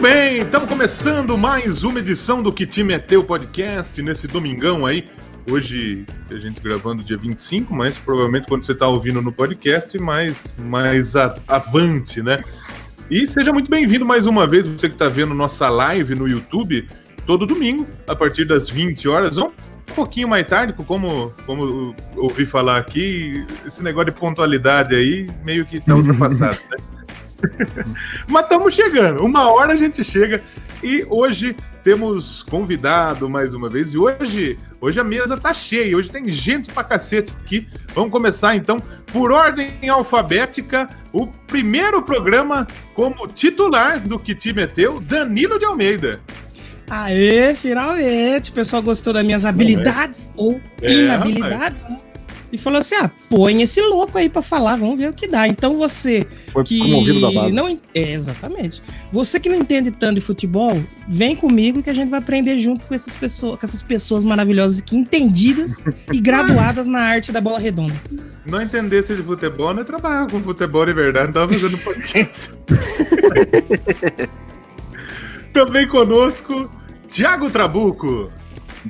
Muito bem, estamos começando mais uma edição do Que Te Meteu Podcast nesse domingão aí. Hoje a gente gravando dia 25, mas provavelmente quando você está ouvindo no podcast, mais, mais avante, né? E seja muito bem-vindo mais uma vez, você que está vendo nossa live no YouTube, todo domingo, a partir das 20 horas, ou um pouquinho mais tarde, como, como ouvi falar aqui, esse negócio de pontualidade aí meio que está ultrapassado, né? Mas estamos chegando, uma hora a gente chega e hoje temos convidado mais uma vez. E hoje, hoje a mesa tá cheia, hoje tem gente pra cacete aqui. Vamos começar então por ordem alfabética. O primeiro programa como titular do que te meteu, Danilo de Almeida. Aê, finalmente! O pessoal gostou das minhas habilidades é. ou é, inabilidades, né? E falou assim: ah, põe esse louco aí para falar, vamos ver o que dá. Então você Foi que da base. não é, exatamente. Você que não entende tanto de futebol, vem comigo que a gente vai aprender junto com essas pessoas, com essas pessoas maravilhosas aqui, entendidas e graduadas na arte da bola redonda. Não entendesse de futebol, não é trabalhar com futebol de verdade, não tava fazendo podcast. Também conosco, Thiago Trabuco.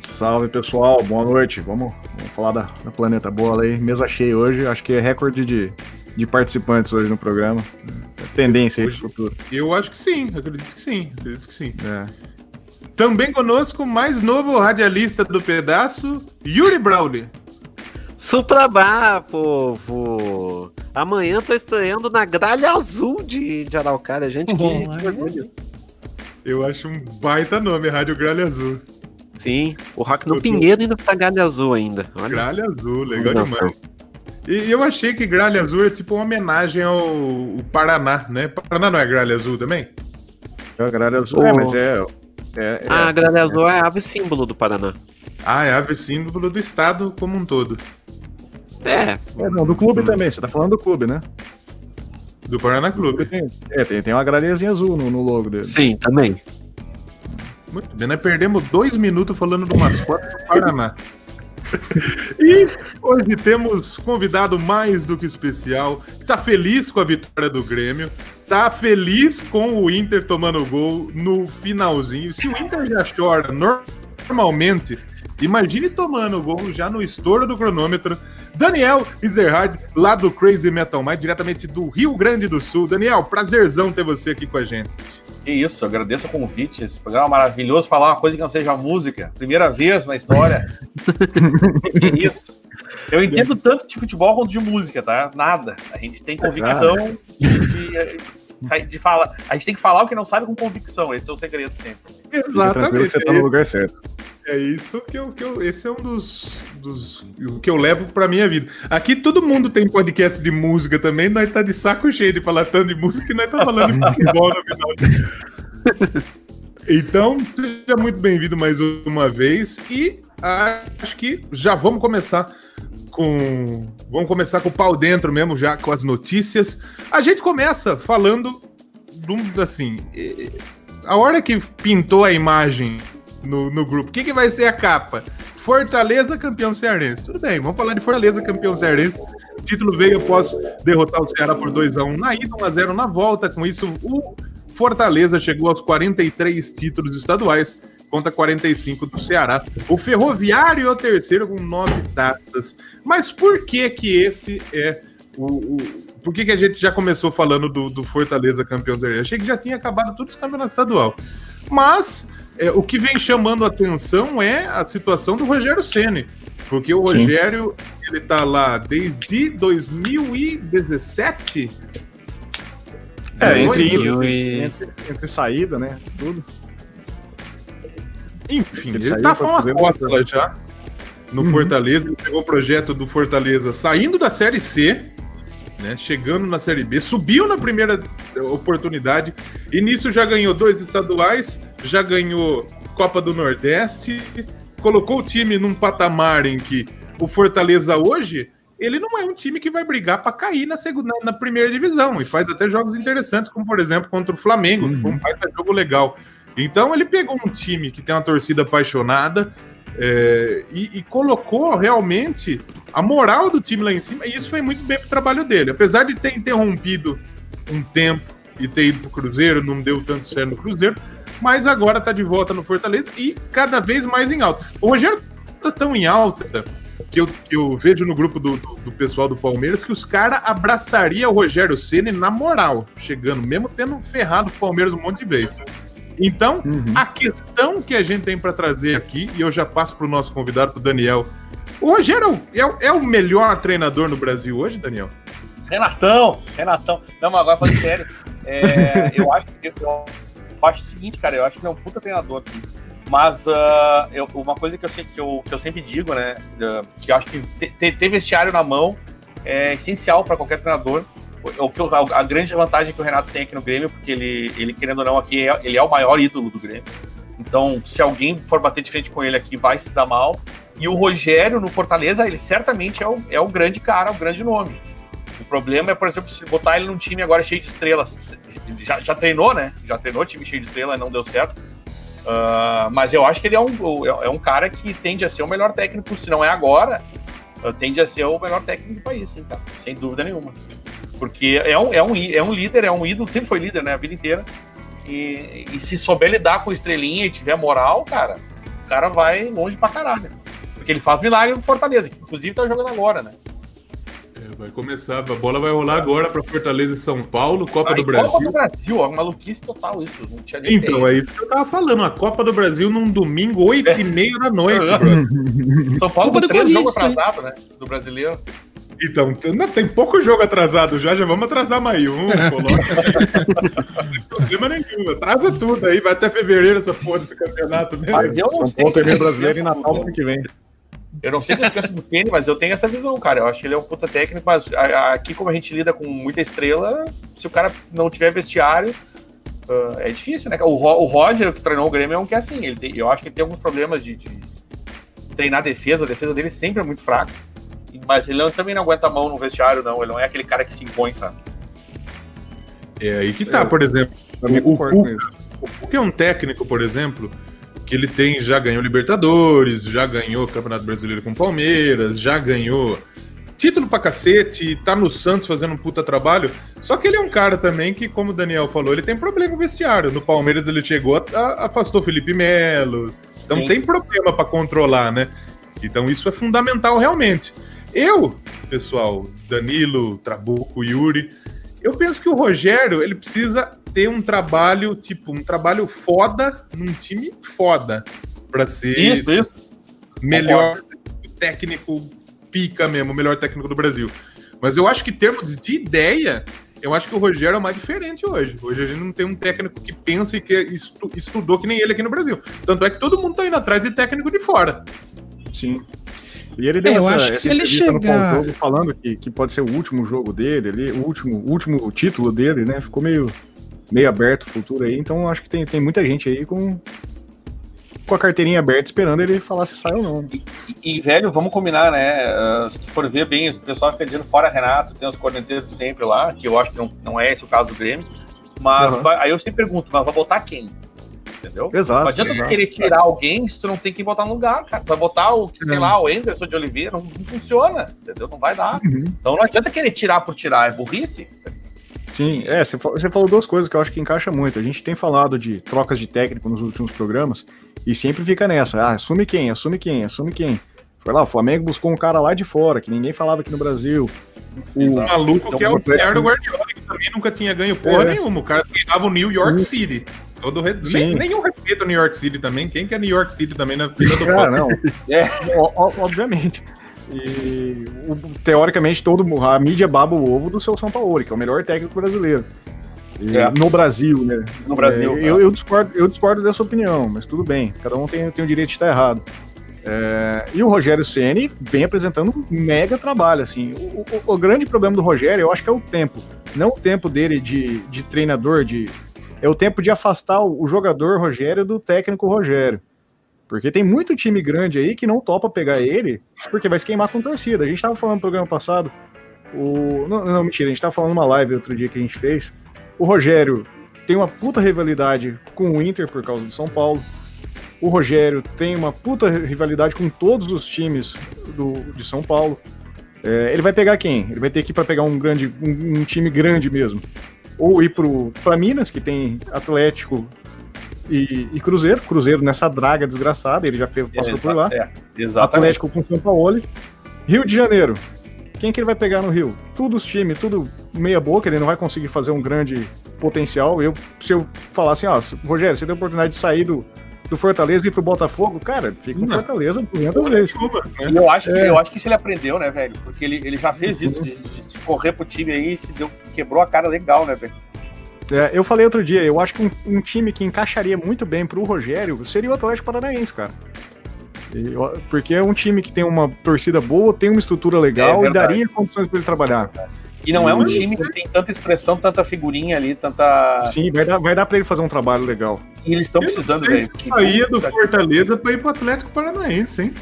Salve pessoal, boa noite. Vamos, vamos falar da, da, Planeta Bola aí. Mesa cheia hoje, acho que é recorde de, de participantes hoje no programa. É tendência aí hoje, pro futuro. Eu acho que sim, acredito que sim, acredito que sim. É. Também conosco, mais novo radialista do pedaço, Yuri Brauli. Suprabá, povo! Amanhã tô estreando na gralha azul de, de Araucária, gente. Que, que orgulho. Eu acho um baita nome, Rádio Gralha Azul. Sim, o Rock no Pinheiro e no Gralha Azul ainda. Olha. Gralha Azul, legal Nossa. demais. E eu achei que Gralha Azul é tipo uma homenagem ao Paraná, né? Paraná não é Gralha Azul também? É Gralha Azul, oh. é, mas é... é, é ah, a Gralha Azul é a ave símbolo do Paraná. Ah, é a ave símbolo do estado como um todo. É. é não, do clube hum. também, você tá falando do clube, né? Do Paraná Clube. É, tem, tem uma gralhazinha azul no, no logo dele. Sim, também. Muito bem, nós perdemos dois minutos falando do mascote do Paraná. e hoje temos convidado mais do que especial, que tá feliz com a vitória do Grêmio, tá feliz com o Inter tomando gol no finalzinho. Se o Inter já chora normalmente, imagine tomando gol já no estouro do cronômetro. Daniel Ezerhard, lá do Crazy Metal Mind, diretamente do Rio Grande do Sul. Daniel, prazerzão ter você aqui com a gente. Que isso, agradeço o convite. Esse programa é maravilhoso. Falar uma coisa que não seja música. Primeira vez na história. que isso. Eu entendo tanto de futebol quanto de música, tá? Nada. A gente tem convicção de, de, falar. A gente tem que falar o que não sabe com convicção. Esse é o segredo sempre. Exatamente. Você tá no lugar certo. É isso que eu, que eu esse é um dos, dos o que eu levo pra minha vida. Aqui todo mundo tem podcast de música também, nós tá de saco cheio de falar tanto de música e nós tá falando de futebol no final. Então, seja muito bem-vindo mais uma vez e acho que já vamos começar com vamos começar com o pau dentro mesmo já com as notícias. A gente começa falando do assim, a hora que pintou a imagem no, no grupo. O que, que vai ser a capa? Fortaleza campeão cearense. Tudo bem, vamos falar de Fortaleza campeão cearense. O título veio após derrotar o Ceará por 2x1 na ida, 1x0 na volta. Com isso, o Fortaleza chegou aos 43 títulos estaduais contra 45 do Ceará. O Ferroviário é o terceiro com nove taças. Mas por que que esse é o, o por que, que a gente já começou falando do, do Fortaleza campeão cearense? Achei que já tinha acabado todos os campeonatos estadual. Mas é, o que vem chamando a atenção é a situação do Rogério Ceni, porque o Rogério Sim. ele tá lá desde 2017. É, entre, entre, entre, saída, né? Tudo. Enfim, ele, ele tá falando cota já no uhum. Fortaleza. Ele pegou o projeto do Fortaleza saindo da Série C, né? Chegando na Série B, subiu na primeira oportunidade e nisso já ganhou dois estaduais já ganhou Copa do Nordeste, colocou o time num patamar em que o Fortaleza hoje ele não é um time que vai brigar para cair na, segunda, na primeira divisão e faz até jogos interessantes, como por exemplo contra o Flamengo, uhum. que foi um uhum. baita jogo legal. Então ele pegou um time que tem uma torcida apaixonada é, e, e, colocou realmente a moral do time lá em cima, e isso foi muito bem pro trabalho dele. Apesar de ter interrompido um tempo e ter ido pro Cruzeiro, não deu tanto certo no Cruzeiro, mas agora tá de volta no Fortaleza e cada vez mais em alta. O Rogério tá tão em alta que eu, que eu vejo no grupo do, do, do pessoal do Palmeiras que os caras abraçariam o Rogério Ceni na moral, chegando, mesmo tendo ferrado o Palmeiras um monte de vezes. Então, uhum. a questão que a gente tem para trazer aqui, e eu já passo para o nosso convidado, pro Daniel. O Rogério é, é, o melhor treinador no Brasil hoje, Daniel? Renatão, Renatão. Não, mas agora falando sério. É, eu, acho, eu, eu, acho o seguinte, cara, eu acho que ele é um puta treinador, assim. Mas uh, eu, uma coisa que eu, que, eu, que eu sempre digo, né? Uh, que eu acho que ter, ter vestiário na mão é essencial para qualquer treinador o que a, grande vantagem que o Renato tem aqui no Grêmio, porque ele, ele querendo ou não, aqui é, ele é o maior ídolo do Grêmio. Então, se alguém for bater de frente com ele aqui, vai se dar mal. E o Rogério no Fortaleza, ele certamente é o, é o grande cara, o grande nome. O problema é, por exemplo, se botar ele num time agora cheio de estrelas. Já, já treinou, né? Já treinou time cheio de estrelas não deu certo. Uh, mas eu acho que ele é um, é um cara que tende a ser o melhor técnico, se não é agora, uh, tende a ser o melhor técnico do país, sim, cara, sem dúvida nenhuma. Porque é um, é, um, é um líder, é um ídolo, sempre foi líder, né? A vida inteira. E, e se souber lidar com estrelinha e tiver moral, cara, o cara vai longe pra caralho. Porque ele faz milagre no Fortaleza, que inclusive tá jogando agora, né? É, vai começar, a bola vai rolar agora para Fortaleza e São Paulo, Copa ah, do Brasil. Copa do Brasil, ó, maluquice total isso. Não tinha nem então, é isso que eu tava falando. A Copa do Brasil num domingo, 8 é. e meia da noite, São Paulo com três jogos atrasados, né? Do brasileiro. Então, não, tem pouco jogo atrasado já, já vamos atrasar mais um, coloca. não tem problema nenhum, atrasa tudo aí, vai até fevereiro essa porra desse campeonato mesmo. Mas eu não São sei. Paulo brasileiro e Natal ano que vem. Eu não sei o que pensa do Kenny, mas eu tenho essa visão, cara. Eu acho que ele é um puta técnico, mas aqui, como a gente lida com muita estrela, se o cara não tiver vestiário, uh, é difícil, né? O, o Roger, que treinou o Grêmio, é um que é assim. Ele tem, eu acho que ele tem alguns problemas de, de treinar a defesa, a defesa dele sempre é muito fraca. Mas ele também não aguenta a mão no vestiário, não. Ele não é aquele cara que se impõe, sabe? É aí que tá, por exemplo. O, o, Cuca, o Cuca é um técnico, por exemplo, que ele tem, já ganhou Libertadores, já ganhou Campeonato Brasileiro com Palmeiras, já ganhou título pra cacete, tá no Santos fazendo um puta trabalho. Só que ele é um cara também que, como o Daniel falou, ele tem problema no vestiário. No Palmeiras ele chegou, a, afastou Felipe Melo. Então Sim. tem problema para controlar, né? Então isso é fundamental realmente. Eu, pessoal, Danilo, Trabuco, Yuri, eu penso que o Rogério, ele precisa ter um trabalho, tipo, um trabalho foda num time foda para ser isso, isso. melhor técnico pica mesmo, o melhor técnico do Brasil. Mas eu acho que em termos de ideia, eu acho que o Rogério é o mais diferente hoje. Hoje a gente não tem um técnico que pensa e que estu estudou que nem ele aqui no Brasil. Tanto é que todo mundo tá indo atrás de técnico de fora. Sim. E ele deu é, eu essa, acho que se ele chegar falando que, que pode ser o último jogo dele, ali, o último, último título dele, né? Ficou meio, meio aberto o futuro aí. Então acho que tem, tem muita gente aí com, com a carteirinha aberta esperando ele falar se sai ou não. E, e velho, vamos combinar, né? Uh, se tu for ver bem, o pessoal fica dizendo fora Renato, tem os coordenadores sempre lá, que eu acho que não, não é esse o caso do Grêmio. Mas uhum. vai, aí eu sempre pergunto, mas vai botar quem? Entendeu? Exato. Não adianta exato. querer tirar alguém se tu não tem que botar no lugar, cara. Tu vai botar o, sei é. lá, o Anderson de Oliveira, não, não, funciona, entendeu? Não vai dar. Uhum. Então não adianta querer tirar por tirar, é burrice. Sim, é, você falou duas coisas que eu acho que encaixa muito. A gente tem falado de trocas de técnico nos últimos programas e sempre fica nessa. Ah, assume quem, assume quem, assume quem. Foi lá, o Flamengo buscou um cara lá de fora, que ninguém falava aqui no Brasil. O maluco então, que é o Ricardo Guardiola, que também nunca tinha ganho porra é. nenhuma. O cara treinava o New York Sim. City. Todo re... Nem, nenhum respeito ao New York City também. Quem que é New York City também na fila do ah, não. É, obviamente. E o, teoricamente todo a mídia baba o ovo do seu São Paulo, que é o melhor técnico brasileiro. E, é. No Brasil, né? No Brasil. É, eu, eu, discordo, eu discordo dessa opinião, mas tudo bem. Cada um tem, tem o direito de estar errado. É, e o Rogério Ceni vem apresentando um mega trabalho. Assim, o, o, o, grande problema do Rogério, eu acho que é o tempo. Não o tempo dele de, de treinador, de é o tempo de afastar o jogador Rogério do técnico Rogério. Porque tem muito time grande aí que não topa pegar ele, porque vai se queimar com torcida. A gente tava falando no programa passado, o... não, não, mentira, a gente tava falando numa live outro dia que a gente fez. O Rogério tem uma puta rivalidade com o Inter por causa do São Paulo. O Rogério tem uma puta rivalidade com todos os times do, de São Paulo. É, ele vai pegar quem? Ele vai ter que ir para pegar um grande, um, um time grande mesmo ou ir pro, pra Minas, que tem Atlético e, e Cruzeiro. Cruzeiro nessa draga desgraçada, ele já fez, passou por lá. É, exatamente. Atlético com São Paulo. Rio de Janeiro. Quem que ele vai pegar no Rio? Tudo os times, tudo meia boca, ele não vai conseguir fazer um grande potencial. Eu, se eu falar assim, ó, Rogério, você tem a oportunidade de sair do, do Fortaleza e ir pro Botafogo, cara, fica no. Fortaleza 200 vezes. E eu acho, que, É. eu acho que isso ele aprendeu, né, velho? Porque ele, ele já fez isso, de, de se correr pro time aí, se deu, quebrou a cara legal, né, velho? É, eu falei outro dia, eu acho que um, um time que encaixaria muito bem pro Rogério seria o Atlético Paranaense, cara. E porque é um time que tem uma torcida boa, tem uma estrutura legal É e daria condições para ele trabalhar. E não é um Uhum. time que tem tanta expressão, tanta figurinha ali, tanta. Sim, vai dar, vai dar para ele fazer um trabalho legal. E eles estão precisando, Ele velho. saía do Fortaleza pra ir pro Atlético Paranaense, hein?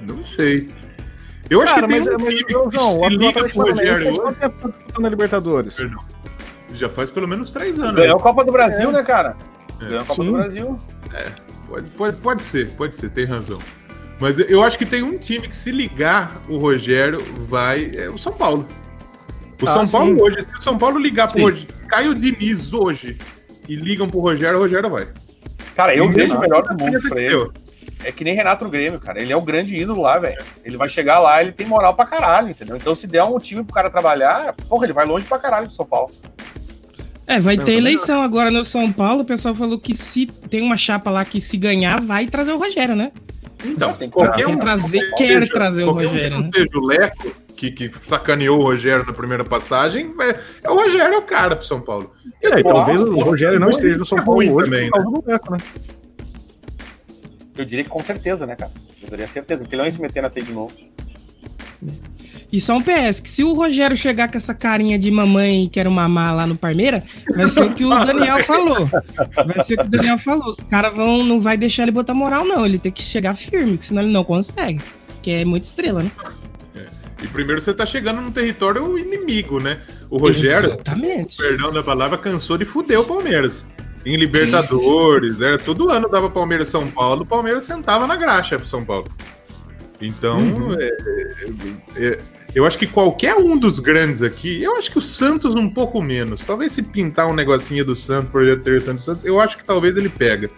Não sei. Eu acho Cara, que tem mas, um mas, time que João, se o liga pro Rogério quanto tempo tá disputando a Libertadores? Perdão. Já faz pelo menos três anos. Ganhou a Copa do Brasil, né, cara? É. Ganhou a Copa Sim. do Brasil. Pode, pode, pode ser, pode ser, tem razão. Mas eu acho que tem um time que se ligar o Rogério vai. É o São Paulo. O Ah, São sim. Paulo hoje, se o São Paulo ligar pro Sim. Rogério, se cai o Diniz hoje e ligam pro Rogério, o Rogério vai. Cara, eu vejo o melhor do mundo pra ele. É que nem Renato no Grêmio, cara. Ele é o grande ídolo lá, velho. Ele vai chegar lá, ele tem moral pra caralho, entendeu? Então, se der um time pro cara trabalhar, porra, ele vai longe pra caralho do São Paulo. É, vai Não, ter eleição agora no São Paulo. O pessoal falou que se tem uma chapa lá que se ganhar, vai trazer o Rogério, né? Então, Tem que qualquer Quer um. trazer, um quer trazer o um Rogério, que né? seja o Leco, que, que sacaneou o Rogério na primeira passagem, é, é o Rogério é o cara pro São Paulo. É, e Pô, talvez o Rogério não esteja no São é Paulo ruim hoje também, por causa do Leco, né? Eu diria que com certeza, né, cara? Eu daria certeza, porque ele não ia se meter nessa aí de novo. E só um PS, que se o Rogério chegar com essa carinha de mamãe e quero mamar lá no Parmeira, vai ser o que o Daniel falou. Vai ser o que o Daniel falou. Os caras vão, não vai deixar ele botar moral, não. Ele tem que chegar firme, porque senão ele não consegue. Que é muito estrela, né? E primeiro você tá chegando num território inimigo, né? O Rogério, Exatamente. perdão da palavra, cansou de fuder o Palmeiras. Em Libertadores, era, todo ano dava Palmeiras São Paulo, o Palmeiras sentava na graxa pro São Paulo. Então, é, é, é, eu acho que qualquer um dos grandes aqui, eu acho que o Santos um pouco menos. Talvez se pintar um negocinho do Santos, projeto do Santos, eu acho que talvez ele pega.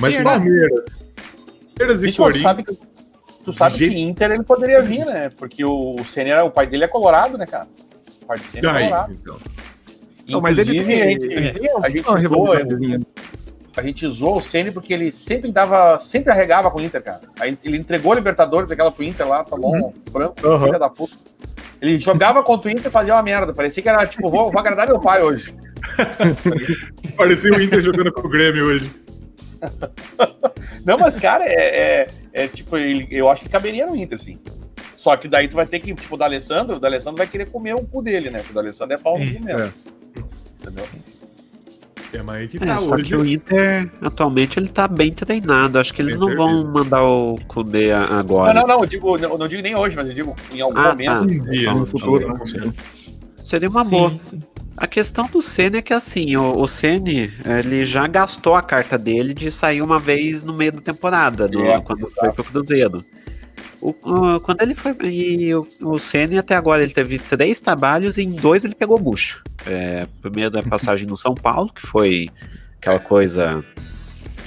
Mas Será? Palmeiras, Palmeiras e Corinthians. Tu sabe jeito- que Inter ele poderia vir, né? Porque o, o Senna, o pai dele é colorado, né, cara? O pai do Senna é colorado. então. Não, mas ele tem, a gente, ele tem a gente zoa, a gente zoou o Senna porque ele sempre dava, sempre arregava com o Inter, cara. Aí ele entregou a Libertadores, aquela pro Inter lá, tomou um frango, Uhum. filha da puta. Ele jogava contra o Inter e fazia uma merda. Parecia que era tipo, vou, vou agradar meu pai hoje. Parecia o Inter jogando com o Grêmio hoje. Não, mas, cara, é, é- é tipo, ele- eu acho que caberia no Inter, sim. Só que daí tu vai ter que, tipo, o D'Alessandro, o D'Alessandro vai querer comer o cu dele, né? Porque o D'Alessandro é pau no É. mesmo. É. Entendeu? É, mas aí que É, tá só hoje. que o Inter, atualmente, ele tá bem treinado. Acho que eles Bem não vão mandar o Kudê a- Não, agora. não, não, eu digo, não, não digo nem hoje, mas eu digo em algum Ah, momento. tá. Um dia, No futuro. Seria uma Sim, boa. A questão do Senna é que assim, o, o Senna, ele já gastou a carta dele de sair uma vez no meio da temporada, no- É, quando foi pro Cruzeiro. O, o- quando ele foi. E o, o Senna até agora ele teve três trabalhos e em dois ele pegou bucho. É, primeiro a passagem no São Paulo, que foi aquela coisa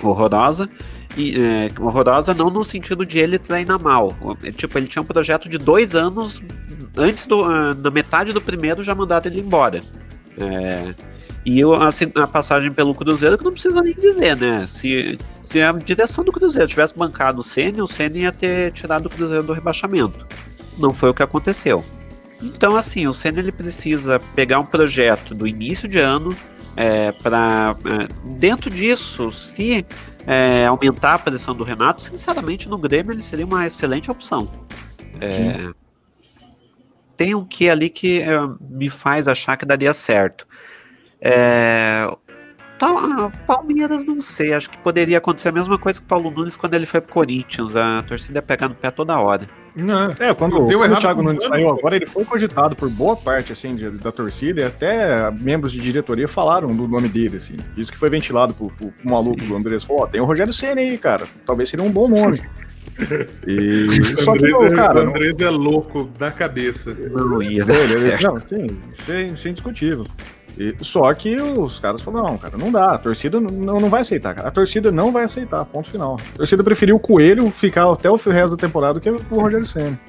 horrorosa. E, é, horrorosa não no sentido de ele treinar mal. Tipo, ele tinha um projeto de dois anos, antes do. ah, na metade do primeiro já mandaram ele embora. É, e eu, assim, a passagem pelo Cruzeiro, que não precisa nem dizer, né? Se, se a direção do Cruzeiro tivesse bancado o Senna, o Senna ia ter tirado o Cruzeiro do rebaixamento. Não foi o que aconteceu. Então, assim, o Senna ele precisa pegar um projeto do início de ano é, para dentro disso, se é, aumentar a pressão do Renato, sinceramente, no Grêmio ele seria uma excelente opção. É, tem um que ali que é, me faz achar que daria certo. É, tá, Palmeiras, não sei, acho que poderia acontecer a mesma coisa com o Paulo Nunes quando ele foi pro Corinthians. A torcida ia pegar no pé toda hora. Não, É, quando, Deu quando o Thiago Nunes saiu agora, ele foi cogitado por boa parte assim, de- da torcida e até membros de diretoria falaram do nome dele. Assim. Isso que foi ventilado pro, pro, pro maluco do Andrés. Falou, ó, tem o Rogério Senna aí, cara. Talvez seria um bom nome. E, só que, não, é, cara, o Andrés é louco da cabeça. Não ia dar ele- certo. não, sim, isso é, isso é indiscutível. E- só que os caras falaram, não, cara, não dá, a torcida não, não vai aceitar, cara. A torcida não vai aceitar, ponto final. A torcida preferiu o Coelho ficar até o resto da temporada do que o Rogério Senna.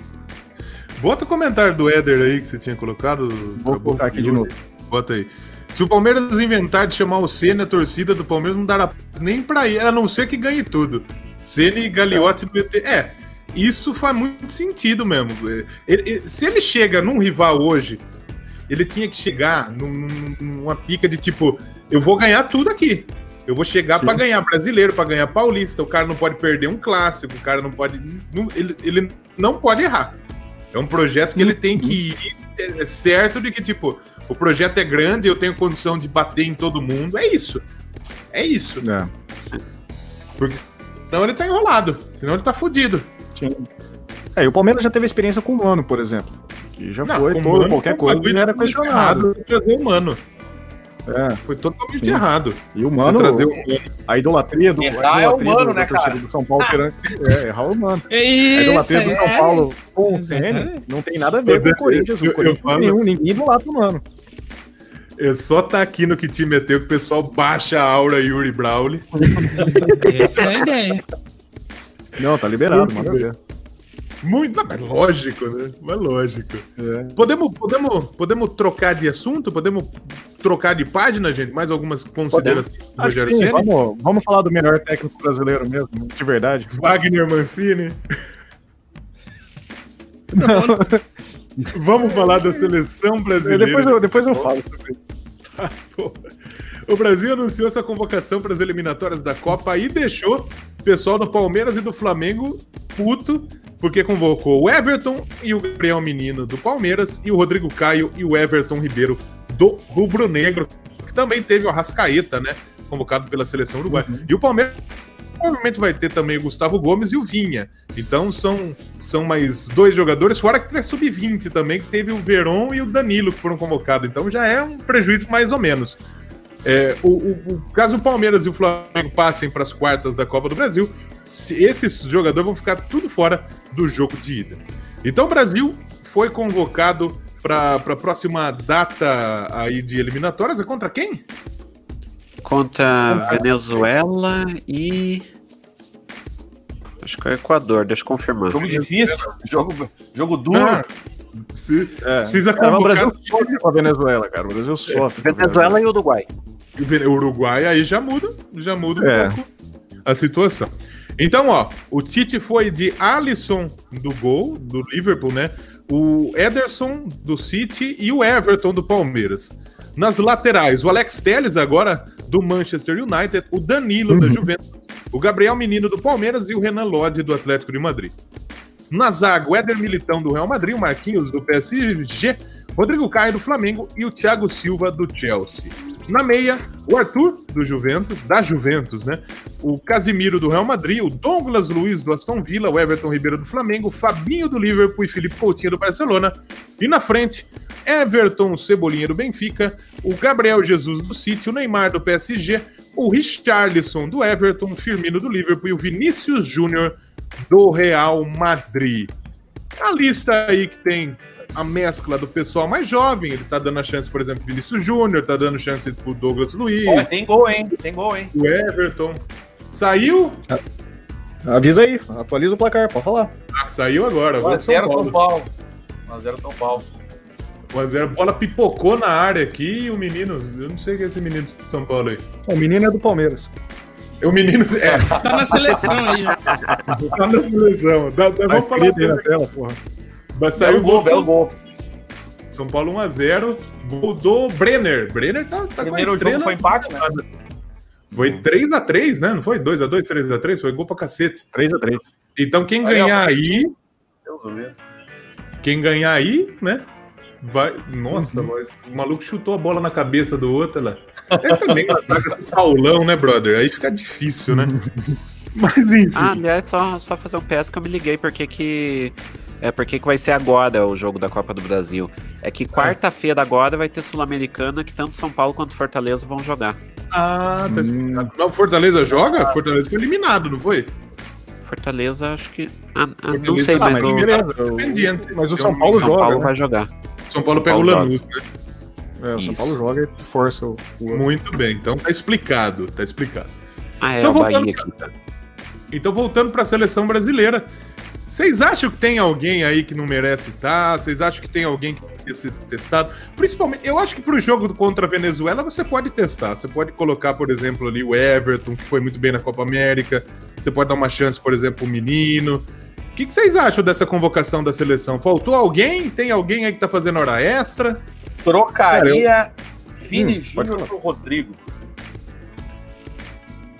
Bota o comentário do Éder aí que você tinha colocado. Vou colocar aqui de novo. Bota aí. Se o Palmeiras inventar de chamar o Senna, a torcida do Palmeiras não dará nem pra ir, a não ser que ganhe tudo. Senna e Gagliotti ET. É, isso faz muito sentido mesmo. Ele- ele- se ele chega num rival hoje, ele tinha que chegar num- num- numa pica de tipo, eu vou ganhar tudo aqui. Eu vou chegar pra ganhar brasileiro, pra ganhar paulista. O cara não pode perder um clássico, o cara não pode. não- ele, ele não pode errar. É um projeto que ele tem que ir é, certo de que, tipo, o projeto é grande, eu tenho condição de bater em todo mundo. É isso. É isso. É. Porque senão ele tá enrolado. Senão ele tá fudido. Sim. É, e o Palmeiras já teve experiência com o Mano, por exemplo. Que já Não, foi o todo, Mano qualquer coisa já era questionado. errado Trazer o Mano. É. Foi totalmente Sim. errado. E o Mano, trazer o Mano. a idolatria do, a Errar é idolatria humano, do- né, cara? do São Paulo perante, é, errar é humano. A Isso, idolatria do isso São. Paulo com o Exatamente. Senna não tem nada a ver com o Corinthians. Eu- O eu Corinthians falo- nenhum, ninguém idolatra o Mano. É só tá aqui no que te meteu que o pessoal baixa a aura Yuri Brawley. Essa é a ideia. Não, tá liberado, ver. Muito, não, mas lógico, né? Mas lógico. É. Podemos, podemos, podemos trocar de assunto? Podemos trocar de página, gente? Mais algumas considerações do Rogério sim, Ceni? vamos, vamos falar do melhor técnico brasileiro mesmo, de verdade. Wagner Mancini. Vamos falar da seleção brasileira. Depois eu, depois eu falo sobre isso. Pô, O Brasil anunciou sua convocação para as eliminatórias da Copa e deixou o pessoal do Palmeiras e do Flamengo puto, porque convocou o Everton e o Gabriel Menino do Palmeiras e o Rodrigo Caio e o Everton Ribeiro do Rubro Negro, que também teve o Arrascaeta, né? Convocado pela seleção uruguaia. E o Palmeiras provavelmente vai ter também o Gustavo Gomes e o Vinha. Então são, são mais dois jogadores, fora que tem a sub-20 também, que teve o Veron e o Danilo que foram convocados. Então já é um prejuízo mais ou menos. É, o, o- o- caso o Palmeiras e o Flamengo passem para as quartas da Copa do Brasil, se- esses jogadores vão ficar tudo fora do jogo de ida. Então o Brasil foi convocado para a próxima data aí de eliminatórias. É contra quem? Contra Venezuela e. Acho que é o Equador, deixa eu confirmar. Jogo difícil, jogo, jogo duro. Ah, se- É. Precisa o convocar Brasil sofre com a Venezuela, cara. O Brasil sofre. com a Venezuela e Uruguai. o Uruguai, aí já muda, já muda um É. pouco a situação. Então, ó, o Tite foi de Alisson do gol, do Liverpool, né? O Ederson do City e o Everton do Palmeiras. Nas laterais, o Alex Telles agora do Manchester United, o Danilo da Juventus, o Gabriel Menino do Palmeiras e o Renan Lodge do Atlético de Madrid. Na zaga, o Éder Militão do Real Madrid, o Marquinhos do PSG, Rodrigo Caio do Flamengo e o Thiago Silva do Chelsea. Na meia, o Arthur do Juventus, da Juventus, né? O Casimiro do Real Madrid, o Douglas Luiz do Aston Villa, o Everton Ribeiro do Flamengo, o Fabinho do Liverpool e Felipe Coutinho do Barcelona. E na frente, Everton Cebolinha do Benfica, o Gabriel Jesus do City, o Neymar do PSG, o Richarlison do Everton, o Firmino do Liverpool e o Vinícius Júnior do Real Madrid. A lista aí que tem a mescla do pessoal mais jovem, ele tá dando a chance, por exemplo, Vinícius Júnior, tá dando chance pro Douglas Luiz, Ó, tem gol, hein? Tem gol, hein? o Everton. Saiu? Avisa aí, atualiza o placar, pode falar. Ah, saiu agora. Vai São 1x0 São Paulo. Paulo. 1x0 São Paulo. 1x0. A bola pipocou na área aqui e o menino, eu não sei quem é esse menino de São Paulo aí. O menino é do Palmeiras. É o menino, é, Tá na seleção aí. tá na seleção. Dá, dá, Tá vamos falar. escrito aí na tela, porra. Vai sair Belo o gol. gol, belo gol. São Paulo 1x0. Gol do Brenner. Brenner tá, tá Primeiro com a estrela. jogo foi empate, né? Foi 3x3, né? Não foi 2x2, 3x3? Foi gol pra cacete. 3x3. Então quem ganhar aí, Deus do céu. quem ganhar aí, né? Vai. Nossa, Uhum. vai- o maluco chutou a bola na cabeça do outro lá. É também uma com Paulão, né, brother? Aí fica difícil, né? Mas enfim. Ah, aliás, só, só fazer um PS que eu me liguei porque que. É porque que vai ser agora o jogo da Copa do Brasil. É que quarta-feira agora vai ter Sul-Americana que tanto São Paulo quanto Fortaleza vão jogar. Ah, tá Hum. explicado. O Fortaleza joga? Fortaleza foi eliminado, não foi? Fortaleza, acho que. Ah, ah, não sei, tá, mas mas o o- o-. Mas o São Paulo São joga. Paulo né? vai jogar. São Paulo pega o Paulo Lanús, né? É, o São Isso. Paulo joga e força o. o- Muito bem, então tá explicado, tá explicado. Ah, é Então, o Bahia voltando- aqui. tá? Então, voltando para a seleção brasileira, vocês acham que tem alguém aí que não merece estar? Vocês acham que tem alguém que pode ser testado? Principalmente, eu acho que para o jogo contra a Venezuela você pode testar. Você pode colocar, por exemplo, ali o Everton, que foi muito bem na Copa América. Você pode dar uma chance, por exemplo, o menino. O que, que vocês acham dessa convocação da seleção? Faltou alguém? Tem alguém aí que tá fazendo hora extra? Trocaria Vini Hum, Júnior pro Rodrigo.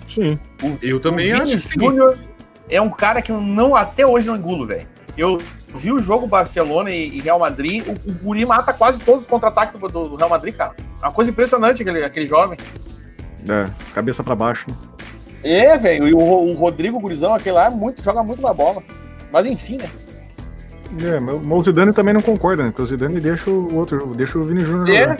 Sim. Eu também o acho Vini. Júnior é um cara que eu não, até hoje não engulo, velho. Eu vi o jogo Barcelona e, Real Madrid, o, o Guri mata quase todos os contra-ataques do, do- Real Madrid, cara. É uma coisa impressionante aquele, aquele jovem. É, cabeça pra baixo. né? É, velho, e o, o Rodrigo Gurizão, aquele lá, é muito, joga muito na bola. Mas enfim, né? É, mas o Zidane também não concorda, né? Porque o Zidane deixa o outro, deixa o Vini Júnior É, jogar.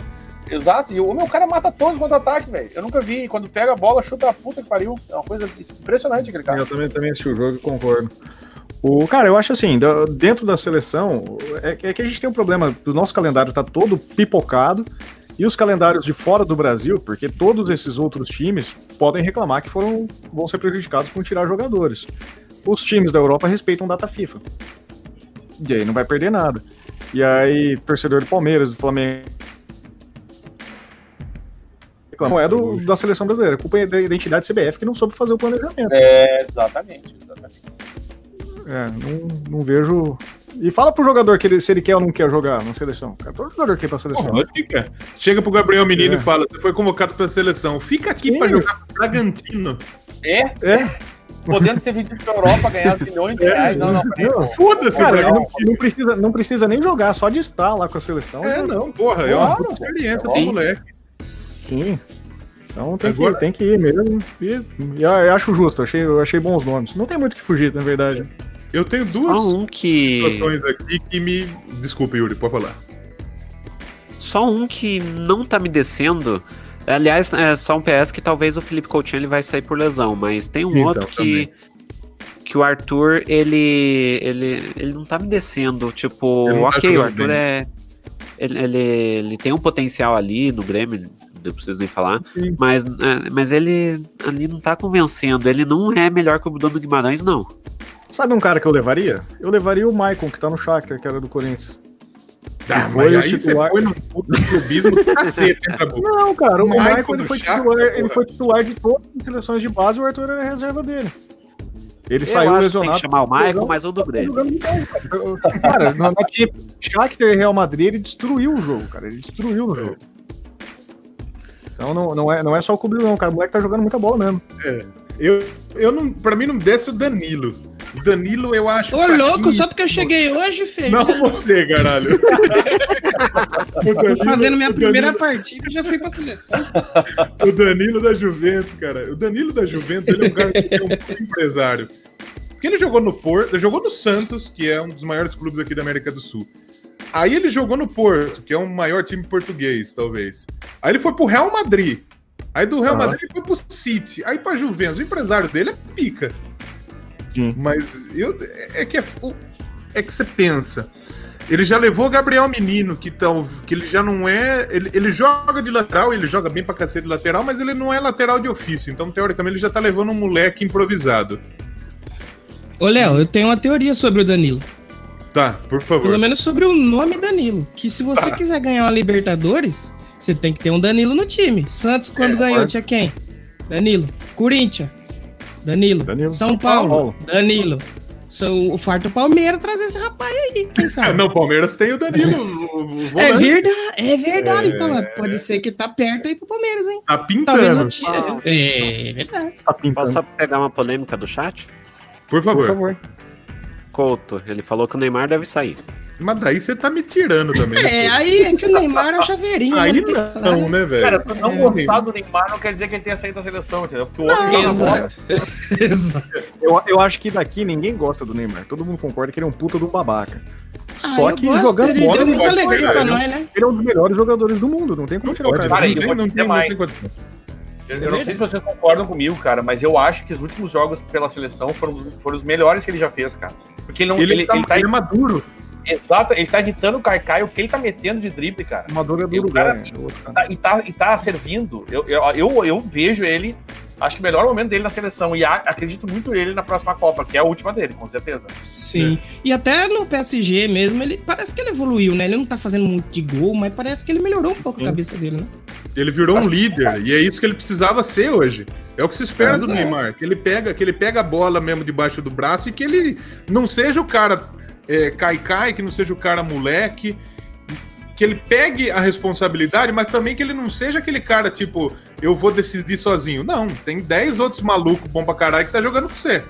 Exato. E o meu cara mata todos os contra-ataques, velho. Eu nunca vi. Quando pega a bola, chuta a puta que pariu. É uma coisa impressionante aquele cara. Eu também, também assisti o jogo e concordo. O, cara, eu acho assim, dentro da seleção, é, que- é que a gente tem um problema, o nosso calendário tá todo pipocado, e os calendários de fora do Brasil, porque todos esses outros times podem reclamar que foram, vão ser prejudicados com tirar jogadores. Os times da Europa respeitam data FIFA. E aí não vai perder nada. E aí, torcedor do Palmeiras, do Flamengo. Não é do, da seleção brasileira, a culpa é da identidade CBF que não soube fazer o planejamento. É, exatamente, exatamente. É, não, não vejo. E fala pro jogador que ele, se ele quer ou não quer jogar na seleção. Todo jogador quer ir pra seleção. Porra, fica. Chega pro Gabriel Menino É. e fala: você foi convocado pra seleção. Fica aqui Sim. pra jogar pro Bragantino. É, É, podendo ser vendido pra Europa, ganhar milhões de reais. Não, não, peraí. não. Foda-se, cara, Bragantino. não, não precisa, não precisa nem jogar, só de estar lá com a seleção. É, não, porra, é uma Claro. experiência esse moleque. Sim. Então tem, Agora- que, tem que ir mesmo. E, e eu, acho justo, eu achei, eu achei bons nomes. Não tem muito o que fugir, na verdade. Eu tenho Só duas um que. situações aqui que me. Desculpa, Yuri, pode falar. Só um que não tá me descendo. Aliás, é só um PS que talvez o Felipe Coutinho ele vai sair por lesão, mas tem um Então, outro que que o Arthur ele ele ele não tá me descendo, tipo, OK, o Arthur bem. é ele, ele, ele tem um potencial ali no Grêmio, não preciso nem falar, Sim. mas, é, mas ele ali não tá convencendo, ele não é melhor que o Bruno Guimarães, não. Sabe um cara que eu levaria? Eu levaria o Maicon, que tá no Shakhtar, que era do Corinthians. Ah, foi aí você titular. foi no puto clubismo do cacete? Não, cara, o Maicon Maicon ele no foi, Shakhtar, titular, ele foi titular de todas as seleções de base e o Arthur era a reserva dele. Ele Eu saiu acho que tem lesionado. que chamar o Michael, mas o do Grêmio. cara. Na, na que Shakhtar e Real Madrid, ele destruiu o jogo, cara. Ele destruiu o jogo. Então não, não, é, não é só o Kubil, não, cara. O moleque tá jogando muita bola mesmo. Eu, eu não, pra mim não desce o Danilo. O Danilo eu acho. Ô, fraquinho. louco, só porque eu cheguei hoje, feio. Não você, caralho. Danilo, fazendo minha primeira Danilo- partida e já fui pra seleção. o Danilo da Juventus, cara. O Danilo da Juventus, ele é um cara que é um empresário. Porque ele jogou no Porto, ele jogou no Santos, que é um dos maiores clubes aqui da América do Sul. Aí ele jogou no Porto, que é o maior time português, talvez. Aí ele foi pro Real Madrid. Aí do Real Aham. Madrid ele foi pro City. Aí pra Juventus. O empresário dele é pica. Sim. Mas eu, é que é, é que você pensa. Ele já levou o Gabriel Menino, que, tal, que ele já não é. Ele, ele joga de lateral, ele joga bem pra cacete de lateral, mas ele não é lateral de ofício. Então, teoricamente, ele já tá levando um moleque improvisado. Ô, Léo, eu tenho uma teoria sobre o Danilo. Tá, por favor. Pelo menos sobre o nome Danilo. Que se você Tá. quiser ganhar uma Libertadores, você tem que ter um Danilo no time. Santos, quando É, ganhou, tinha quem? Danilo. Corinthians. Danilo. Danilo. São Paulo. Paulo. Danilo. São o farto Palmeiras trazer esse rapaz aí, quem Ah, sabe? não, o Palmeiras tem o Danilo. o- o É verdade, é verdade. É. Então, pode ser que tá perto aí pro Palmeiras, hein? Tá Talvez pintando. o time. É verdade. Tá pintando. Posso só pegar uma polêmica do chat? Por favor. Por favor. Couto, ele falou que o Neymar deve sair. Mas daí você tá me tirando também. né, É, aí é que o Neymar é o chaveirinho. Aí né? não, né, velho? Cara, tu não É. gostar do Neymar não quer dizer que ele tenha saído da seleção, entendeu? Porque o outro. Exato. Exato. Eu, eu acho que daqui ninguém gosta do Neymar. Todo mundo concorda que ele é um puta do babaca. Ah, Só que gosto, jogando ele bola, deu ele muita alegria pra nós, né? ele é um dos melhores jogadores do mundo. Não tem como tirar o cara. Cara, não eu tem- vou não dizer tem- não mais. tem condição. Eu não sei se vocês concordam comigo, cara, mas eu acho que os últimos jogos pela seleção foram, foram os melhores que ele já fez, cara. Porque ele não. Ele, Ele, tá, ele tá- ele é maduro. Exato, ele tá evitando o Caicai, o que ele tá metendo de drible, cara. Maduro é do E o Uruguai. cara- né? Outro cara. Tá- e, tá, e tá servindo. Eu, eu, eu, eu vejo ele, acho que o melhor momento dele na seleção. E a- acredito muito nele na próxima Copa, que é a última dele, com certeza. Sim. E até no PSG mesmo, ele parece que ele evoluiu, né? Ele não tá fazendo muito de gol, mas parece que ele melhorou um pouco a cabeça dele, né? Ele virou um líder, e é isso que ele precisava ser hoje. É o que se espera do É. Neymar, que ele pega, que ele pega a bola mesmo debaixo do braço e que ele não seja o cara é, cai-cai, que não seja o cara moleque, que ele pegue a responsabilidade, mas também que ele não seja aquele cara tipo, eu vou decidir sozinho. Não, tem 10 outros malucos bom pra caralho que tá jogando com você.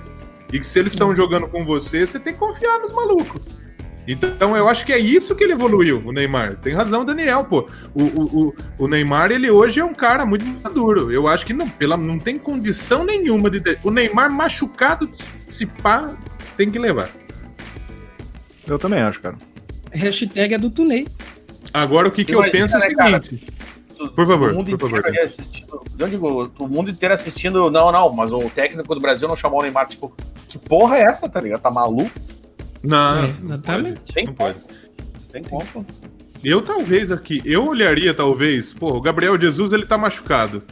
E que se eles estão jogando com você, você tem que confiar nos malucos. Então eu acho que é isso que ele evoluiu, o Neymar. Tem razão, Daniel, pô. O, o, o, Neymar, ele hoje é um cara muito maduro. Eu acho que não, pela, não tem condição nenhuma de. O Neymar machucado, se pá, tem que levar. Eu também acho, cara. Hashtag é do Tunei. Agora o que, que eu penso é o cara? seguinte. Por favor, o mundo por favor. inteiro ali assistindo. Eu digo, o mundo inteiro assistindo. Não, não, mas o técnico do Brasil não chamou o Neymar. Tipo, que porra é essa, tá ligado? Tá maluco? Não, É, não exatamente. Tem Não como. pode. Tem como. Eu talvez aqui, eu olharia talvez, pô, o Gabriel Jesus ele tá machucado.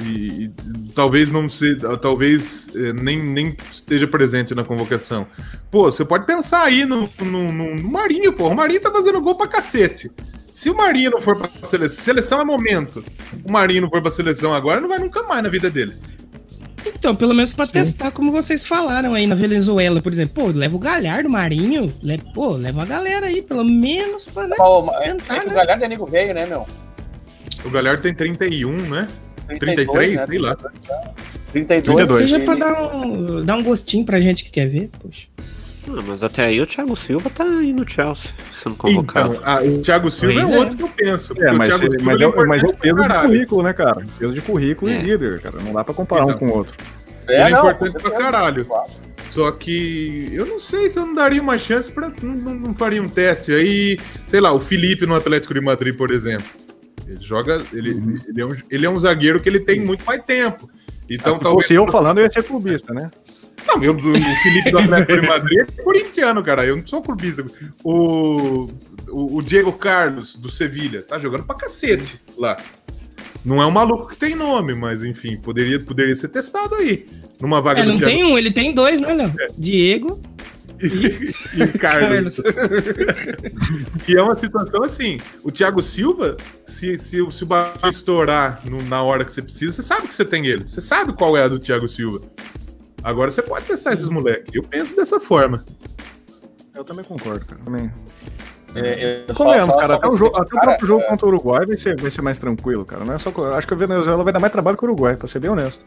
E, e talvez não se, talvez eh, nem, nem esteja presente na convocação. Pô, você pode pensar aí no, no, no- no Marinho, pô. O Marinho tá fazendo gol pra cacete. Se o Marinho não for pra seleção, seleção é momento. O Marinho não for pra seleção agora, não vai nunca mais na vida dele. Então, pelo menos pra testar, como vocês falaram aí na Venezuela, por exemplo. Pô, leva o Galhardo, Marinho. le- Pô, leva a galera aí, pelo menos pra. Né? Tentar, é que o né? Galhardo é nego velho, né, meu? O Galhardo tem 31, né? 32, 33, sei lá. 32. 32. Seja pra dar um, dar um gostinho pra gente que quer ver, poxa. Ah, mas até aí o Thiago Silva tá aí no Chelsea, sendo convocado. Então, ah, o Thiago Silva Pois é é. outro que eu penso. É, o mas, Thiago é, Silva mas, ele é, mas é o peso de currículo, né, cara? Peso de currículo É. e líder, cara. Não dá pra comparar Então. um com o outro. É, Ele é importante pra caralho. Claro. Só que eu não sei se eu não daria uma chance pra. Não, não- não faria um teste. Aí, sei lá, o Felipe no Atlético de Madrid, por exemplo. Ele joga. Ele, ele, é, um, ele é um zagueiro que ele tem muito mais tempo. Então, Se talvez. fosse eu falando, eu ia ser clubista, né? Não, eu, o Felipe do Atlético de Madrid é corintiano, cara. Eu não sou clubista. O, o, o Diego Carlos, do Sevilha, tá jogando pra cacete lá. Não é um maluco que tem nome, mas enfim, poderia, poderia ser testado aí. Numa vaga É, do não Thiago tem um, ele tem dois, né, Léo? Diego e o Carlos. Carlos. E é uma situação assim: o Thiago Silva, se, se, o- se o bagulho estourar no- na hora que você precisa, você sabe que você tem ele. Você sabe qual é a do Thiago Silva. Agora você pode testar esses moleques. Eu penso dessa forma. Eu também concordo, cara. Também. É, eu só- Convenhamos, só- cara. só Até o, jogo, até o cara, próprio jogo contra o Uruguai vai ser, vai ser mais tranquilo, cara. Não é só, acho que a Venezuela vai dar mais trabalho que o Uruguai, pra ser bem honesto.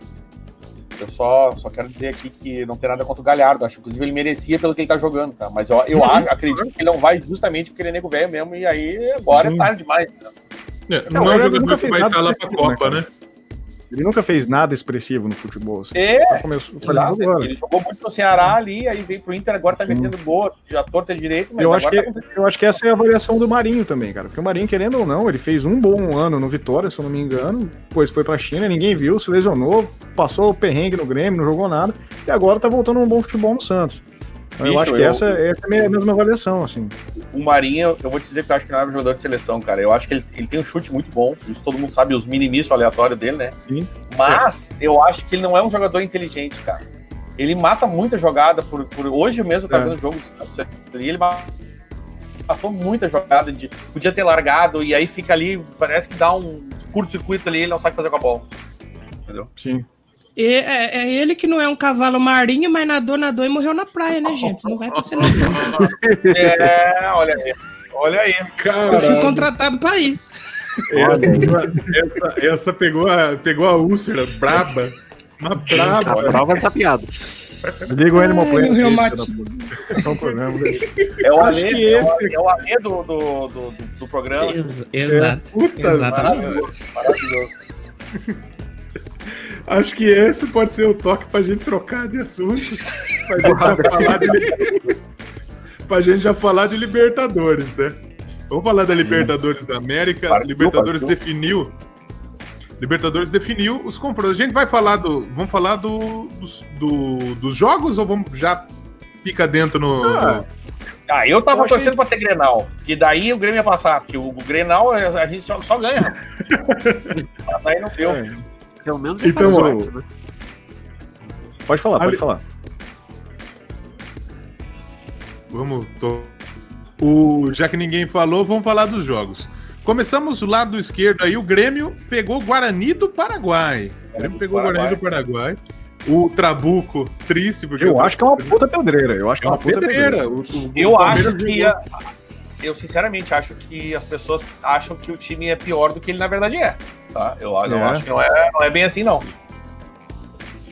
Eu só, só quero dizer aqui que não tem nada contra o Galhardo. Acho que inclusive ele merecia pelo que ele tá jogando, tá? Mas eu, eu Uhum. acho, acredito que ele não vai justamente porque ele é nego velho mesmo. E aí agora Sim. é tarde demais. né? É, Não, não, é um jogador nunca que vai nada estar lá pra né, Copa, cara? né? Ele nunca fez nada expressivo no futebol. Assim. É, começou. Ele jogou muito no Ceará ali, aí veio pro Inter, agora tá Sim. metendo gol, já torta direito, mas Eu acho, que, tá eu acho que essa é a avaliação do Marinho também, cara. Porque o Marinho, querendo ou não, ele fez um bom ano no Vitória, se eu não me engano. Depois foi pra China, ninguém viu, se lesionou, passou o perrengue no Grêmio, não jogou nada. E agora tá voltando a um bom futebol no Santos. Então, eu Bicho, acho que eu- essa, essa é a mesma avaliação, assim. O Marinho, eu vou te dizer que eu acho que não é um jogador de seleção, cara. Eu acho que ele, ele tem um chute muito bom. Isso todo mundo sabe, os mini aleatórios dele, né? Sim. Mas eu acho que ele não é um jogador inteligente, cara. Ele mata muita jogada por. por hoje mesmo eu tava É. vendo o jogo e ele ma- matou muita jogada de. Podia ter largado e aí fica ali, parece que dá um curto-circuito ali ele não sabe fazer com a bola. Entendeu? Sim. E é, é ele que não é um cavalo marinho, mas nadou, nadou e morreu na praia, né, gente? Não vai pra seleção. É, olha aí. Olha aí. Eu fui contratado pra isso. Essa, essa pegou, a, pegou a úlcera braba. Uma braba. Prova essa piada. Desliga o Animal Planet. Não. É o Alê, é o, é o Alê do, do, do, do- programa. Ex- exato. Puta, Exatamente. Maravilhoso, maravilhoso. Acho que esse pode ser o toque pra gente trocar de assunto. Pra gente já falar de, pra gente já falar de Libertadores, né? Vamos falar da Libertadores da América. Partiu, Libertadores partiu. definiu. Libertadores definiu os confrontos. A gente vai falar do. Vamos falar do, dos, do- dos jogos ou vamos já fica dentro no. Ah, Ah, eu tava Eu achei- torcendo pra ter Grenal, que daí o Grêmio ia passar, porque o, o Grenal a a gente só, só ganha. Mas aí não deu. É. Pelo menos Então, ele o- faz antes, né? Pode falar, pode falar. Vamos. Tô... O, já que ninguém falou, vamos falar dos jogos. Começamos do lado esquerdo aí, o Grêmio pegou o Guarani do Paraguai. O Grêmio pegou o Guarani do Paraguai. O Trabuco, triste, porque Eu acho que é uma puta pedreira. Eu acho que é é uma uma puta pedreira. pedreira. O- o- Eu o acho que. a- Eu sinceramente acho que as pessoas acham que o time é pior do que ele na verdade é. Tá? Eu, eu É. acho que não é, não é bem assim, não.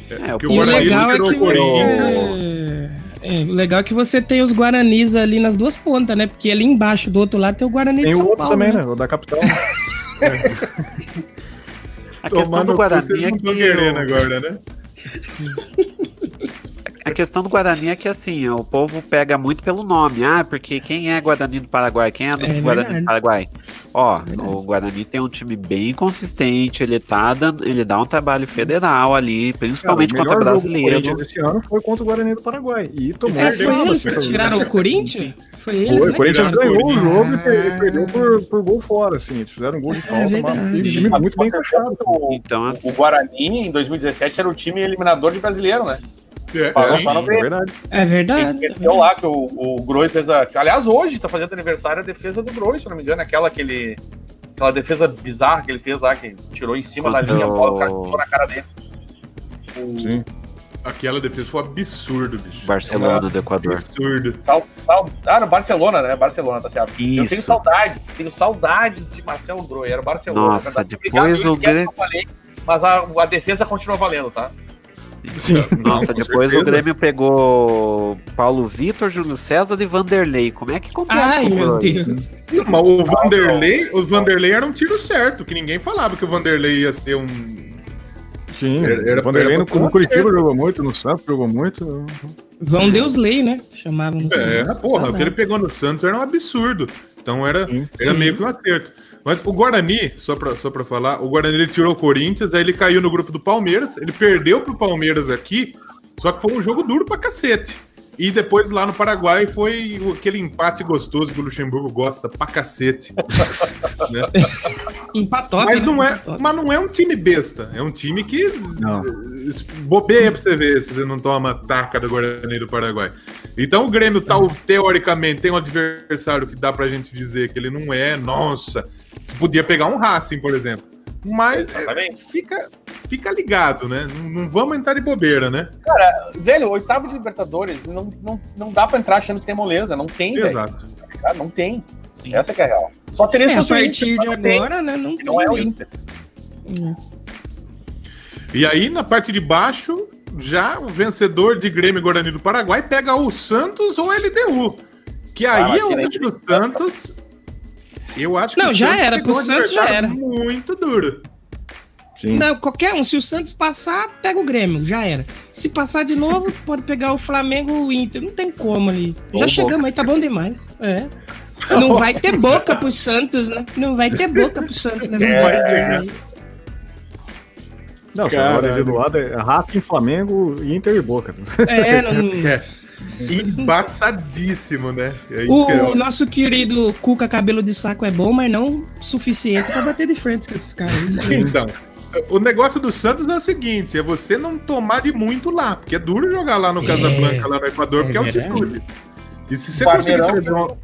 É, porque o o legal é que você. É, o legal é que você tem os Guaranis ali nas duas pontas, né? Porque ali embaixo do outro lado tem o Guarani Tem de o São outro Paulo. também, né? né? O da capital. A questão Tomar do no cu, Guarani é que. querendo o- agora, né? A questão do Guarani é que assim, o povo pega muito pelo nome. Ah, porque quem é Guarani do Paraguai? Quem é do É Guarani verdade. do Paraguai? Ó, o Guarani tem um time bem consistente, ele tá dando, ele dá um trabalho federal ali, principalmente Cara, o contra do brasileiro. Esse ano foi contra o Guarani do Paraguai. E tomou É, foi mas eles que foi- tiraram o Corinthians? Foi eles, Foi, né? o Corinthians o ganhou o jogo e Ah. perdeu por, por gol fora, assim. Eles fizeram um gol de falta, mas verdade. o time muito bem encaixado. O, Então, o Guarani, em 2017, era o time eliminador de brasileiro, né? É, Parou sim. só no É verdade. É verdade. Ele perdeu lá que o, o Groi fez a. aliás, hoje tá fazendo aniversário a defesa do Groi, se não me engano. Aquela que ele. Aquela defesa bizarra que ele fez lá, que tirou em cima da linha, a bola, o cara na cara dele. O- Sim. Aquela defesa foi um absurdo, bicho. Barcelona do Equador. Absurdo. Sal, sal, ah, no Barcelona, né? Barcelona, tá certo. Eu Isso. tenho saudades, tenho saudades de Marcelo Groi, era o Barcelona. Nossa, depois Obrigado, o esquece Grêmio- que eu falei, Mas a, a defesa continua valendo, tá? Sim. Nossa, depois certeza. o Grêmio pegou Paulo Vitor, Júlio César e Vanderlei. Como é que completa Ai, com o meu Groi? Deus. Não, mas o Vanderlei, o Vanderlei era um tiro certo, que ninguém falava que o Vanderlei ia ser um. Sim. Era- era- o Vanderlei era no, no. Curitiba jogou muito, no Santos jogou muito. Vão Deus Lei, né? Chamavam. no É, Santos. porra, o que ele pegou no Santos era um absurdo. Então era, Sim. era meio que um acerto. Mas o Guarani, só pra, só pra falar, o Guarani ele tirou o Corinthians, aí ele caiu no grupo do Palmeiras, ele perdeu pro Palmeiras aqui, só que foi um jogo duro pra cacete. E depois lá no Paraguai foi aquele empate gostoso que o Luxemburgo gosta pra cacete. né? Empatou. Mas né? não é, Empatou. mas não é um time besta, é um time que Não. bobeia pra você ver se você não toma taca do Guarani do Paraguai. Então o Grêmio tá, teoricamente, tem um adversário que dá pra gente dizer que ele não é, nossa, podia pegar um Racing, por exemplo. Mas é, fica, fica ligado, né? Não, não vamos entrar de bobeira, né? Cara, velho, oitavo de Libertadores, não, não, não dá pra entrar achando que tem moleza. Não tem, velho. Exato. Cara, Não tem. Essa que é a real. Só teria É, se a fosse o partir Inter, de não tem. agora, né? Não, tem Não é o. Inter. E aí, na parte de baixo, já o vencedor de Grêmio e Guarani do Paraguai pega o Santos ou LDU. Que aí Ah, que o Santos. Eu acho que Não, o já Santos era, pegou pro Santos já era. Muito duro. Sim. Não, qualquer um. Se o Santos passar, pega o Grêmio, já era. Se passar de novo, pode pegar o Flamengo ou o Inter. Não tem como ali. Já Ou chegamos aí, tá bom demais. É. Não vai ter boca pro Santos, né? Não vai ter boca pro Santos nessa É. partida aí. Não, só agora ali do lado é Racing, Flamengo, Inter e Boca. É, não... É. Embaçadíssimo, né? É isso que O é. nosso querido Cuca Cabelo de Saco é bom, mas não suficiente pra bater de frente com esses caras. Então, o negócio do Santos é o seguinte: é você não tomar de muito lá, porque é duro jogar lá no É. Casablanca, lá no Equador, É porque é altitude. E se você Palmeirão, conseguir trazer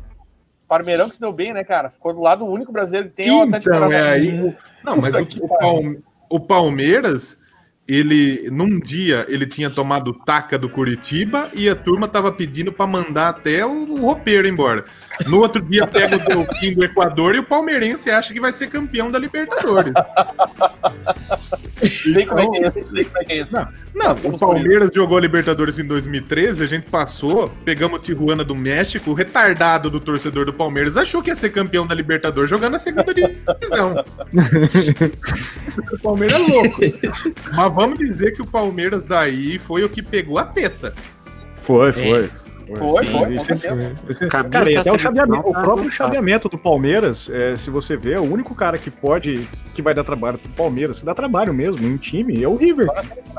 Parmeirão que se deu bem, né, cara? Ficou do lado único brasileiro que tem o Atlético Então, é aí. Não, mas o, o Palme- o Palmeiras, ele, num dia, ele tinha tomado taca do Curitiba e a turma tava pedindo pra mandar até o, o roupeiro embora. No outro dia, pega o Delfim do Equador e o palmeirense acha que vai ser campeão da Libertadores. Sei como é que é isso, sei como é que é isso. Não, Não, o Palmeiras jogou a Libertadores em 2013, a gente passou, pegamos o Tijuana do México, o retardado do torcedor do Palmeiras achou que ia ser campeão da Libertadores jogando a segunda divisão. o Palmeiras é louco. Mas vamos dizer que o Palmeiras daí foi o que pegou a teta. Foi, foi. Foi, Sim, foi. Caminho Cara, e até o, chaveamento, o tá próprio fácil. chaveamento do Palmeiras, é, se você vê, o único cara que pode, que vai dar trabalho pro Palmeiras, que dá trabalho mesmo em time, é o River.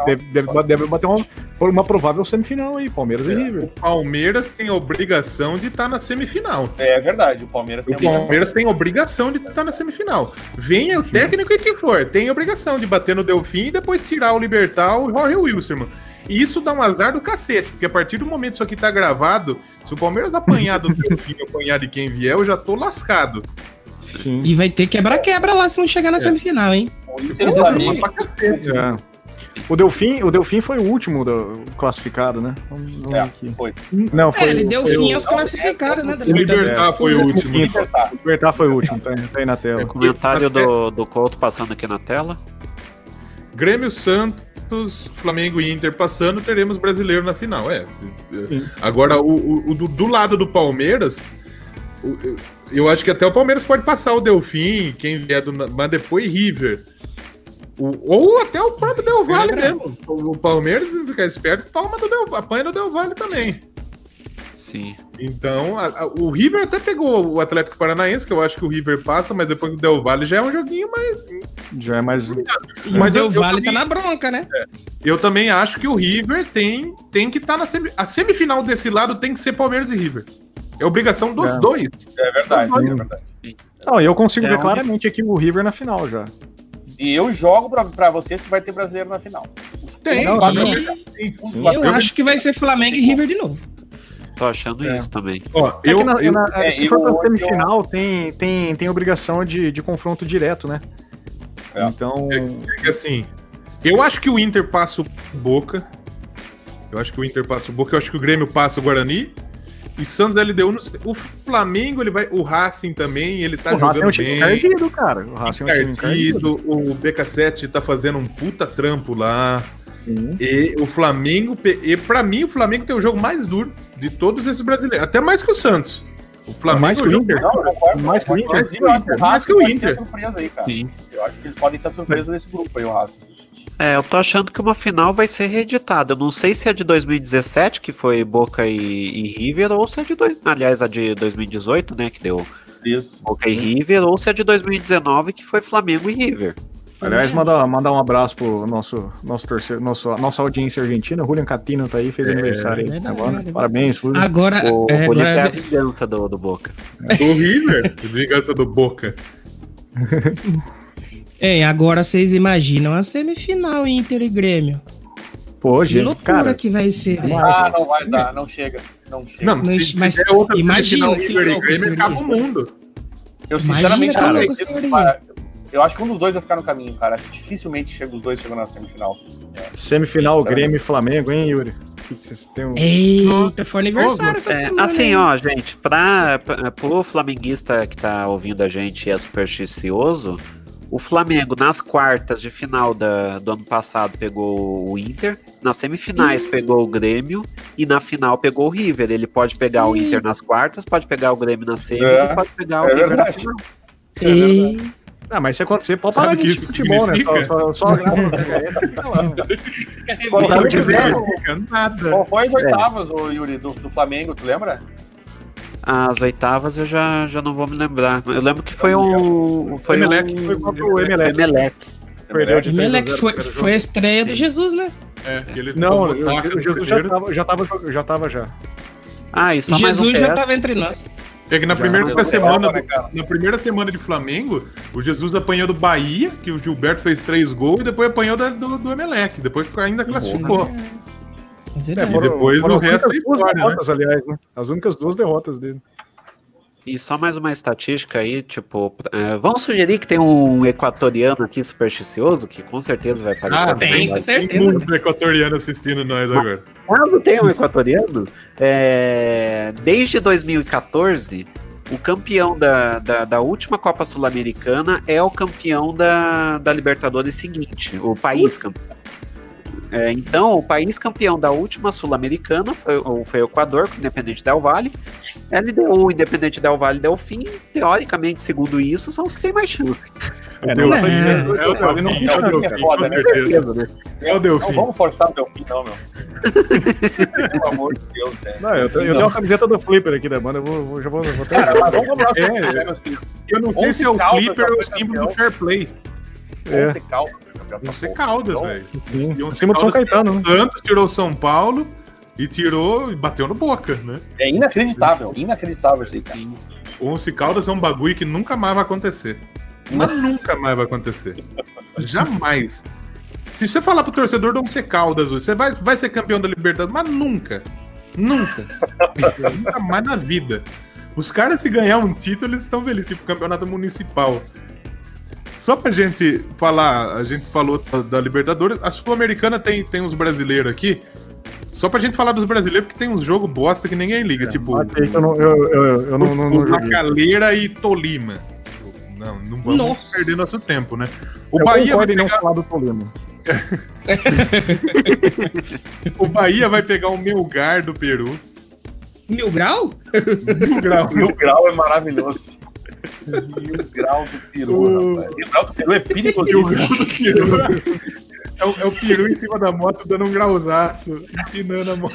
Deve, deve, deve bater uma, uma provável semifinal aí, Palmeiras e River. Palmeiras tem obrigação de estar na semifinal. É verdade, o Palmeiras tem O Palmeiras tem obrigação de estar na semifinal. Venha o técnico e quem for, tem obrigação de bater no Delfim e depois tirar o Libertar o Jorge Wilson. E isso dá um azar do cacete, porque a partir do momento que isso aqui tá gravado, se o Palmeiras apanhar do Delfim apanhar de quem vier, eu já tô lascado. Sim. E vai ter quebra-quebra lá se não chegar na semifinal, hein? O. É. O Delfim, o Delfim foi o último do, classificado, né? Vamos, É, aqui. foi. Não, foi, É, ele deu fim o, aos classificados, né? O Libertar foi o último. Libertar. o Bertar foi o último, tá, tá aí na tela. Comentário do, do Couto passando aqui na tela. Grêmio Santos, Flamengo e Inter passando, teremos brasileiro na final. É. Agora, o, o- do, do lado do Palmeiras, o- eu- acho que até o Palmeiras pode passar o Delfim, quem vier do. Mas depois River. O- ou até o próprio Del Valle mesmo. O, o Palmeiras, se ficar esperto, toma do Del, apanha do Del Valle também. Sim. Então, a- a- o River até pegou o Atlético Paranaense, que eu acho que o River passa, mas depois do Del Valle já é um joguinho mais. Já é mais. Mas o Del Valle também- tá na bronca, né? Eu também acho que o River tem, tem que estar na semi, a semifinal desse lado tem que ser Palmeiras e River. É obrigação dos É. dois. É verdade, é verdade. Não, e eu consigo É ver onde- claramente aqui o River na final já. E eu jogo pra, pra vocês que vai ter brasileiro na final. Tem, não, não. Sim. quatro- Eu acho que vai ser Flamengo e River de novo. Tô achando É. isso também. Ó, É eu, que na, eu- na- é, se for eu- pra semifinal, tem, tem, tem obrigação de, de confronto direto, né? É. Então. é que assim, eu acho que o Inter passa o Boca. Eu acho que o Inter passa o Boca, eu acho que o Grêmio passa o Guarani. E Santos LDU, o Flamengo, ele vai. O Racing também, ele tá o Racing é um jogando time bem. encardido, cara. O Racing é um time. Encardido, o BK7 tá fazendo um puta trampo lá. Sim. E o Flamengo, e pra mim, o Flamengo tem o jogo mais duro de todos esses brasileiros. Até mais que o Santos. O Flamengo Mais é que o jogo- Inter. Não, concordo. Mais que o Inter. Inclusive, eu acho que o Mais que o pode ser Inter. a surpresa aí, cara. Sim. Eu acho que eles podem ser surpresa desse grupo aí, o Racing. É, eu tô achando que uma final vai ser reeditada. Eu não sei se é de 2017, que foi Boca e, e River, ou se é de. Dois, aliás, a de 2018, né? Que deu Isso. Boca e River, ou se é de 2019, que foi Flamengo e River. Aliás, mandar, mandar um abraço pro nosso, nosso torcedor, nosso, nossa audiência argentina. O Julian Catino tá aí, fez aniversário aí. verdade, agora. verdade. Parabéns, Julian. Agora, O, é, é a agora vingança do, do Boca. O River, vingança do Boca. é, agora vocês imaginam a semifinal Inter e Grêmio. Pô, Que gente, loucura cara. que vai ser. velho. Ah, não vai dar, não chega. Não chega. Não, Mas- se, se mas der outra imagina semifinal que River e Grêmio, acaba o mundo. Eu sinceramente que não acredito. Eu acho que um dos dois vai ficar no caminho, cara. Dificilmente chega os dois chegando na semifinal. É. Semifinal, Grêmio e Flamengo, hein, Yuri? O vocês têm um- Eita, foi aniversário essa É, semana. assim, hein? ó, gente, pra, pra, pro flamenguista que tá ouvindo a gente e é supersticioso, o Flamengo nas quartas de final da, do ano passado pegou o Inter, nas semifinais pegou o Grêmio e na final pegou o River. Ele pode pegar o Ih. Inter nas quartas, pode pegar o Grêmio nas semis É, e pode pegar o é River na verdade. final. Ei, Ah, mas se acontecer, pode Sabe parar o que de isso futebol, né? Só, só, só grava fica lá. Não foi, significa nada. qual foi as oitavas, ô, Yuri, do, do Flamengo, tu lembra? As oitavas eu já, já não vou me lembrar. Eu lembro que foi um. Foi Emelec, um, foi contra o Emelec. Emelec. Perdeu de o Melec 3 a 0 foi, foi a estreia do Jesus, né? É, que ele Não, o Jesus já tava, já tava, já tava já. Ah, e só mais um Jesus já tava entre nós. É que na Já primeira semana, derrota, né, na primeira semana de Flamengo, o Jesus apanhou do Bahia, que o Gilberto fez três gols, e depois apanhou da- do, do Emelec. Depois ainda classificou. É. E depois no as resto é duas história, derrotas, aliás, né? As únicas duas derrotas dele. E só mais uma estatística aí, tipo, é, vamos sugerir que tem um equatoriano aqui supersticioso, que com certeza vai aparecer. Ah, tem, com Tem certeza. muito equatoriano assistindo nós agora. Caso tenha um equatoriano, é, desde 2014, o campeão da, da, da última Copa Sul-Americana é o campeão da, da Libertadores seguinte, o país campeão. É, então, o país campeão da última Sul-Americana foi, o- foi o Equador, com o Independente Del Valle. LDU, o Independente Del Valle e Delfim, teoricamente, segundo isso, são os que têm mais chance. É, Delfim, não, é, é o Delfim, Delfim, é é o o Delfim, foda, com né? certeza. certeza, né? É o Não Delfim. vamos forçar o Delfim, não, meu. Pelo amor de Deus, velho. Não, eu, tenho- eu tenho uma camiseta do Flipper aqui da banda, eu vou, vou- já vou, vou ter. Cara, mas vamos É, é. Eu não sei se é o Flipper ou o símbolo do Fair Play. É. Onze Caldas, campeão Vão dessa ser. Caldas, Então, velho. E em cima do São Caetano, né? Santos tirou São Paulo e tirou e bateu no Boca, né? É inacreditável, inacreditável isso aí, cara. O Once Caldas é um bagulho que nunca mais vai acontecer. Mas nunca mais vai acontecer. Jamais. Se você falar pro torcedor do Once Caldas, você vai, vai ser campeão da Libertadores, mas nunca. Nunca. nunca mais na vida. Os caras, se ganhar um título, eles estão felizes, tipo campeonato municipal. Só pra gente falar, a gente falou da, da Libertadores, a Sul-Americana tem, tem uns brasileiros aqui. Só pra gente falar dos brasileiros, porque tem uns jogos bosta que ninguém liga. tipo, Matei que eu não, eu, eu, eu não, não, não. Macaleira e Tolima. Não, não vamos Nossa. perder nosso tempo, né? O eu Bahia, vai em não pegar, falar do Tolima. o Bahia vai pegar o Melgar do Peru. Mil grau? Mil grau. Mil grau é maravilhoso. Mil grau do peru, rapaz. Mil grau do peru é perigoso. Mil grau do Peru. É o, é o peru em cima da moto dando um grauzaço, empinando a moto.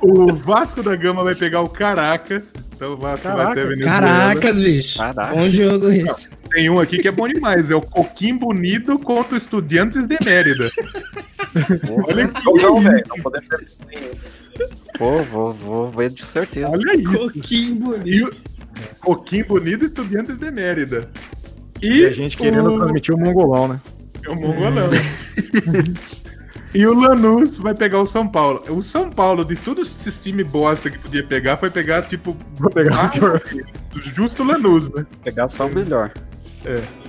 O Vasco da Gama vai pegar o Caracas. Então o Vasco vai Caraca. até a Venezuela. Caracas, bicho. Caraca. Bom jogo esse. Tem um aqui que é bom demais. É o Coquim Bonito contra o Estudiantes de Mérida. Olha que Não, velho. Não podemos. Pô, vou, vou ver de certeza. Olha isso. Coquinho bonito. E o Coquim Bonito Estudiantes de Mérida. E, E a gente querendo o... transmitir o mongolão, né? É o mongolão. e o Lanús vai pegar o São Paulo. O São Paulo, de todos esses times bosta que podia pegar, foi pegar, tipo, Vou pegar Ah, o pior. justo o Lanús, né? Pegar só o melhor.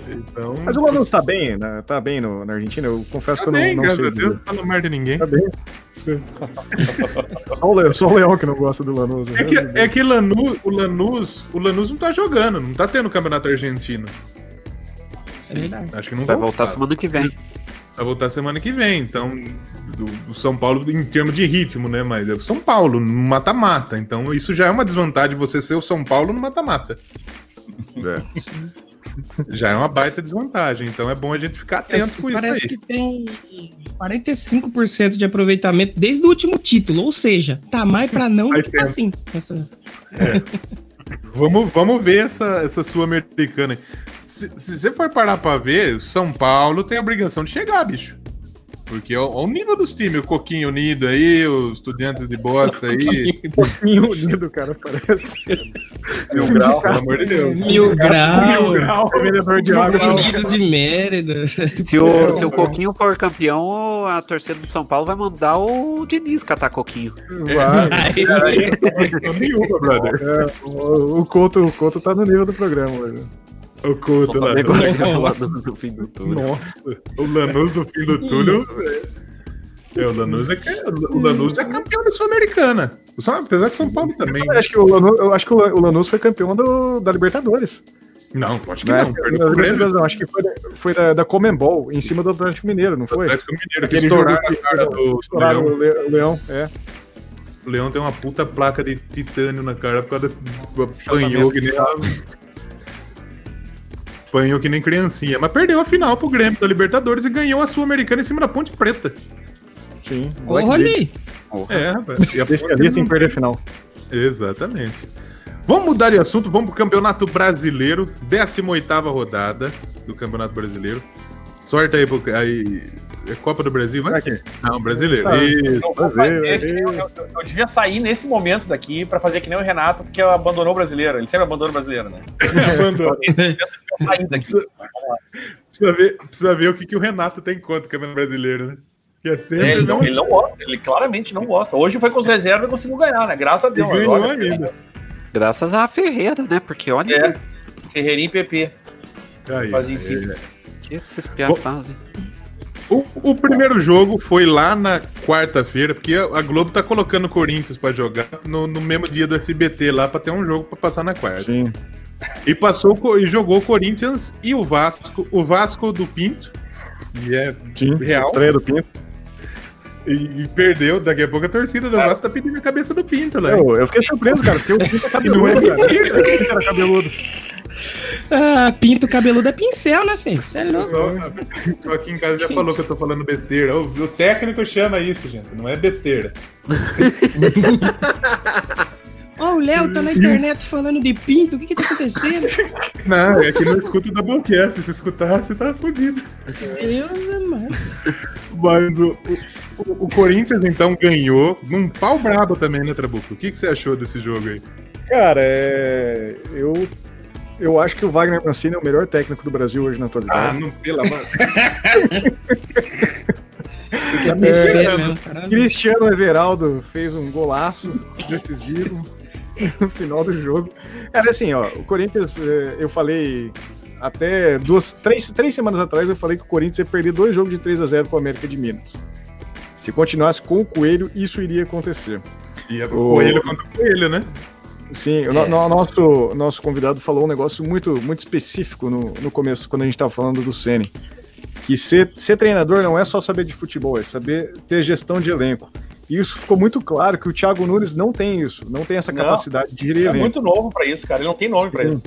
Então. Mas o Lanús tá bem, né? tá bem no, na Argentina? Eu confesso Tá que eu bem, não, não graças sei. a Deus, não fala merda de ninguém. Tá bem. Só, o Leão, só o Leão que não gosta do Lanús. né? É que, é que Lanús, o Lanús, o Lanús não tá jogando, não tá tendo campeonato argentino. É verdade. Acho que não Vai voltar. voltar semana que vem. Vai voltar semana que vem. Então, do, do São Paulo em termos de ritmo, né? Mas é o São Paulo no mata-mata. Então, isso já é uma desvantagem você ser o São Paulo no mata-mata. É. Já é uma baita desvantagem. Então, é bom a gente ficar atento com isso Parece aí. que tem 45% de aproveitamento desde o último título. Ou seja, tá mais pra não do que pra sim. Essa- Vamos, vamos ver essa, essa sul-americana. aí. Se, se você for parar pra ver, São Paulo tem a obrigação de chegar, bicho. Porque ó o nível dos times, o Coquinho Unido aí, os estudantes de bosta aí. Pouquinho unido, cara, parece. Mil grau, pelo amor de Deus. Mil grau. Mil grau. O vendedor de de Mérida. Se o, se o Coquinho for campeão, a torcida do São Paulo vai mandar o Diniz catar Coquinho. Vai. Não nenhuma, brother. É, o, o, Couto, o Couto tá no nível do programa hoje. O lá Nossa. no, no fim do túnel. Nossa. O Lanús no fim do túnel. É, o Lanús é, ca- o Lanús é campeão da Sul-Americana. Apesar que São Paulo também. Eu acho que o Lanús, eu acho que o Lan- o Lanús foi campeão do, da Libertadores. Não, acho que Né? não. Pro Grêmio. Libertadores não, acho que foi, da- foi da, da Comembol, em cima do Atlético Mineiro, não O foi? Atlético Mineiro, que estouraram a cara do Estouraram Leão. o Le- o Leão, é. O Leão tem uma puta placa de titânio na cara por causa desse. Apanhou que nem. Apanhou que nem criancinha. Mas perdeu a final pro Grêmio da Libertadores e ganhou a Sul-Americana em cima da Ponte Preta. Sim. Porra ali. É, rapaz. E a Ponte Especialista em não- perder a final. Exatamente. Vamos mudar de assunto, vamos pro Campeonato Brasileiro, 18ª rodada do Campeonato Brasileiro. Sorte aí, pro, aí é Copa do Brasil, vai? Aqui. Não, brasileiro. Tá. Fazer que nem eu, eu- eu devia sair nesse momento daqui pra fazer que nem o Renato, porque abandonou o brasileiro. Ele sempre abandona o brasileiro, né? Abandonou. Precisa ver, precisa ver o que, que o Renato tem contra o Campeonato Brasileiro, né? Que é sempre Ele não, não, ele não gosta, ele claramente não gosta. Hoje foi com os reservas e conseguiu ganhar, né? Graças a Deus. ganhou Agora, ainda. Graças à Ferreira, né? Porque olha É. Ferreirinho e PP. Aí, Mas enfim. é. o que esses piá fazem. O, o primeiro jogo foi lá na quarta-feira, porque a Globo tá colocando o Corinthians pra jogar no, no mesmo dia do SBT lá pra ter um jogo pra passar na quarta. Sim. E passou e jogou o Corinthians e o Vasco, o Vasco do Pinto. E é Sim. real. Estreia do Pinto. E, e perdeu. Daqui a pouco a torcida do Vasco tá pedindo a cabeça do Pinto lá. Eu, eu fiquei surpreso, cara, porque o Pinto é não é cabeludo, cara. mentira. O Pinto era cabeludo. Ah, pinto cabeludo é pincel, né, filho? Você é louco. Só, aqui em casa já falou que eu tô falando besteira. O, o técnico chama isso, gente. Não é besteira. Ó, o Léo tá na internet falando de pinto, o que que tá acontecendo? Não, é que não escuta o Doublecast. Se escutasse, tá fudido. Deus amado. Mas o, o, o Corinthians, então, ganhou num pau brabo também, né, Trabuco? O que, que você achou desse jogo aí? Cara, é... eu, eu acho que o Wagner Mancini é o melhor técnico do Brasil hoje na Ah, atualidade. não, pelo amor. Tá mexendo mesmo, caralho. Cristiano Everaldo fez um golaço decisivo no final do jogo. Cara, assim, ó, o Corinthians, é, eu falei até duas, três, três semanas atrás, eu falei que o Corinthians ia perder dois jogos de 3 a 0 com o América de Minas. Se continuasse com o Coelho, isso iria acontecer. E é O- coelho contra o coelho, né? Sim, o no- no- nosso, nosso convidado falou um negócio muito, muito específico no, no começo, quando a gente estava falando do Ceni. Que ser, ser treinador não é só saber de futebol, é saber ter gestão de elenco. E isso ficou muito claro que o Thiago Nunes não tem isso, não tem essa Não, capacidade de gerir É elenco. muito novo pra isso, cara. Ele não tem nome pra Sim. isso.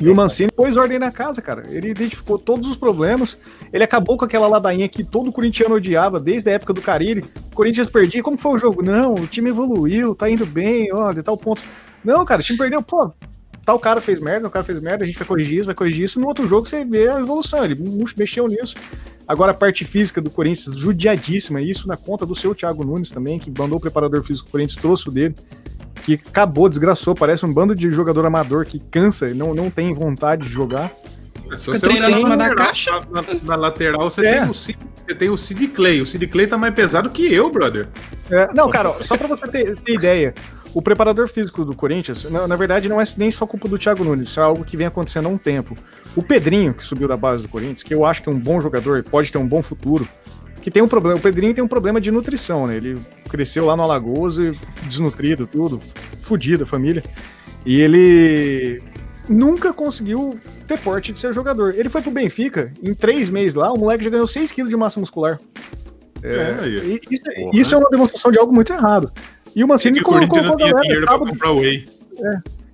E o Mancini pôs ordem na casa, cara. Ele identificou todos os problemas. Ele acabou com aquela ladainha que todo corintiano odiava desde a época do Carilli. O Corinthians perdia. Como foi o jogo? Não, o time evoluiu, tá indo bem, olha, tal ponto. Não, cara, o time perdeu. Pô, tal cara fez merda, o cara fez merda, a gente vai corrigir isso, vai corrigir isso. No outro jogo você vê a evolução. Ele mexeu nisso. Agora a parte física do Corinthians, judiadíssima. Isso na conta do seu Thiago Nunes também, que mandou o preparador físico do Corinthians, trouxe o dele que acabou, desgraçou, parece um bando de jogador amador que cansa e não, não tem vontade de jogar. É só Fica você treinando em cima na da lateral, caixa. Na, na- na lateral você, É. tem o Sid, você tem o Sid Clay. O Sid Clay tá mais pesado que eu, brother. É, não, cara, só pra você ter, ter ideia, o preparador físico do Corinthians, na, na verdade, não é nem só culpa do Thiago Nunes, isso é algo que vem acontecendo há um tempo. O Pedrinho, que subiu da base do Corinthians, que eu acho que é um bom jogador, pode ter um bom futuro, que tem um problema, o Pedrinho tem um problema de nutrição, né? Ele cresceu lá no Alagoas e desnutrido, tudo, fudido a família. E ele nunca conseguiu ter porte de ser jogador. Ele foi pro Benfica, em três meses lá, o moleque já ganhou 6 quilos de massa muscular. É. E Isso, isso é uma demonstração de algo muito errado. E o É Mancini o colocou tinha galera, sábado, whey.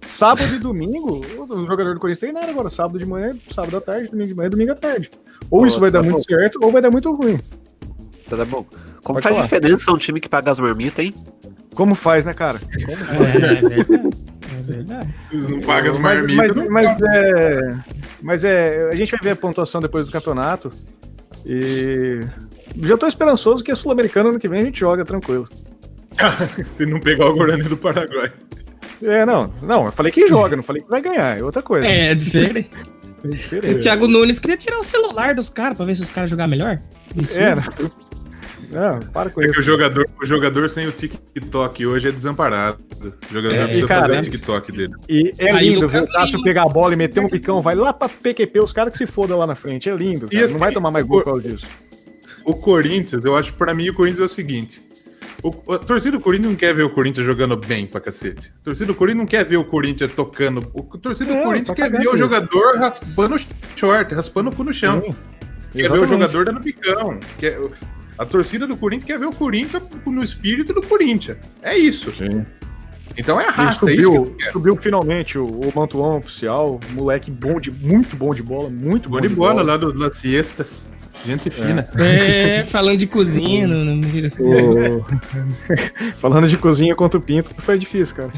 sábado e domingo, o jogador do Corinthians treinaram agora, sábado de manhã, sábado à tarde, domingo de manhã, domingo à tarde. Ou Pô, isso vai tá dar bom. muito certo, ou vai dar muito ruim. Tá bom. Como Pode faz falar. diferença um time que paga as marmitas, hein? Como faz, né, cara? É, é verdade. É verdade. Não pagam as mas, marmitas. mas, não mas é, mas é, a gente vai ver a pontuação depois do campeonato. E já tô esperançoso que a Sul-Americana ano que vem a gente joga tranquilo. Se não pegar o Guarani do Paraguai. É, não, não, eu falei que joga, não falei que vai ganhar, é outra coisa. É, é diferente. É O. Thiago Nunes queria tirar o celular dos caras pra ver se os caras jogar melhor. Isso. É, não, para com É que isso. o jogador, o jogador sem o TikTok hoje é desamparado. O jogador É, precisa cara, fazer né? o TikTok dele. E é Aí, lindo ver o Lima. pegar a bola e meter um bicão, vai lá pra PQP, os caras que se fodam lá na frente. É lindo, cara. E assim, não vai tomar mais gol por causa disso. O Corinthians, eu acho que pra mim o Corinthians é o seguinte. O, a torcida do Corinthians não quer ver o Corinthians jogando bem pra cacete. A torcida do Corinthians não quer ver o Corinthians tocando. O a torcida do É, Corinthians quer ver o isso. jogador raspando o short, raspando o cu no chão. Sim, Quer ver o exatamente. jogador dando bicão. Quer, a torcida do Corinthians quer ver o Corinthians no espírito do Corinthians. É isso. Sim. Então é a raça, é isso que eu subiu, quero. subiu finalmente o, o Mantuan oficial, moleque bom de, muito bom de bola, muito bom Bom de bola lá do La Siesta. Gente fina. É, falando de cozinha. No. O- Falando de cozinha contra o Pinto, foi difícil, cara.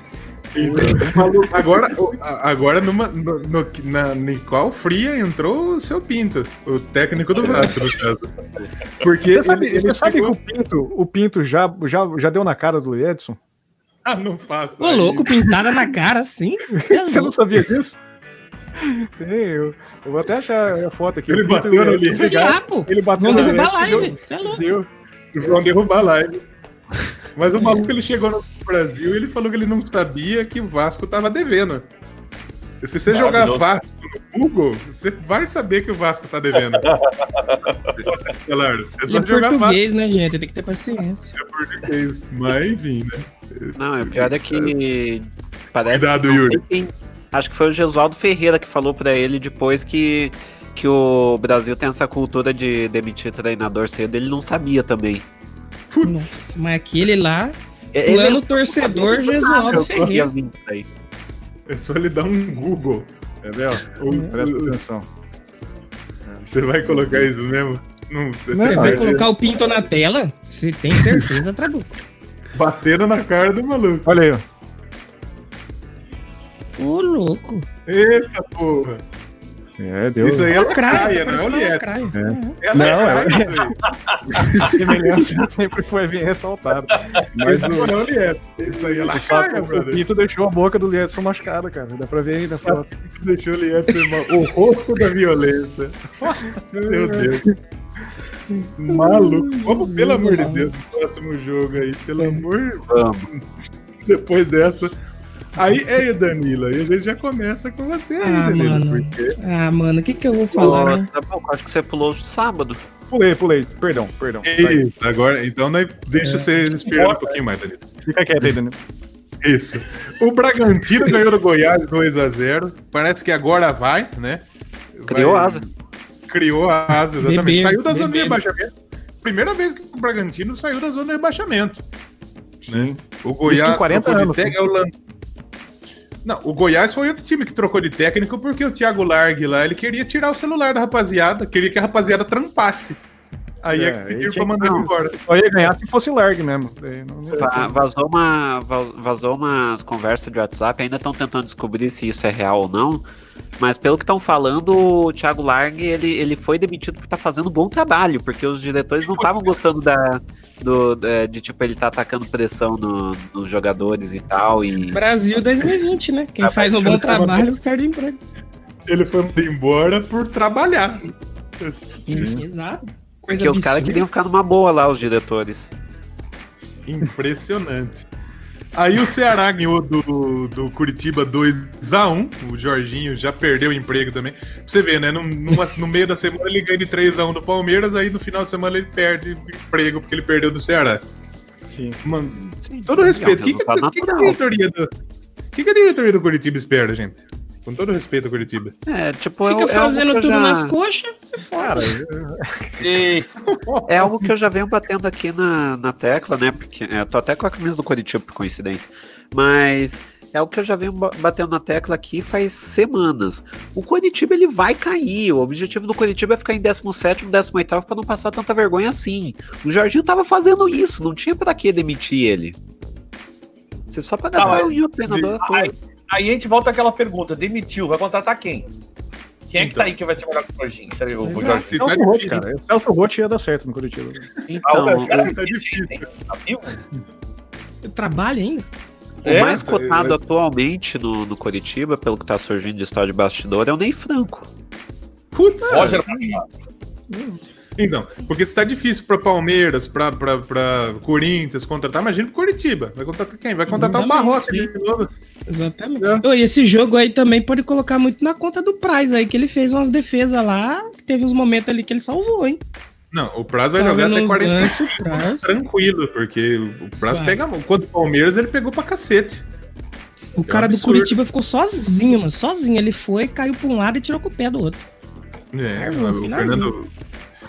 Agora, o- a- agora numa, no, no- na Nicole Fria entrou o seu Pinto, o técnico do Vasco, no caso. Porque Você sabe, ele- você ele sabe pegou- que o Pinto, o Pinto já, já, já deu na cara do Edson? Ah, não faça. Ô, louco, pintada na cara assim. Você não sabia disso? Tem, eu, eu vou até achar a foto aqui. Ele O Pinto- bateu no ele- livro. Pô. Ele bateu Vão no derrubar a live. Você é louco. Deu, Vão derrubar a live. Mas o maluco ele chegou no Brasil e ele falou que ele não sabia que o Vasco tava devendo. Se você jogar. Vasco no Google, você vai saber que o Vasco tá devendo. Claro, é só é jogar Vasco português, né, gente? Tem que ter paciência. é português. Mas enfim, né? Não, o pior é que parece Cuidado, que Yuri. quem- acho que foi o Gesualdo Ferreira que falou pra ele depois que, que o Brasil tem essa cultura de demitir treinador cedo, ele não sabia também. Putz, Nossa, mas aquele lá, Ele plano torcedor Gesualdo eu corria Ferreira. é só ele dar um Google. Entendeu? O- Presta atenção. Você vai colocar isso mesmo? Não, Você Não, vai é- colocar o pinto na tela? Você tem certeza, Trabuco? Bateram na cara do maluco. Olha aí, ó. Ô, louco. Eita porra. É, deu. Isso aí é Lacraia, não é o Lieto. lacraia. É Não, isso aí. A semelhança sempre foi bem ressaltada. Mas não é o Lieto. Isso aí é o, saco, lacraia, o brother. Pinto deixou a boca do Liedson machucada, cara. Dá pra ver aí na foto. o deixou o Lieto? O rosto da violência. Meu Deus. Maluco. Vamos, pelo amor de Deus, no próximo jogo aí. Pelo amor. Vamos. Depois dessa. Aí, ei, Danilo, aí a gente já começa com você aí, Ah, Danilo. mano. Porque Ah, mano, o que que eu vou falar, né? Tá bom, acho que você pulou de sábado. Pulei, pulei. Perdão, perdão. Vai. Isso, agora, então nós, deixa você respirar um pouquinho mais, Danilo. Fica quieto aí, Danilo. Isso. O Bragantino ganhou do Goiás 2x0. Parece que agora vai, né? Criou Vai- asa. Criou a asa, exatamente. Saiu da zona de rebaixamento. Primeira vez que o Bragantino saiu da zona de rebaixamento. Sim. O Goiás em 40 trocou anos, de técnico. é o Lan- Não, o Goiás foi outro time que trocou de técnico porque o Thiago Largue lá, ele queria tirar o celular da rapaziada, queria que a rapaziada trampasse. Aí é, É, que pediram pra mandar ele embora. Só ia ganhar se fosse largue mesmo. Não- não- Va- Vazou, uma, va- vazou umas conversas de WhatsApp, ainda estão tentando descobrir se isso é real ou não. Mas pelo que estão falando, o Thiago Largue ele, ele foi demitido por estar fazendo um bom trabalho, porque os diretores não estavam gostando da, do, da- de tipo ele tá atacando pressão no- nos jogadores e tal. E Brasil 2020, né? Quem Ah, faz um bom eu tava- trabalho perde o emprego. Ele foi mandado embora por trabalhar. Exato. Coisa porque os caras queriam ficar numa boa lá, os diretores. Impressionante. Aí o Ceará ganhou do, do Curitiba 2x1. O Jorginho já perdeu o emprego também. Pra você ver, né? Num- numa- no meio da semana ele ganha de 3x1 do Palmeiras, aí no final de semana ele perde o emprego porque ele perdeu do Ceará. Sim. Mano, todo respeito. O que, que, que, que a natural. diretoria do. Que, que a diretoria do Curitiba espera, gente? Com todo respeito ao Curitiba. É, tipo, Fica é, é algo fazendo que eu tudo já- nas coxas. Cara, E É algo que eu já venho batendo aqui na, na tecla, né? Porque é, eu tô até com a camisa do Curitiba, por coincidência. Mas é algo que eu já venho ba- batendo na tecla aqui faz semanas. O Curitiba ele vai cair. O objetivo do Curitiba é ficar em 17, 18 para não passar tanta vergonha assim. O Jorginho tava fazendo isso, não tinha pra que demitir ele. Você só pra gastar o treinador à toa. Aí, a gente volta àquela pergunta: demitiu, vai contratar quem? Quem é que tá aí que vai ser melhor que o Jorginho? Sério, o. Jorginho. Se tá Celso Roth, difícil, cara. Celso Roth ia dar certo no Curitiba. Então, Ah, o o, cara tá difícil. Tá trabalho ainda. o É? mais cotado atualmente no, no Curitiba, pelo que tá surgindo de história de bastidor, é o Ney Franco. Putz, Roger Então, porque se tá difícil pra Palmeiras, pra Corinthians contratar, imagina pro Curitiba. Vai contratar quem? Vai contratar o. Barroca de novo. Exatamente. É. E esse jogo aí também pode colocar muito na conta do Price aí, que ele fez umas defesas lá, que teve uns momentos ali que ele salvou, hein? Não, o Prazo vai Tá jogar até os 40 lances, o Price. tranquilo, porque o Prazo Vai. pega. Quanto o Palmeiras, ele pegou pra cacete. O cara do absurdo. Curitiba ficou sozinho, mano. Sozinho. Ele foi, caiu pra um lado e tirou com o pé do outro. É, o. Fernando,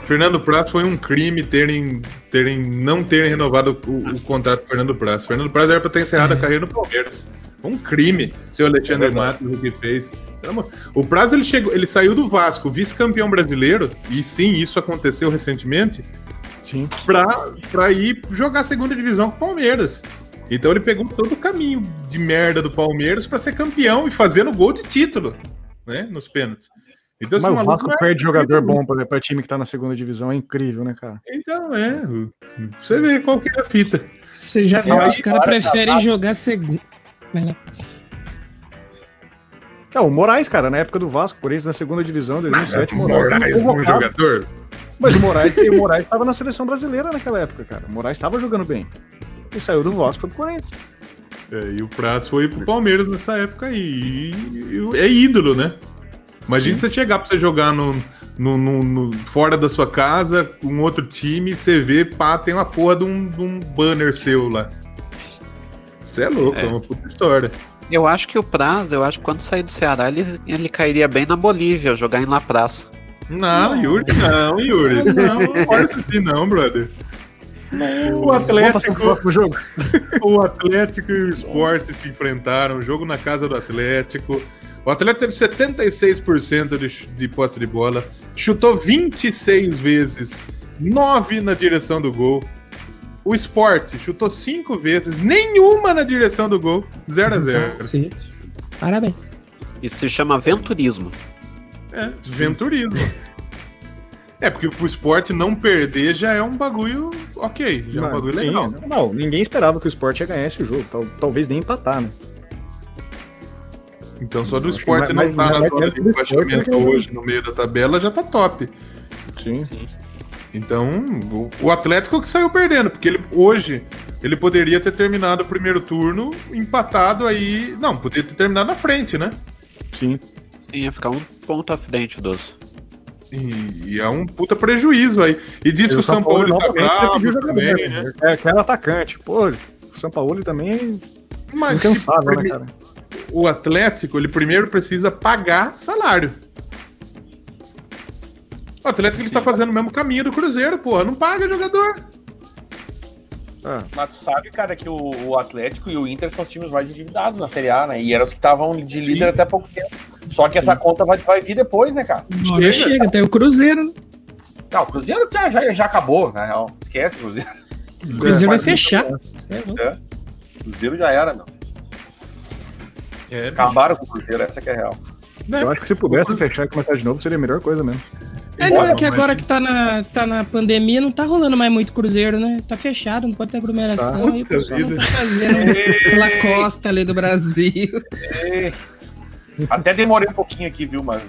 Fernando Prazo foi um crime terem, terem não terem renovado o, o contrato do Fernando Prazo. Fernando Prazo era pra ter encerrado a carreira no Palmeiras. Foi um crime, seu Alexandre É. Matos, o que fez. O Prazo ele chegou, ele saiu do Vasco, vice-campeão brasileiro, e sim, isso aconteceu recentemente, Sim. pra, pra ir jogar segunda divisão com o Palmeiras. Então ele pegou todo o caminho de merda do Palmeiras pra ser campeão e fazendo gol de título, né, nos pênaltis. Então, Mas o Vasco é- perde jogador bom pra, pra time que tá na segunda divisão. É incrível, né, cara? Então, é. Você vê qual que é a fita. Você já viu É, que os caras agora preferem tá- jogar segundo. É, o Moraes, cara, na época do Vasco, por isso na segunda divisão, 2007, o Moraes, Moraes, foi um jogador. Mas o Moraes, o Moraes tava na seleção brasileira naquela época, cara. O Moraes tava jogando bem. E saiu do Vasco foi pro Corinthians. É, e o Prazo foi pro Palmeiras nessa época aí. E, e é ídolo, né? Imagina você chegar pra você jogar no, no, no- no- fora da sua casa, com um outro time, e você vê, pá, tem uma porra de um, de um banner seu lá. Você é louco, é. É. uma puta história. Eu acho que o Prazo, eu acho que quando sair do Ceará, ele, ele cairia bem na Bolívia, jogar em La Praça. Não, Yuri, não, Yuri. Não, não pode assim, não, brother. O Atlético, próximo jogo. o Atlético e o Sport se enfrentaram, jogo na casa do Atlético. O Atlético teve 76% de, de posse de bola, chutou 26 vezes, 9 na direção do gol. O Sport chutou 5 vezes, nenhuma na direção do gol, 0 a 0 Cacete. Parabéns. Isso se chama venturismo. É, venturismo. É, porque o Sport não perder já é um bagulho ok, já é um Não, bagulho sim, legal. Não, ninguém esperava que o Sport ia ganhar esse jogo. tal- talvez nem empatar, né? Então só do mais- não tá na zona de rebaixamento hoje no meio da tabela já tá top. Sim. Então, o- o Atlético que saiu perdendo, porque ele hoje ele poderia ter terminado o primeiro turno empatado aí. Não, poderia ter terminado na frente, né? Sim. Sim, ia ficar um ponto à frente dos. E, e é um puta prejuízo aí. E diz que o São Paulo tá novamente bravo jogador, também, né? né? É, que era atacante. Pô, o São Paulo também é Mas incansável, né, cara? O Atlético, ele primeiro precisa pagar salário. O Atlético ele tá fazendo o mesmo caminho do Cruzeiro, porra. Não paga jogador. Ah, Mas tu sabe, cara, que o, o Atlético e o Inter são os times mais endividados na Série A, né? E eram os que estavam de líder Sim. até pouco tempo. Só que essa conta vai, vai vir depois, né, cara? Hora Chega. chega, tem o Cruzeiro. né? Não, o Cruzeiro já, já, já acabou, na real. Esquece o Cruzeiro. O Cruzeiro vai fechar. É. É. O Cruzeiro já era, meu. É, Acabaram com o Cruzeiro, essa que é a real. eu acho que se pudesse fechar e começar de novo, seria a melhor coisa mesmo. É, não, é que agora que tá na, tá na pandemia, não tá rolando mais muito cruzeiro, né? Tá fechado, não pode ter aglomeração. Tá. aí o pessoal não tá fazendo pela costa ali do Brasil. Até demorei um pouquinho aqui, viu, mas.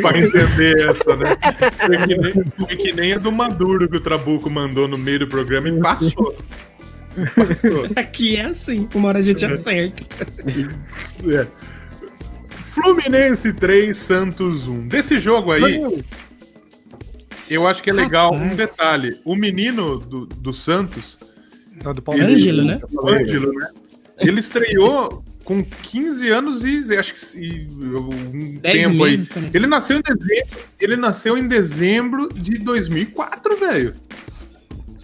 pra entender essa, né? Foi que, nem, foi que nem a do Maduro que o Trabuco mandou no meio do programa e passou. Aqui é assim, uma hora a gente acerta. É. Fluminense 3, Santos 1. Desse jogo aí, eu acho que é legal Rapaz. um detalhe. O menino do, do Santos, Não, do Ângelo, né? o Ângelo, né? Ele estreou com 15 anos e acho que e, um tempo aí. meses, parece. Ele nasceu em dezembro, ele nasceu em dezembro de 2004, velho.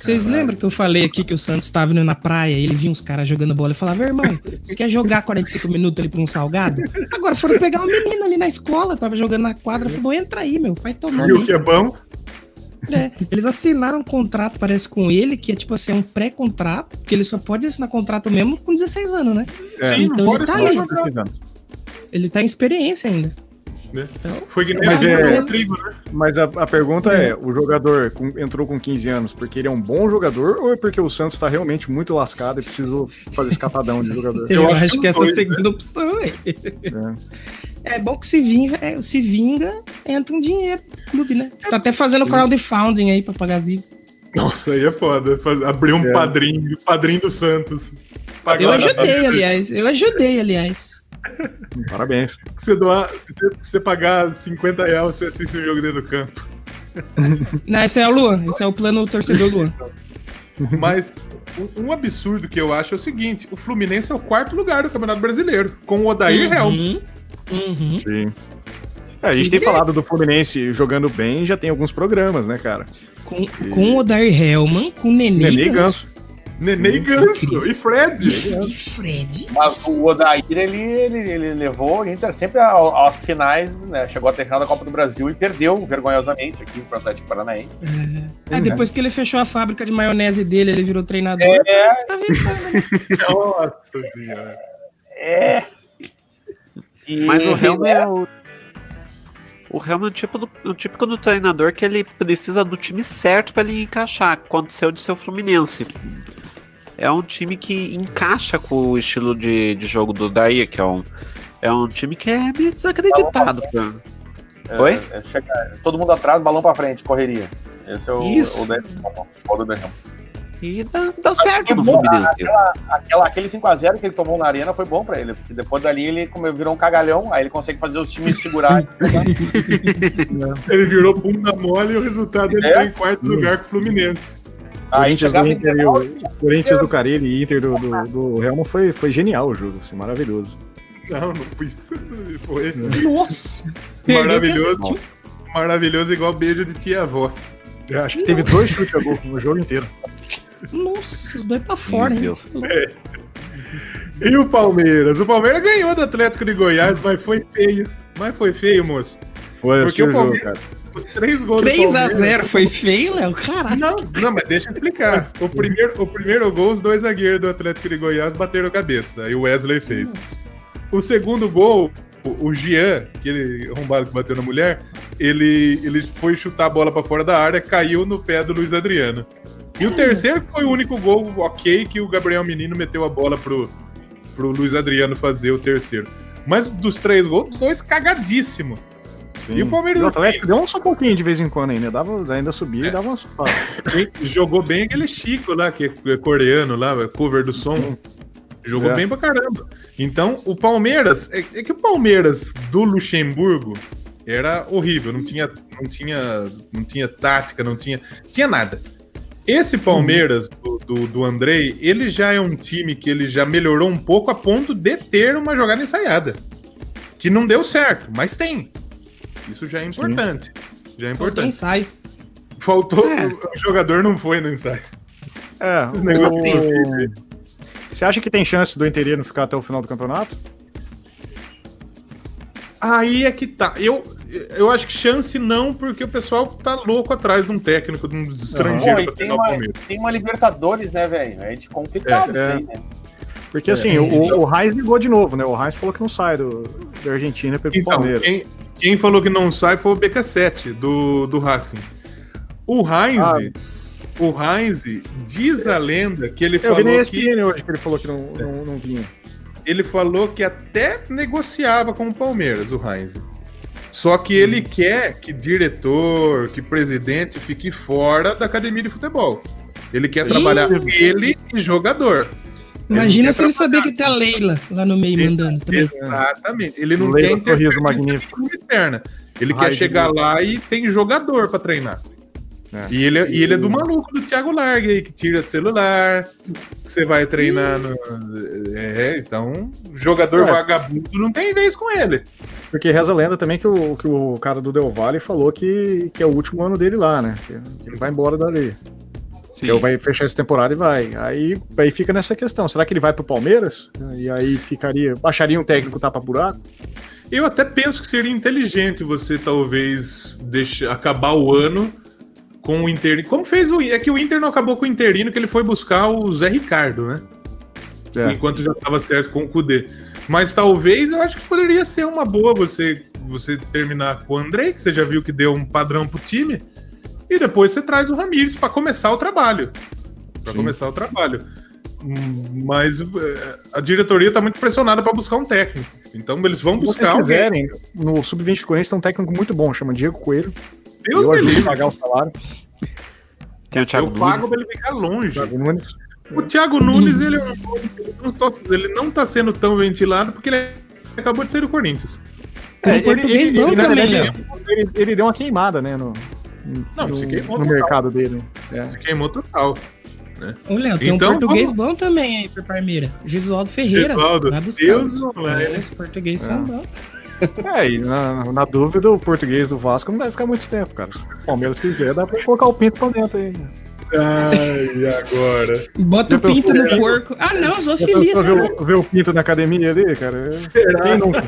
Vocês lembram que eu falei aqui que o Santos tava indo na praia e ele via uns caras jogando bola e falava, irmão, você quer jogar 45 minutos ali pra um salgado? Agora foram pegar um menino ali na escola, tava jogando na quadra, falou, entra aí, meu, vai tomar. E o que é bom? É, eles assinaram um contrato, parece, com ele, que é tipo assim, um pré-contrato, porque ele só pode assinar contrato mesmo com 16 anos, né? É, Sim, então ele tá ali. Ele tá em experiência ainda. Né? Então, Foi que nem Mas é- Rodrigo, né? Mas a, a pergunta é: o jogador com- entrou com 15 anos porque ele é um bom jogador ou é porque o Santos tá realmente muito lascado e precisou fazer escapadão de jogador? eu, acho acho, que essa é a dois, segunda opção aí. É. É bom que se vinga, é, se vinga, entra um dinheiro no clube, né? Tá até fazendo crowdfunding aí pra pagar as dívidas. Nossa, aí é foda. Abrir um É. padrinho, padrinho do Santos. Pagar Eu a- ajudei, aliás. Eu ajudei, aliás. Parabéns. Se você, doar, se você- pagar 50 reais, você assiste um jogo dentro do campo. Não, esse é o Luan. Esse é o plano torcedor Luan. Mas um, absurdo que eu acho é o seguinte: o Fluminense é o quarto lugar do Campeonato Brasileiro, com o Odair Helm. Uhum. Uhum. Sim. É, a gente tem falado do Fluminense jogando bem já tem alguns programas, né, cara? Com, com o Odair Hellman, com o Nenê, Nenê e Ganso. Nenê e Ganso. E Fred. E Fred. Mas o Odair, ele, ele, ele levou o Inter sempre ao- às finais, né? Chegou até a final da Copa do Brasil e perdeu vergonhosamente aqui pro Atlético Paranaense. Aí depois que ele fechou a fábrica de maionese dele, ele virou treinador. É. parece que tá vendo, né? Nossa senhora. É. E- Mas o Helm é o. O Helm é o, tipo do, o típico do treinador que ele precisa do time certo pra ele encaixar. Aconteceu de seu Fluminense. É um time que encaixa com o estilo de, de jogo do Daí, que é um, é um time que é meio desacreditado. É, Oi? é, chega- todo mundo atrás, balão pra frente, correria. Esse é o, Isso. o, Odair- o Helm. E dá, dá certo no Fluminense. Aquela, aquele 5x0 que ele tomou na arena foi bom pra ele, porque depois dali ele como, virou um cagalhão, aí ele consegue fazer os times segurar. Ele virou bunda mole e o resultado ele É? tá em quarto lugar com o Fluminense. Corinthians do Inter, e o Corinthians do Carille e Inter do, do, do foi, foi genial o jogo, assim, maravilhoso. Não, não foi isso. Foi Nossa! Maravilhoso. Maravilhoso, igual beijo de tia-avó. Eu acho que teve dois chutes a gol no jogo inteiro. Nossa, os dois pra fora, hein? Deus. E o Palmeiras? O Palmeiras ganhou do Atlético de Goiás, mas foi feio. Mas foi feio, moço. Foi, Porque o o jogo, Palmeiras- cara. Os três gols do Palmeiras. 3x0 foi feio, Léo? Caralho. Não, não, mas deixa eu explicar. O primeiro, o primeiro gol, os dois zagueiros do Atlético de Goiás bateram cabeça. Aí o Wesley fez. O segundo gol, o, Jean, aquele arrombado que bateu na mulher, ele, ele foi chutar a bola pra fora da área, caiu no pé do Luiz Adriano. E o terceiro foi o único gol ok que o Gabriel Menino meteu a bola pro, pro Luiz Adriano fazer o terceiro. Mas dos três gols, dois cagadíssimos. Sim. E o Palmeiras o Atlético deu um só pouquinho de vez em quando ainda. Dava, ainda subia É. e dava uma supada. Quem jogou bem aquele Chico lá, que é coreano lá, cover do som. Jogou É. bem pra caramba. Então, o Palmeiras. É, é que o Palmeiras do Luxemburgo era horrível. Não tinha, não tinha, não tinha tática, não tinha. Tinha nada. Esse Palmeiras do, do, do Andrei, ele já é um time que ele já melhorou um pouco a ponto de ter uma jogada ensaiada. Que não deu certo, mas tem. Isso já é importante. Já é importante. ensaio. Faltou. É. O, o jogador não foi no ensaio. É, o- Você acha que tem chance do Interino ficar até o final do campeonato? Aí é que tá. Eu, eu acho que chance não, porque o pessoal tá louco atrás de um técnico, de um estrangeiro e pra treinar o uma, Palmeiras. tem uma Libertadores, né, velho? É de complicado É, isso aí, né? Porque assim, o, o Heinz ligou de novo, né? O Heinz falou que não sai do, da Argentina para o Então, Palmeiras. quem, quem falou que não sai foi o BK7 do, do Racing. O Heinz, Ah. o Heinz diz a lenda que ele Eu vi na falou que ESPN hoje que ele falou que não, não, não vinha. ele falou que até negociava com o Palmeiras, o Heinz. Só que ele Hum. quer que diretor, que presidente fique fora da academia de futebol. Ele quer Ih. trabalhar ele e jogador. Imagina se ele saber que tá a Leila lá no meio Ele- mandando também. Exatamente. Ele não Leila quer Sorriso interferência Magnífico. externa. Ele quer chegar lá e tem jogador pra treinar. É. E, ele, é- e ele é do maluco do Thiago Largue aí, que tira de celular, que você vai treinar no. É, então, jogador Ué. vagabundo não tem vez com ele. Porque reza a lenda também que o, que o cara do Del Valle falou que, que é o último ano dele lá, né? Que, que ele vai embora dali. Ele vai fechar essa temporada e vai. Aí, aí fica nessa questão. Será que ele vai pro Palmeiras? E aí ficaria. Baixaria um técnico tapa buraco? Eu até penso que seria inteligente você talvez deixar acabar o ano com o Inter. Como fez o É que o Inter não acabou com o Interino, que ele foi buscar o Zé Ricardo, né? É. Enquanto já estava certo com o Kudê. Mas talvez eu acho que poderia ser uma boa você, você terminar com o Andrei, que você já viu que deu um padrão pro time, e depois você traz o Ramires para começar o trabalho. Para começar o trabalho. Mas eh, a diretoria está muito pressionada para buscar um técnico. Então eles vão Se vocês buscar alguém. quiserem, no Sub-20 do Corinthians tem um técnico muito bom, chama Diego Coelho. Deus eu ajudo a pagar o salário. Tem o Thiago Eu pago para ele ficar longe. Thiago Nunes. O Thiago Nunes, ele, é um- ele não tá- está sendo tão ventilado porque ele acabou de sair do Corinthians. Um bom ele- ele- Léo. ele, ele deu uma queimada, né? No, Não, no, se queimou no total. mercado dele. É. Queimou total. Ô, Léo, tem Então, um português vamos- bom também aí pro Palmeiras. Gisualdo Ferreira. Gesualdo, Vai buscar. Deus é. É, Os portugueses são bons. É, e na, na dúvida, o português do Vasco não deve ficar muito tempo, cara. Se o Palmeiras quiser, dá pra colocar o pinto pra dentro aí. Ai, agora. Bota o pinto no porco. Ah, não, pensou sabe? ver, o- ver o pinto na academia ali, cara? Será? Quem nunca?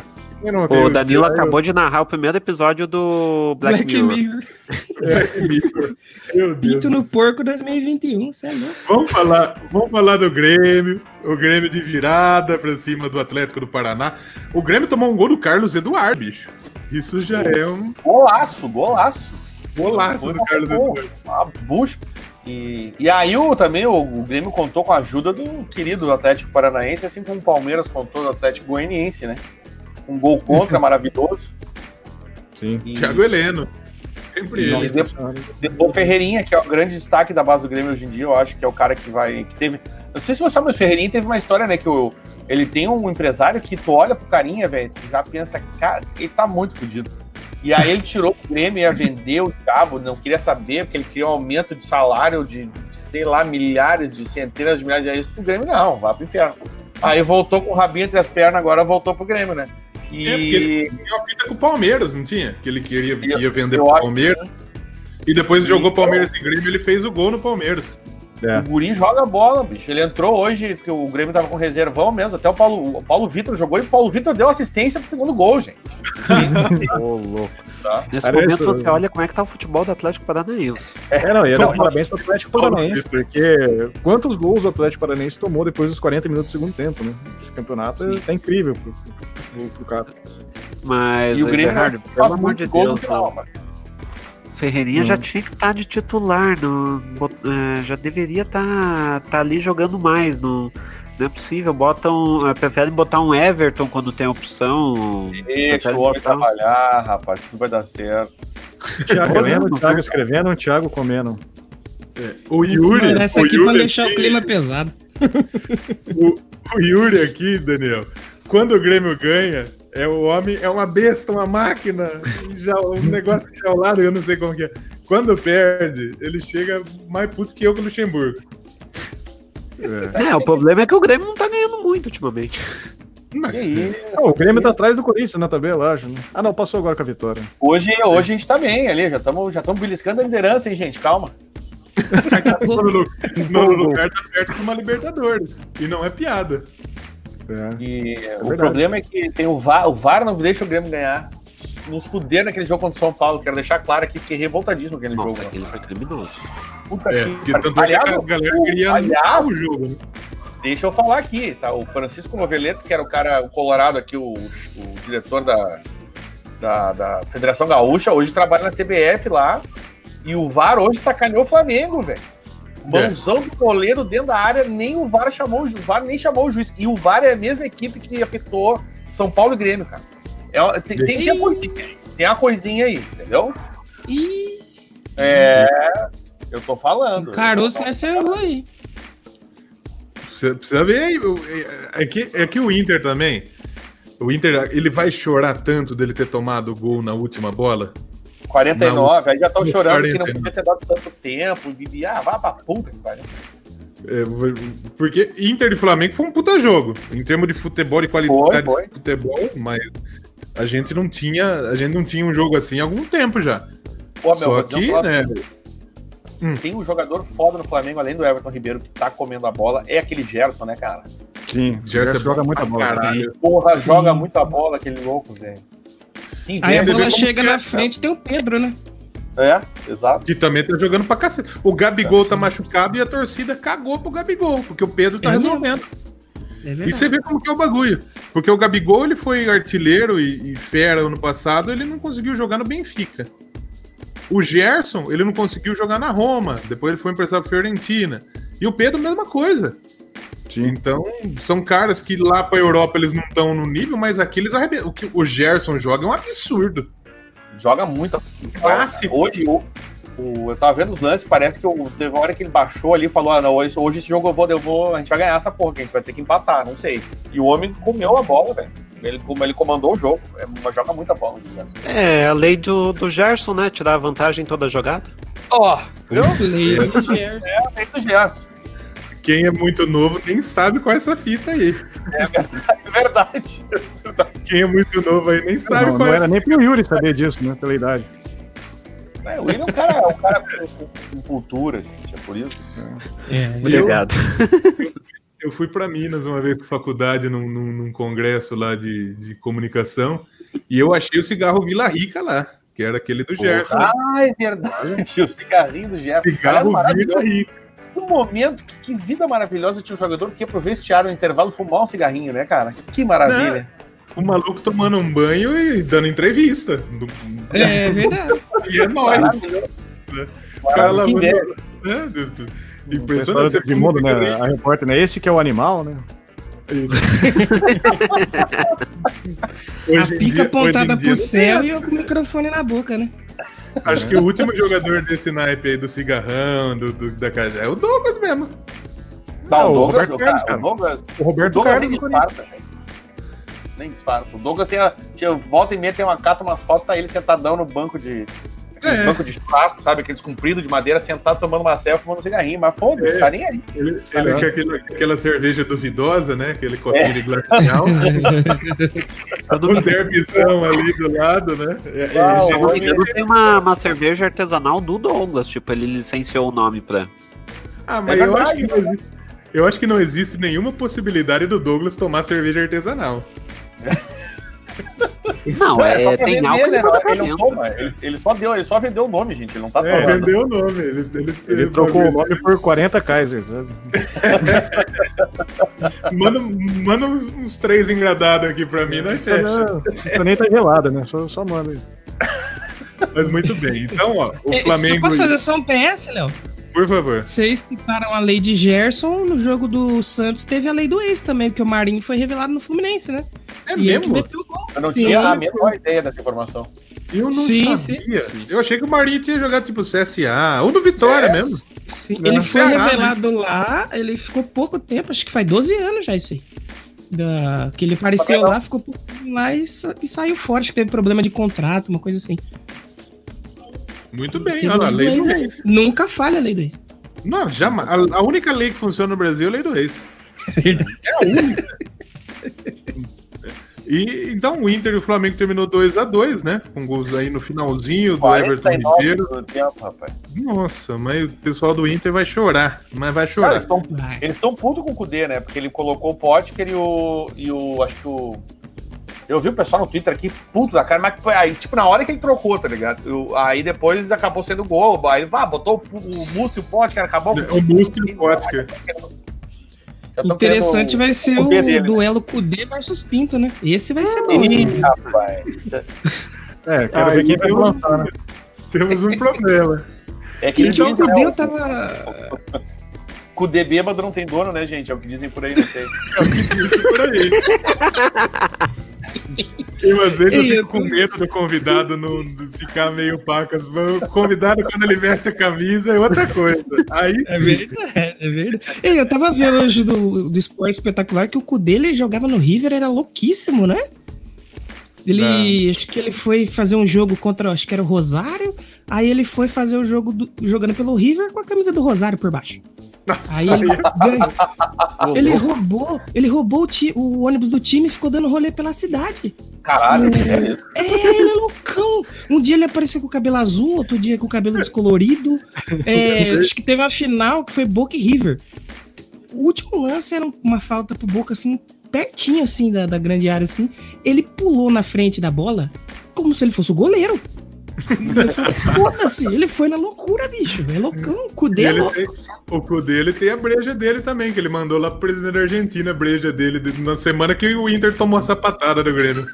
O Danilo acabou de narrar o primeiro episódio do Black, Black Mirror. Mirror. Meu Deus. Pinto do no porco 2021, você é louco. Vamos falar, vamos falar do Grêmio. O Grêmio de virada pra cima do Atlético do Paraná. O Grêmio tomou um gol do Carlos Eduardo, bicho. Isso já é um Golaço, golaço. golaço do Carlos Eduardo. Uma bucha. E, e aí o, também o, o Grêmio contou com a ajuda do querido Atlético Paranaense, assim como o Palmeiras contou do Atlético Goianiense, né? Um gol contra maravilhoso. Sim. E, Thiago Heleno. Sempre ele. o Ferreirinha, que é o grande destaque da base do Grêmio hoje em dia, eu acho que é o cara que vai. que teve. Não sei se você sabe, mas o Ferreirinha teve uma história, né? Que o, ele tem um empresário que tu olha pro carinha, velho, tu já pensa, cara, ele tá muito fodido. E aí ele tirou o Grêmio, ia vender o cabo, não queria saber, porque ele queria um aumento de salário de, sei lá, milhares, de centenas de milhares de reais pro Grêmio, não, vá pro inferno. Aí voltou com o rabinho entre as pernas, agora voltou pro Grêmio, né? E. É, porque ele tinha uma fita com o Palmeiras, não tinha? Que ele queria ia vender eu pro acho Palmeiras. E depois jogou Palmeiras e Grêmio ele fez o gol no Palmeiras. É. O Guri joga bola, bicho. Ele entrou hoje, porque o Grêmio tava com reservão mesmo. Até o Paulo, o Paulo Vitor jogou e o Paulo Vitor deu assistência pro segundo gol, gente. Ô, louco. Tá? Nesse Cara, momento você olha como é que tá o futebol do Atlético Paranaense. É, não, ia dar Não, parabéns pro Atlético Paranaense, porque quantos gols o Atlético Paranaense tomou depois dos 40 minutos do segundo tempo, né? Esse campeonato Sim. tá incrível pro, pro, pro cara. Mas, E o Grêmio Gerardo, faz pelo amor muito de Deus, não. Ferreirinha Hum. já tinha que estar de titular, no, é, já deveria estar ali jogando mais. No, não é possível, botam, é, preferem botar um Everton quando tem opção. Deixa o homem trabalhar, rapaz. Tudo vai dar certo. Thiago lendo, Thiago escrevendo, Thiago comendo. O Yuri. Essa o aqui Yuri pra deixar o aqui- clima pesado. O Yuri aqui, Daniel, quando o Grêmio ganha, é o homem, é uma besta, uma máquina, já, um negócio que ao lado, eu não sei como que é. Quando perde, ele chega mais puto que eu com o Luxemburgo. É, o problema é que o Grêmio não tá ganhando muito ultimamente. Mas, Que isso, Ah, o Grêmio tá atrás do Corinthians na tabela, acho. Né? Ah, não, passou agora com a vitória. Hoje, hoje a gente tá bem ali, já estamos já tamo beliscando a liderança, hein, gente? Calma. no, no lugar tá perto de uma Libertadores. E não é piada. É. E o verdade. problema é que tem o VAR, o VAR não deixa o Grêmio ganhar. Nos fuderam naquele jogo contra o São Paulo, quero deixar claro aqui, fiquei revoltadíssimo aquele Nossa, jogo. aquele foi criminoso. Puta É, que tanto é que a galera o- queria anular o jogo. Né? Deixa eu falar aqui, tá? O Francisco Noveleto, que era o cara, o Colorado aqui, o, o diretor da, da, da Federação Gaúcha, hoje trabalha na CBF lá. E o VAR hoje sacaneou o Flamengo, velho. Mãozão do goleiro dentro da área, nem o VAR chamou o, ju- o VAR nem chamou o juiz. E o VAR é a mesma equipe que apitou São Paulo e Grêmio, cara. É, tem, tem, tem a coisinha aí. Tem a coisinha aí, entendeu? Ih, É. Eu tô falando. o caroço nessa rua aí. Precisa, precisa ver aí. É, é que, é que o Inter também. O Inter, ele vai chorar tanto dele ter tomado o gol na última bola. 49, aí já estão chorando que não 49. podia ter dado tanto tempo. E, ah, vai pra puta que pariu. É, porque Inter e Flamengo foi um puta jogo. Em termos de futebol e qualidade Foi, foi. de futebol, mas a gente não tinha. A gente não tinha um jogo assim há algum tempo já. Pô, meu, Só que, né? Hum. Tem um jogador foda no Flamengo, além do Everton Ribeiro, que tá comendo a bola, é aquele Gerson, né, cara? Sim, o Gerson Gerson é joga bom muita bola. caralho. Porra, joga muita bola aquele louco, velho. Aí a você vê bola como chega que é, na frente, tem o Pedro, né? É, exato. Que também tá jogando pra cacete. O Gabigol tá machucado e a torcida cagou pro Gabigol, porque o Pedro tá É resolvendo. É E você vê como que é o bagulho. Porque o Gabigol, ele foi artilheiro e, e fera ano passado, ele não conseguiu jogar no Benfica. O Gerson, ele não conseguiu jogar na Roma. Depois ele foi emprestado pra Fiorentina. E o Pedro, mesma coisa. Sim. Então, são caras que lá pra Europa eles não estão no nível, mas aqui eles arrebentam. O que o Gerson joga é um absurdo. Joga muito. Clássico. Hoje, o, o- eu tava vendo os lances, parece que o, teve uma hora que ele baixou ali e falou: ah, não, hoje, hoje esse jogo eu vou, eu vou, a gente vai ganhar essa porra, que a gente vai ter que empatar, não sei. E o homem comeu a bola, velho. Ele, como ele comandou o jogo, é, joga muita bola. É, a lei do, do Gerson, né? Tirar a vantagem em toda a jogada. Ó? Lei do Gerson. É feito do Gerson. Quem é muito novo nem sabe qual é essa fita aí. É verdade. Quem é muito novo aí nem sabe Não, qual não é. era nem pro Yuri saber disso, né? Pela idade. É, o William é um cara, é um cara com, cultura, gente, é por isso. É, Obrigado. Eu fui para Minas uma vez com faculdade num, num- num congresso lá de, de comunicação e eu achei o cigarro Vila Rica lá, que era aquele do Gerson. Ah, é verdade. O cigarrinho do Gerson. Cigarro Vila. Rica. Um momento, que, que vida maravilhosa tinha um jogador que ia pro vestiário no intervalo fumar um cigarrinho, né, cara? Que maravilha. O maluco tomando um banho e dando entrevista. Do- é verdade. E é nóis. O cara Que lavando. É, Impressionante. Você de mundo, né? A repórter, né? Esse que é o animal, né? A pica dia- apontada pro não céu e o microfone na boca, né? Acho que o último jogador desse naipe aí do cigarrão, do, do- da casa, é o Douglas mesmo. Não, o Douglas, Roberto o, Carlos, cara, o Douglas, O Roberto Douglas Carlos nem disfarça, velho. Nem disfarça. O Douglas tem a, tinha, volta e meia tem uma cata, umas fotos, tá ele sentadão no banco de. Aqueles É. banco de churrasco, sabe? Aqueles compridos de madeira, sentado tomando uma selfie, fumando um cigarrinho. Mas foda-se, É. tá nem aí. Ele, ele com aquele- aquela cerveja duvidosa, né? Aquele copinho de glacial. Eu não um me derbizão ali do lado, né? É, é, Ah, tem uma, uma cerveja artesanal do Douglas. Tipo, ele licenciou o nome pra. Ah, mas É eu, acho que não existe, eu acho que não existe nenhuma possibilidade do Douglas tomar cerveja artesanal. Não, é, só pra tem vender, álcool né? Ele, não toma, ele, ele só deu, ele só vendeu o nome, gente. Ele não tá É, tomando. vendeu o nome. Ele, ele, Ele trocou o nome por 40 Kaisers. né? Manda, manda uns, uns três engradados aqui pra mim, nós fecha. Não precisa nem tá gelada, né? Só, só manda aí. Mas muito bem. Então, ó, o É, Flamengo. Só posso fazer só um PS, Léo? Por favor. Vocês citaram a lei de Gerson, no jogo do Santos teve a lei do ex também, porque o Marinho foi revelado no Fluminense, né? É e mesmo? gol. Eu não Sim. tinha a menor ideia dessa informação. Eu não Sim, sabia. Eu achei que o Marinho tinha jogado tipo CSA ou do Vitória mesmo. Sim, Não, ele no foi Ceará, revelado lá, ele ficou pouco tempo, acho que faz 12 anos já isso aí. Da, que ele apareceu Tá lá, ficou pouco lá e, sa- e saiu fora, acho que teve problema de contrato, uma coisa assim. Muito bem, olha lá, a lei do ex. Nunca falha a lei do ex. Não, jamais. A, a única lei que funciona no Brasil é a lei do ex. Verdade. É a única. E então o Inter e o Flamengo terminou 2 a 2 né? Com gols aí no finalzinho do Everton 49 Ribeiro. do tempo, rapaz. Nossa, mas o pessoal do Inter vai chorar. Mas vai Cara, chorar. eles estão Vai. eles estão puto com o Kudê, né? Porque ele colocou o Potker e o. E o. Acho que o. Eu vi o pessoal no Twitter aqui, puto da cara, mas foi aí, tipo, na hora que ele trocou, tá ligado? Eu- aí depois acabou sendo gol. Aí, ah, botou o, o Musto e o Potker, acabou O Musto e o Potker. Interessante vai ser o o dele, né? duelo Kudê versus Pinto, né? Esse vai ser bom. Ih, assim. rapaz. É, quero Aí ver quem vai temos- lançar, né? Temos um problema. É que Então o dizem, Kudê né, eu tava. Kudê bêbado não tem dono, né, gente? É o que dizem por aí, não sei. Isso por aí. Eu, às vezes eu Ei, eu fico com medo do convidado não ficar meio pacas. O convidado, quando ele veste a camisa, é outra coisa. Aí É verdade, é verdade. Ei, eu tava vendo hoje do, do esporte espetacular que o Kudê ele jogava no River, era louquíssimo, né? Ele, acho que ele foi fazer um jogo contra, acho que era o Rosário, aí ele foi fazer o jogo do- jogando pelo River com a camisa do Rosário por baixo. Nossa, Aí ele ganhou. Ele roubou, ele roubou o, ti- o ônibus do time e ficou dando rolê pela cidade. Caralho, é isso. É, ele é loucão. Um dia ele apareceu com o cabelo azul, outro dia com o cabelo descolorido. É, acho que teve uma final que foi Boca e River. O último lance era uma falta pro Boca, assim, pertinho, assim, da, da grande área, assim. Ele pulou na frente da bola como se ele fosse o goleiro. Foda-se, ele foi na loucura, bicho. É loucão, o Cudê E é tem, o cu dele tem a breja dele também, que ele mandou lá pro presidente da Argentina, a breja dele, de- na semana que o Inter tomou a sapatada do Grêmio.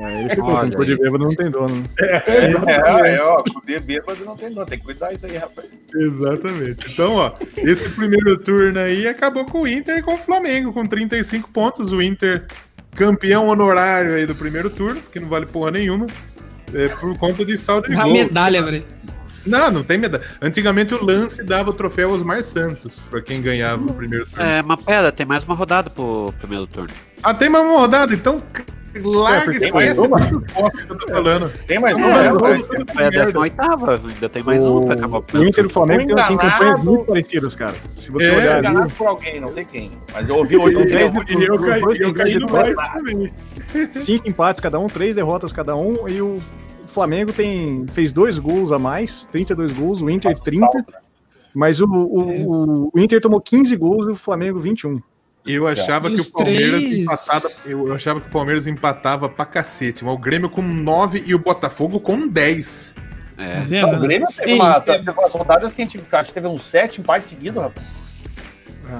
É, ele ficou Olha com cor de aí. bêbado, não tem dono. né? É, é, ó, Kudê bêbado não tem dono. Tem que cuidar isso aí, rapaz. Exatamente. Então, ó, esse primeiro turno aí acabou com o Inter e com o Flamengo, com 35 pontos. O Inter campeão honorário aí do primeiro turno, que não vale porra nenhuma, é, por conta de saldo de A gol. medalha, velho. Não, não tem medalha. Antigamente o Lance dava o troféu Osmar Santos, pra quem ganhava o primeiro turno. É, mas pera, tem mais uma rodada pro primeiro turno. Ah, tem mais uma rodada, então larga tem mais esse uma? bosta que eu tô falando. Tem mais É, um, né? é, É a 18 ainda tem mais um pra acabar o Inter e o. Flamengo tem, campanhas muito parecidas, cara. Se você É, olhar enganado por alguém, não sei quem. Mas eu ouvi hoje. E eu caí, dois eu caí no baile também. cinco empates cada um, três derrotas cada um, e o Flamengo tem, fez dois gols a mais, 32 gols, o Inter 30, mas o, o, o Inter tomou 15 gols e o Flamengo 21. Eu achava E que o Palmeiras três- empatava. Eu achava que o Palmeiras empatava pra cacete, mas o Grêmio com 9 e o Botafogo com 10. É. Tá Não, o Grêmio teve, Ei, uma, teve- teve umas rodadas que a gente acho que teve uns sete empates seguidos, rapaz.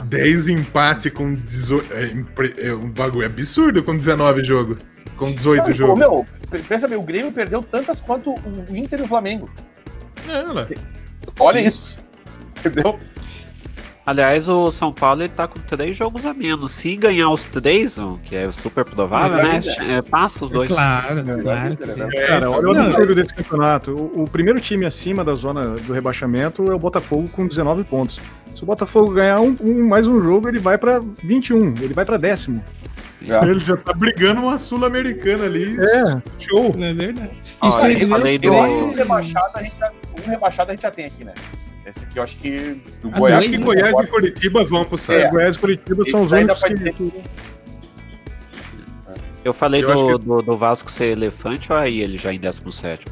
10 empate com 18. É, é um bagulho absurdo com 19 jogos. Com 18 Não, jogos. meu, pensa bem, o Grêmio perdeu tantas quanto o Inter e o Flamengo. É, lá. Olha isso. Entendeu? Aliás, o São Paulo ele tá com três jogos a menos. Se ganhar os três, o que é super provável, né? É, passa os dois. Claro, claro. É, Cara, olha o absurdo desse campeonato. O, o primeiro time acima da zona do rebaixamento é o Botafogo com 19 pontos. Se o Botafogo ganhar um, um- mais um jogo, ele vai pra 21, ele vai pra décimo. Já. Ele já tá brigando uma Sul-Americana ali. É, Show. Não é verdade. E Olha, viram falei os do- Eu acho que um rebaixado, a gente já, um rebaixado a gente já tem aqui, né? Esse aqui eu acho que do Ah, Goiás. Acho que Goiás e Curitiba vão pro É. saco. Goiás e Curitiba são os Esse únicos que, Eu falei Eu do, que- do, do Vasco ser elefante, olha aí ele já em 17.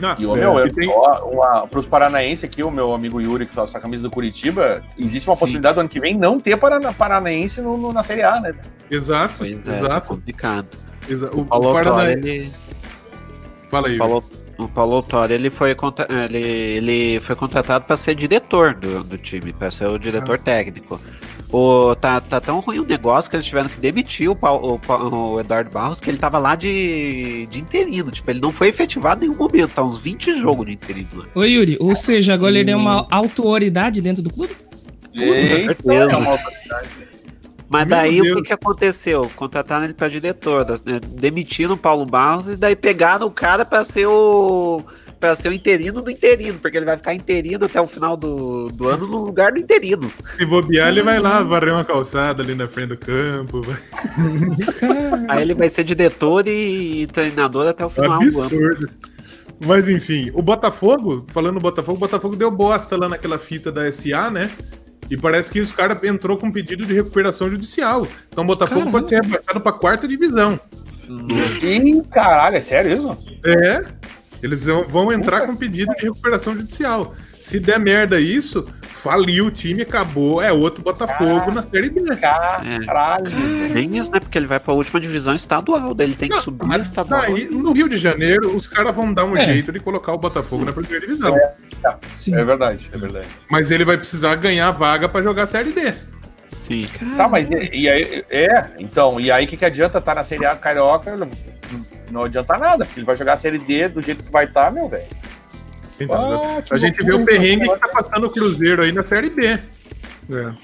Não, E, o é, meu, eu, tem- uma, pros paranaenses aqui, o meu amigo Yuri, que faz a camisa do Curitiba, existe uma Sim. possibilidade do ano que vem não ter parana, paranaense no, no- na Série A, né? Exato, Pois é, exato. complicado. exa- O, O o ele, Fala aí. Paulo, o Paulo Autori, ele foi, contra- ele, ele foi contratado para ser diretor do, do time, para ser o diretor técnico. O, tá, tá tão ruim o negócio que eles tiveram que demitir o, Paulo- o, o Eduardo Barros, que ele tava lá de, de interino. Tipo, ele não foi efetivado em nenhum momento. Tá uns 20 jogos de interino lá. Ô, Yuri, ou seja, agora ele é uma autoridade dentro do clube? Eita, certeza. é uma- Mas Meu daí o Deus. que, que aconteceu? Contrataram ele pra diretor, né, demitiram o Paulo Barros e daí pegaram o cara pra ser o. para ser o interino do interino, porque ele vai ficar interino até o final do, do ano no lugar do interino. Se bobear, ele vai lá varrer uma calçada ali na frente do campo. Vai. Aí ele vai ser diretor e, treinador até o final do ano. Absurdo. Mas enfim, o Botafogo, falando no Botafogo, o Botafogo deu bosta lá naquela fita da SA, né? E parece que os caras entrou com pedido de recuperação judicial. Então o Botafogo Caramba. pode ser rebaixado pra quarta divisão. Ih, caralho, é sério isso? É. Eles vão, vão entrar com pedido de recuperação judicial. Se der merda isso, faliu o time, acabou. É outro Botafogo na Série D. Caralho. Nem isso, né? Porque ele vai pra última divisão estadual, daí ele tem que Não, subir mas estadual. daí, no Rio de Janeiro, os caras vão dar um É. jeito de colocar o Botafogo na primeira divisão. Sim. É verdade, é verdade. Mas ele vai precisar ganhar a vaga pra jogar a Série D. Sim. Tá, mas e, e aí, é, então, e aí o que, que adianta estar na Série A Carioca? Não, não adianta nada, porque ele vai jogar a Série D do jeito que vai estar, meu velho. Então, Ah, a gente vê o perrengue que tá passando o Cruzeiro aí na Série B. É, né?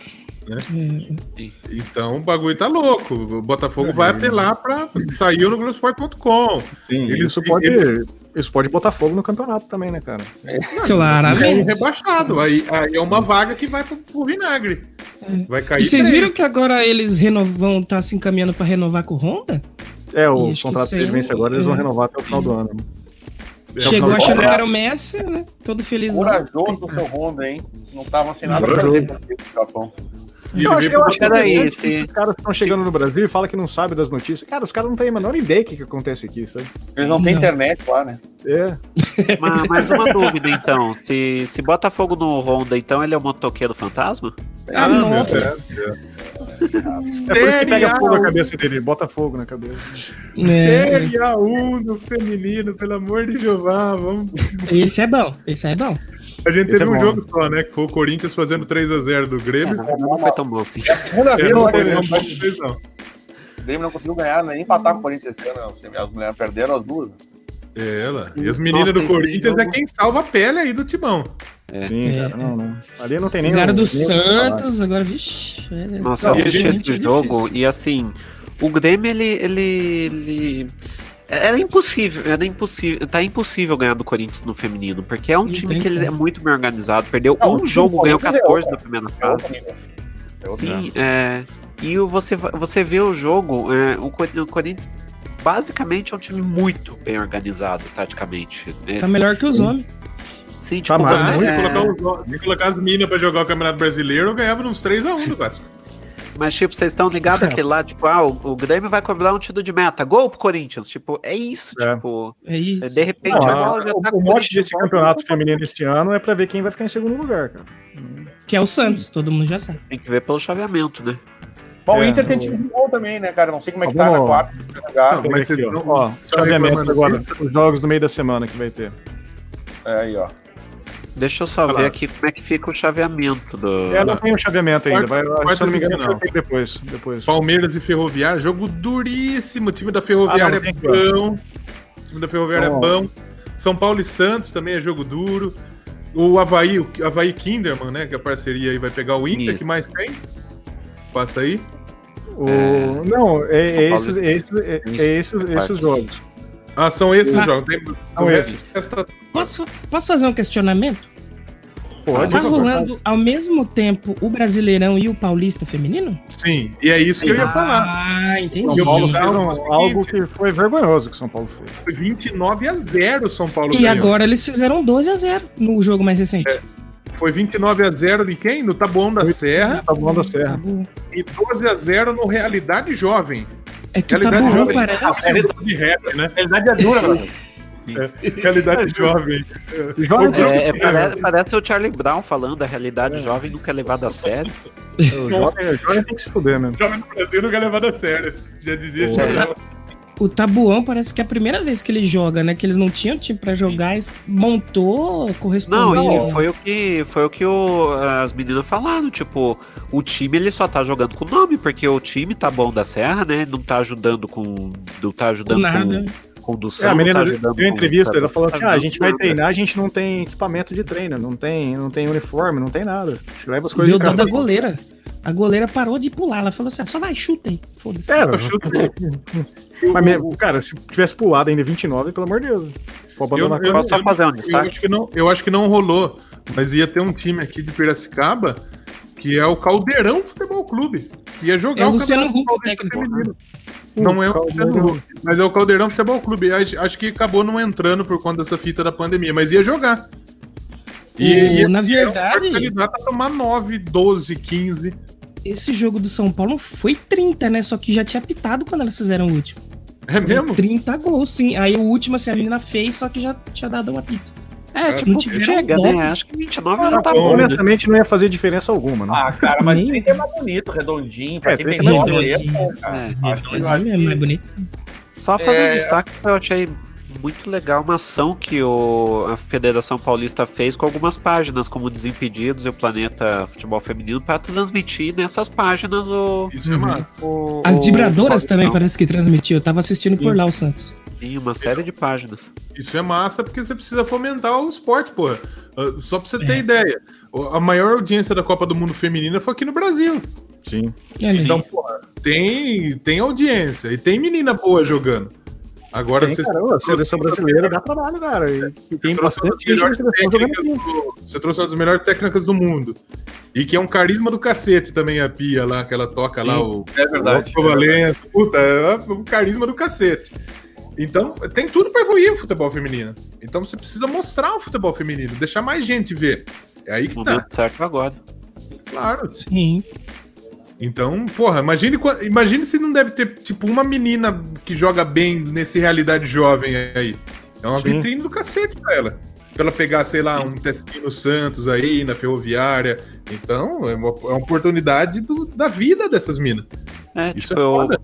É, Então o bagulho tá louco. O Botafogo vai apelar pra. Saiu no Globoesporte.com. Sim, Eles- isso pode. Isso pode botar fogo no campeonato também, né, cara? É Claramente. rebaixado. Aí, aí é uma vaga que vai pro, pro vinagre. Vai cair. E vocês viram que agora eles renovam, vão estar se encaminhando pra renovar com o Honda? É, o contrato aí vence agora, eles vão é. renovar até o final do ano. Né? É Chegou achando que era o Messi, né? Todo feliz. Corajoso do seu Honda, hein? Não tava sem nada pra fazer com o Japão. E Eu acho que eu acho que é Peraí, interessante se- que os caras estão chegando no Brasil e falam que não sabem das notícias. Cara, os caras não têm a menor ideia do que, que acontece aqui, sabe? Eles não têm internet lá, né? É. Ma- mais uma dúvida, então. Se, se Botafogo no Honda, então ele é o motoqueiro fantasma? Ah, meu nossa. Deus. É por isso que pega fogo na A1. cabeça dele, bota fogo na cabeça. É, Série A1 do feminino, pelo amor de Jeová. Vamos. esse é bom, esse é bom. A gente Esse teve é um bom. jogo só, né? Que foi o Corinthians fazendo 3x0 do É, Grêmio. verdade não foi tão bom assim. Segunda É, vez não o um bom de vez, não. Grêmio não conseguiu ganhar, nem empatar com o Corinthians esse ano. não. As mulheres perderam as duas. É, ela. E as meninas Nossa, do Corinthians jogo- é quem salva a pele aí do timão. Sim, É. cara, não, não. Ali não tem nem. Do o que falar. Santos, agora, vixi. é- Nossa, Não, eu assisti esse é jogo difícil. e assim, o Grêmio, ele. ele, ele... Era impossível, era impossível, tá impossível ganhar do Corinthians no feminino, porque é um time que ele é muito bem organizado, perdeu Não, um jogo, do ganhou Corinthians é 14 outro. na primeira É fase. É Sim, é, e você, você vê o jogo, é, o Corinthians basicamente é um time muito bem organizado, taticamente. É, Tá melhor que os homens. sim, Tá tipo, mais, você, Se é, colocar, os- se colocar as meninas pra jogar o Campeonato Brasileiro, eu ganhava uns 3x1 do Vasco. Mas, tipo, vocês estão ligados aquele lá, tipo, ah, o, o Grêmio vai cobrar um título de meta. Gol pro Corinthians. Tipo, é isso, É. tipo. É isso. De repente, Não, a já o, tá o mote desse de campeonato feminino este ano é pra ver quem vai ficar em segundo lugar, cara. Que é o Santos, todo mundo já sabe. Tem que ver pelo chaveamento, né? Bom, o É, Inter tem time de gol também, né, cara? Não sei como é que Tá tá na quarta. Não, mas Aqui, ó. não- chaveamento agora. Os jogos no meio da semana que vai ter. É aí, ó. Deixa eu só ver aqui como é que fica o chaveamento do. É, não tem o chaveamento ainda. Vai, Quarta- se eu não me engano, ter depois. depois. Palmeiras e Ferroviária, jogo duríssimo. O time da Ferroviária Ah, não, é bom. O time da Ferroviária é bom. São Paulo e Santos também é jogo duro. O Havaí, o Havaí Kinderman, né? Que a parceria aí vai pegar o Inter, Isso. que mais tem? Passa aí. O... Não, é, é esses, é esses, é, é esses, esses jogos. Ah, são esses Ah. os jogos. Tem, São o esses. Posso, posso fazer um questionamento? Pode. Tá rolando ao mesmo tempo o Brasileirão e o Paulista feminino? Sim, e é isso que eu ia falar. Ah, entendi. São Paulo Sim. fez um- É o algo que foi vergonhoso que São Paulo fez. Foi 29 a 0 São Paulo E ganhou. agora eles fizeram 12 a 0 no jogo mais recente. Foi 29 a 0 de quem? No Taboão da Serra Tá da Serra. E 12 a 0 no Realidade Jovem. É que o Realidade jovem. parece. É de rap, né? Realidade é dura, mano. Realidade jovem. Jovem se É, é, parece, parece o Charlie Brown falando, a realidade jovem nunca é levada a sério. né? O jovem, jovem tem que se fuder, né? Jovem no Brasil nunca é levado a sério. Já dizia. Charlie. O Tabuão parece que é a primeira vez que ele joga, né? Que eles não tinham time pra jogar, e montou, correspondeu. Não, e foi o que foi o que o- as meninas falaram, tipo, o time ele só tá jogando com nome, porque o time tá bom da Serra, né? Não tá ajudando com. Não tá ajudando Com nada. com condução, É, a menina não tá deu ajudando uma com- entrevista, ela falou assim: tá ah, a gente vai nada. treinar, a gente não tem equipamento de treino, não tem, não tem uniforme, não tem nada. A gente leva as coisas Deu de dó da goleira. A goleira parou de pular. Ela falou assim: ah, só vai, chuta aí. Foda-se. É, Eu chuto- mas, mesmo, cara, se tivesse pulado ainda em 29, pelo amor de Deus. Eu- só fazer um acho, que não, eu acho que não rolou, mas ia ter um time aqui de Piracicaba que é o Caldeirão Futebol Clube. Ia jogar É o o Luciano Huck, o técnico. Feminino. Não é o Luciano Huck, mas é o Caldeirão Futebol Clube. Acho, acho que acabou não entrando por conta dessa fita da pandemia, mas ia jogar. O- ia na um verdade- candidato a tomar 9, 12, 15. Esse jogo do São Paulo foi 30, né? Só que já tinha pitado quando elas fizeram o último. É mesmo? 30 gols, sim. Aí o último, assim, a menina fez, só que já tinha dado um apito. É, Não tipo, chega, né? Acho que 29 já tá bom, né? Honestamente, não ia fazer diferença alguma, né? Ah, cara, mas Nem- 30 é mais bonito, redondinho. Pra É, quem tem 30 é nome aí, é redondinho. bom, cara. É, Acho que- eu acho Redondinho é que- mais bonito. Só fazer É. um destaque que eu achei muito legal uma ação que o, a Federação Paulista fez com algumas páginas, como Desimpedidos e o Planeta Futebol Feminino, para transmitir nessas páginas o. Isso é massa. o- As vibradoras também parece que transmitiu. Eu tava assistindo por lá o Santos. Sim, uma série de páginas. Isso é massa porque você precisa fomentar o esporte, pô. Ah, Só pra você ter ideia, o- a maior audiência da Copa do Mundo Feminina foi aqui no Brasil. Sim. Então, porra, tem, tem audiência e tem menina boa jogando. Agora Tem, você, cara, a seleção brasileira dá trabalho, cara. E, tem bastante melhores técnicas aqui. do, você trouxe uma das melhores técnicas do mundo. E que é um carisma do cacete também a Pia lá, que ela toca lá o É verdade. o Valença. Puta, é um carisma do cacete. Então, tem tudo pra evoluir o futebol feminino. Então você precisa mostrar o futebol feminino, deixar mais gente ver. É aí que tá, certo agora. claro. Sim. Então, porra, imagine, imagine se não deve ter, tipo, uma menina que joga bem nesse realidade jovem aí. É uma Sim. vitrine do cacete pra ela. Pra ela pegar, sei lá, um testinho no Santos aí, na Ferroviária. Então, é uma, é uma oportunidade do- da vida dessas minas. É, Isso tipo, é eu, foda.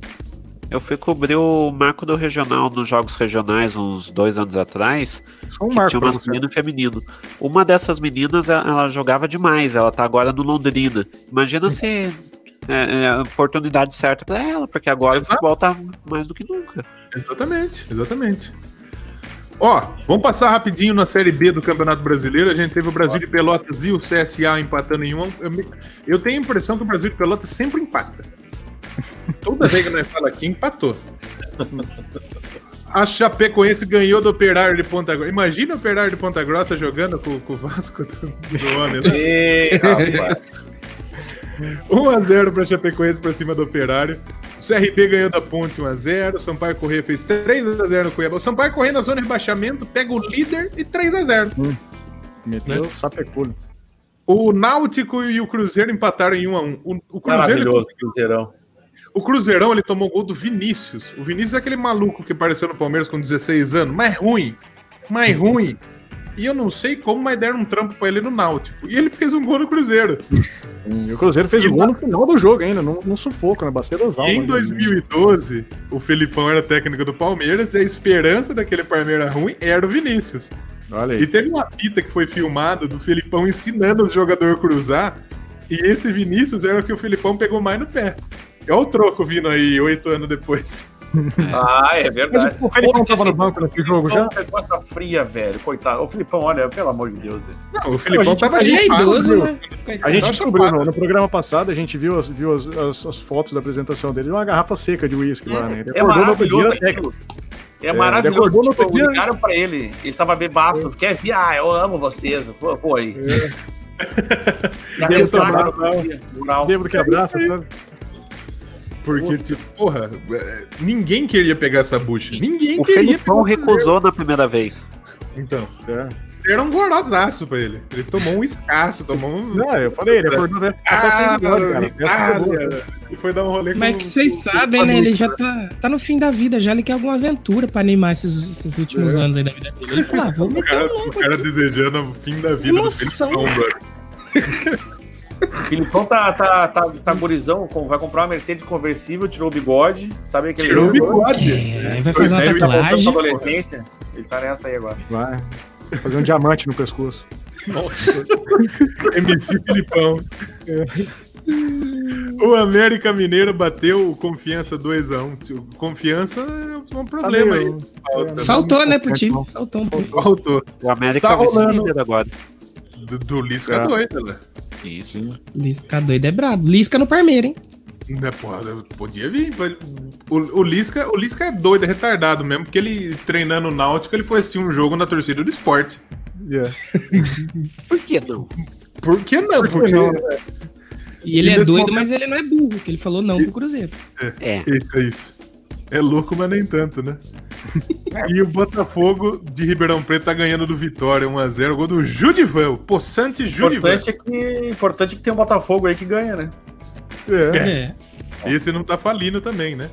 eu fui cobrir o marco do regional nos jogos regionais uns dois anos atrás. Só um que marco tinha masculino e feminino. Uma dessas meninas, ela ela jogava demais, ela tá agora no Londrina. Imagina se é, é a oportunidade certa pra ela, porque agora Exato. o futebol tá mais do que nunca. Exatamente, exatamente. Ó, vamos passar rapidinho na Série B do Campeonato Brasileiro. A gente teve o Brasil de Pelotas e o CSA empatando em um. Eu, me- eu tenho a impressão que o Brasil de Pelotas sempre empata. Toda vez que nós falamos aqui, empatou. A Chapecoense ganhou do Operário de Ponta Grossa. Imagina o Operário de Ponta Grossa jogando com, com o Vasco do, do homem, né? Ei, rapaz. 1x0 para Chapecoense para cima do Operário. O CRB ganhou da Ponte 1x0. O Sampaio Corrêa fez 3x0 no Cuiabá. O Sampaio Corrêa na zona de rebaixamento pega o líder e 3x0. Meteu Né? sapeculho. O Náutico e o Cruzeiro empataram em 1x1. O, o Cruzeiro, Maravilhoso, Cruzeirão. o Cruzeirão ele tomou gol do Vinícius. O Vinícius é aquele maluco que apareceu no Palmeiras com 16 anos, mas ruim. Mais ruim. E eu não sei como, mas deram um trampo pra ele no Náutico. E ele fez um gol no Cruzeiro. E o Cruzeiro fez E o gol no final do jogo ainda, no, no sufoco, na bacia das E almas. em 2012, o Felipão era técnico do Palmeiras e a esperança daquele Palmeiras ruim era o Vinícius. Olha E aí. teve uma fita que foi filmada do Felipão ensinando os jogadores a cruzar. E esse Vinícius era o que o Felipão pegou mais no pé. É o troco vindo aí oito anos depois. Ah, é Mas verdade. o Felipão tava no banco naquele jogo já? Costa fria, velho. Coitado. Ô, Filipão, olha, pelo amor de Deus. velho. Não, o Felipão gente- tava Ele é chapado, idoso, né? A gente descobriu chapado. no, no programa passado, a gente viu as, viu as, as- as fotos da apresentação dele, uma garrafa seca de uísque lá, né? Ele É acordou no outro dia, maravilhoso aquilo. É, ele maravilhoso. acordou no Tipo, outro dia- ligaram pra ele. Ele tava bebaço. Quer vir? Ah, eu amo vocês. Aí. Tem trabalho, saco, moral. Bêbado que abraça, sabe? Porque, tipo, porra, é, ninguém queria pegar essa bucha. Ninguém O queria. Felipão pegar essa recusou na primeira vez. Então, É. era um gorosaço pra ele. Ele tomou um escasso, tomou um. Não, eu falei, ele acordou Ah, bigode, cara. Itália. E foi dar um rolê Mas com- que vocês com- sabem, né? Ele já tá, tá no fim da vida, já ele quer alguma aventura pra animar esses, esses últimos anos aí da vida dele. Ele falou, ah, vou O meter cara, um o cara aqui. desejando o fim da vida Emoção. do Felipão, brother. O Filipão tá, tá, tá, tá gurizão, vai comprar uma Mercedes conversível, tirou o bigode, sabe aquele. Tirou o bigode. É, vai fazer uma é, Tá tatuagem. adolescência. Ele tá nessa aí agora. Vai. Fazer um diamante no pescoço. MC Filipão. O América Mineiro bateu o Confiança 2x1. Confiança é um problema aí. Falta. Faltou, né, pro time? Faltou um pouco. Faltou. O América Tá é rolando. vice-líder agora. Do, do Lisca É. doido, né? Isso. Lisca doido é brabo. Lisca no Parmeira, hein? Né, porra, podia vir. O, o, Lisca, o Lisca é doido, é retardado mesmo, porque ele treinando o Náutico, ele foi assistir um jogo na torcida do esporte. Yeah. Por que não? Por que não? Por que Porque. não? E ele E é doido, momento- mas ele não é burro, que ele falou não pro Cruzeiro. É. Eita, isso. É louco, mas nem tanto, né? e o Botafogo de Ribeirão Preto tá ganhando do Vitória 1x0. Gol do Judivan, o Poçante Judivan. Importante é, que, importante é que tem um Botafogo aí que ganha, né? É. É. Esse não tá falindo também, né?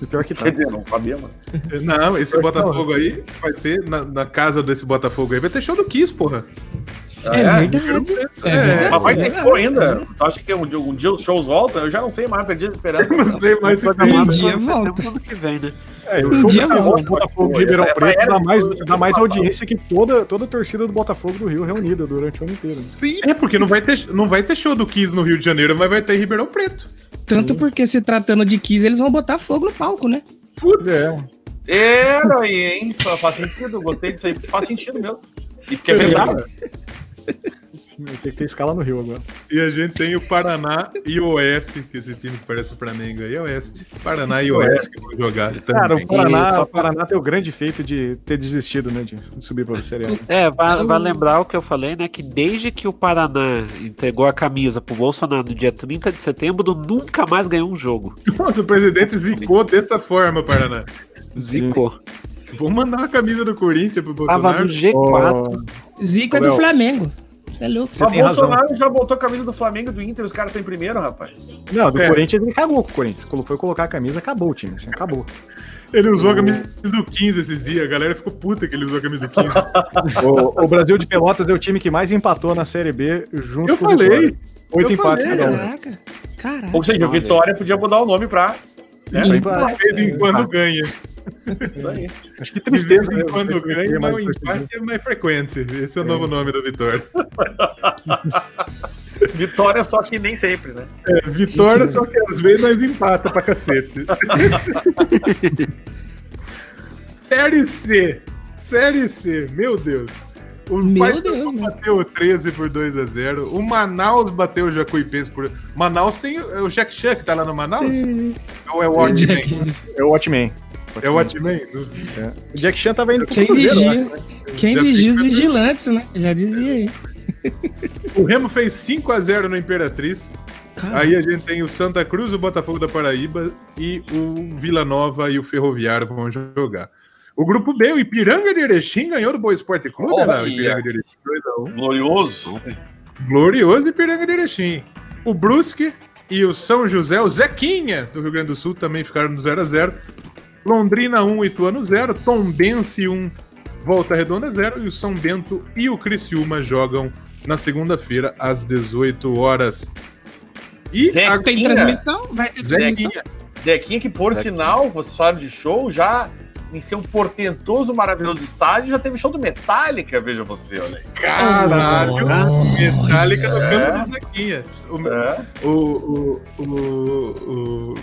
E Pior que tá. Quer dizer, não sabia, mano. Não, esse Eu Botafogo aí vai ter, na, na casa desse Botafogo aí, vai ter show do Kiss, porra. É, verdade. É, verdade. Mas vai ter verdade. show ainda. Tu acha que um dia, um dia os shows voltam? Eu já não sei mais, perdi a esperança. Eu não sei mais se Um tem. dia Setembro volta. ano que vem, né? É, o Um show dia do volta. Botafogo Ribeirão essa Preto dá mais, do- do dá mais passado. audiência que toda, toda a torcida do Botafogo do Rio reunida durante o ano inteiro. né? Sim, é porque não vai, ter, não vai ter show do Kiss no Rio de Janeiro, mas vai ter em Ribeirão Preto. Tanto porque se tratando de Kiss, eles vão botar fogo no palco, né? Putz. É. Era aí, hein? Fa- Faz sentido, gostei disso aí. Faz sentido mesmo. E porque é verdade. Tem que ter escala no Rio agora. E a gente tem o Paraná e o Oeste, que esse time que parece o Flamengo aí é Oeste. Paraná e Oeste que vão jogar Cara, também. o Paraná, E só o Paraná tem o grande feito de ter desistido, né? De subir pra Série A. É, vai, vai lembrar o que eu falei, né? Que desde que o Paraná entregou a camisa pro Bolsonaro no dia 30 de setembro, nunca mais ganhou um jogo. Nossa, o presidente zicou dessa forma, Paraná. Zicou. Vamos mandar uma camisa do Corinthians pro Tava Bolsonaro. no G4. Zico é Léo. do Flamengo. Você é louco. Você Mas tem razão. Bolsonaro já botou a camisa do Flamengo e do Inter, os caras estão em primeiro, rapaz. Não, do É. Corinthians ele cagou com o Corinthians. Quando foi colocar a camisa, acabou o time. Assim, acabou. Ele usou a camisa do 15 esses dias. A galera ficou puta que ele usou a camisa do 15. o, o Brasil de Pelotas é o time que mais empatou na Série B junto Eu com o falei. Vitória. Oito empates falei, cada um. Caraca. Caraca. Ou seja, o. Vitória podia mudar o nome pra- De vez em quando ganha. Isso aí. Acho que De vez tristeza. em né? quando ganha, ter mas o empate é mais frequente. Esse é o novo nome da Vitória. Vitória, só que nem sempre, né? É, Vitória, só que às vezes nós empata pra cacete. Série C. Série C, meu Deus. O Meu Paysandu bateu o 13 por 2x0. O Manaus bateu o Jacuipense por. Manaus tem o o Jack Chan que tá lá no Manaus? Ou é o Watchmen? É o Watchmen. É o Watchmen? É. O Jack Chan tava indo pro Quem Cruzeiro, vigia? né? Quem Já vigia os vigilantes, né? Já dizia aí. O Remo fez 5x0 no Imperatriz. Cara, Aí a gente tem o Santa Cruz, o Botafogo da Paraíba e o Vila Nova e o Ferroviário vão jogar. O grupo B, o Ipiranga de Erechim ganhou do Boa Esporte Clube, né? Ipiranga de Erechim 2x1. Glorioso. Glorioso Ipiranga de Erechim. O Brusque e o São José, o Zequinha do Rio Grande do Sul também ficaram no 0x0. Londrina 1, Ituano 0. Tombense 1, Volta Redonda 0. E o São Bento e o Criciúma jogam na segunda-feira às 18 horas. E Zé, a tem Zequinha. transmissão? Vai ter transmissão? Zequinha. Zequinha, que por Zequinha. sinal, vocês falaram de show, já em seu portentoso, maravilhoso estádio, já teve show do Metallica, veja você, olha aí. Caralho! Metallica no É. campo do Zequinha. O, É. o, o, o, o-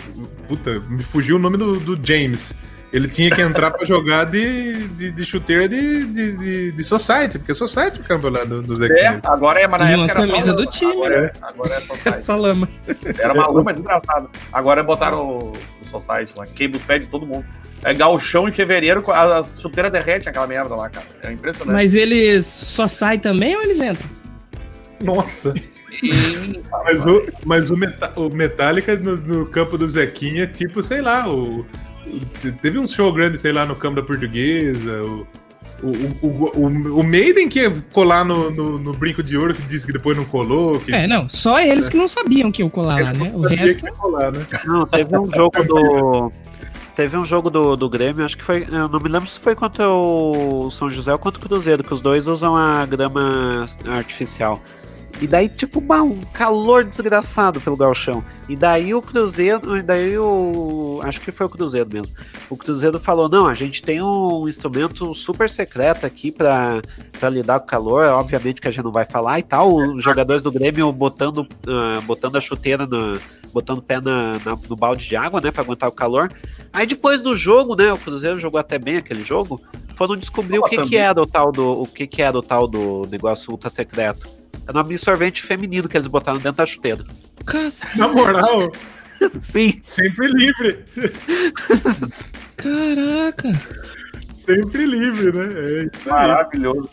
Puta, me fugiu o nome do, do James. Ele tinha que entrar pra jogar de, de, de chuteira de, de, de, de Society, porque é Society o campo lá do, do É, Zequinha. agora é, mas na E uma época era só do time, Agora é, agora é Society. Essa lama. Era uma lama desgraçada. Agora botaram Society lá, queima os pés de todo mundo. É galchão em fevereiro, a, a chuteira derrete aquela merda lá, cara. É impressionante. Mas eles só saem também ou eles entram? Nossa! Mas o, mas o, Meta- o Metallica no, no campo do Zequinha, tipo, sei lá, o, o- teve um show grande, sei lá, no campo da Portuguesa, o, O, o, o, o Maiden que ia colar no, no, no brinco de ouro, que disse que depois não colou. Que... É, não, só eles que não sabiam que iam colar lá, né? O resto. Que ia colar, né? Não, teve um jogo do. Teve um jogo do, do Grêmio, acho que foi. Eu não me lembro se foi contra o São José ou contra o Cruzeiro, que os dois usam a grama artificial. E daí, tipo, um calor desgraçado pelo galchão. E daí o Cruzeiro, e daí o. Acho que foi o Cruzeiro mesmo. O Cruzeiro falou: não, a gente tem um instrumento super secreto aqui para lidar com o calor. Obviamente que a gente não vai falar e tal. Os jogadores do Grêmio botando, uh, botando a chuteira no. Botando o pé na, na, no balde de água, né? Pra aguentar o calor. Aí depois do jogo, né? O Cruzeiro jogou até bem aquele jogo. Foram descobrir o que, que era o tal do. O que, que era o tal do negócio ultra secreto. Era um absorvente feminino que eles botaram dentro da chuteira. Cacete. Na moral, Sim. sempre livre. Caraca. Sempre livre, né? É isso aí. Maravilhoso.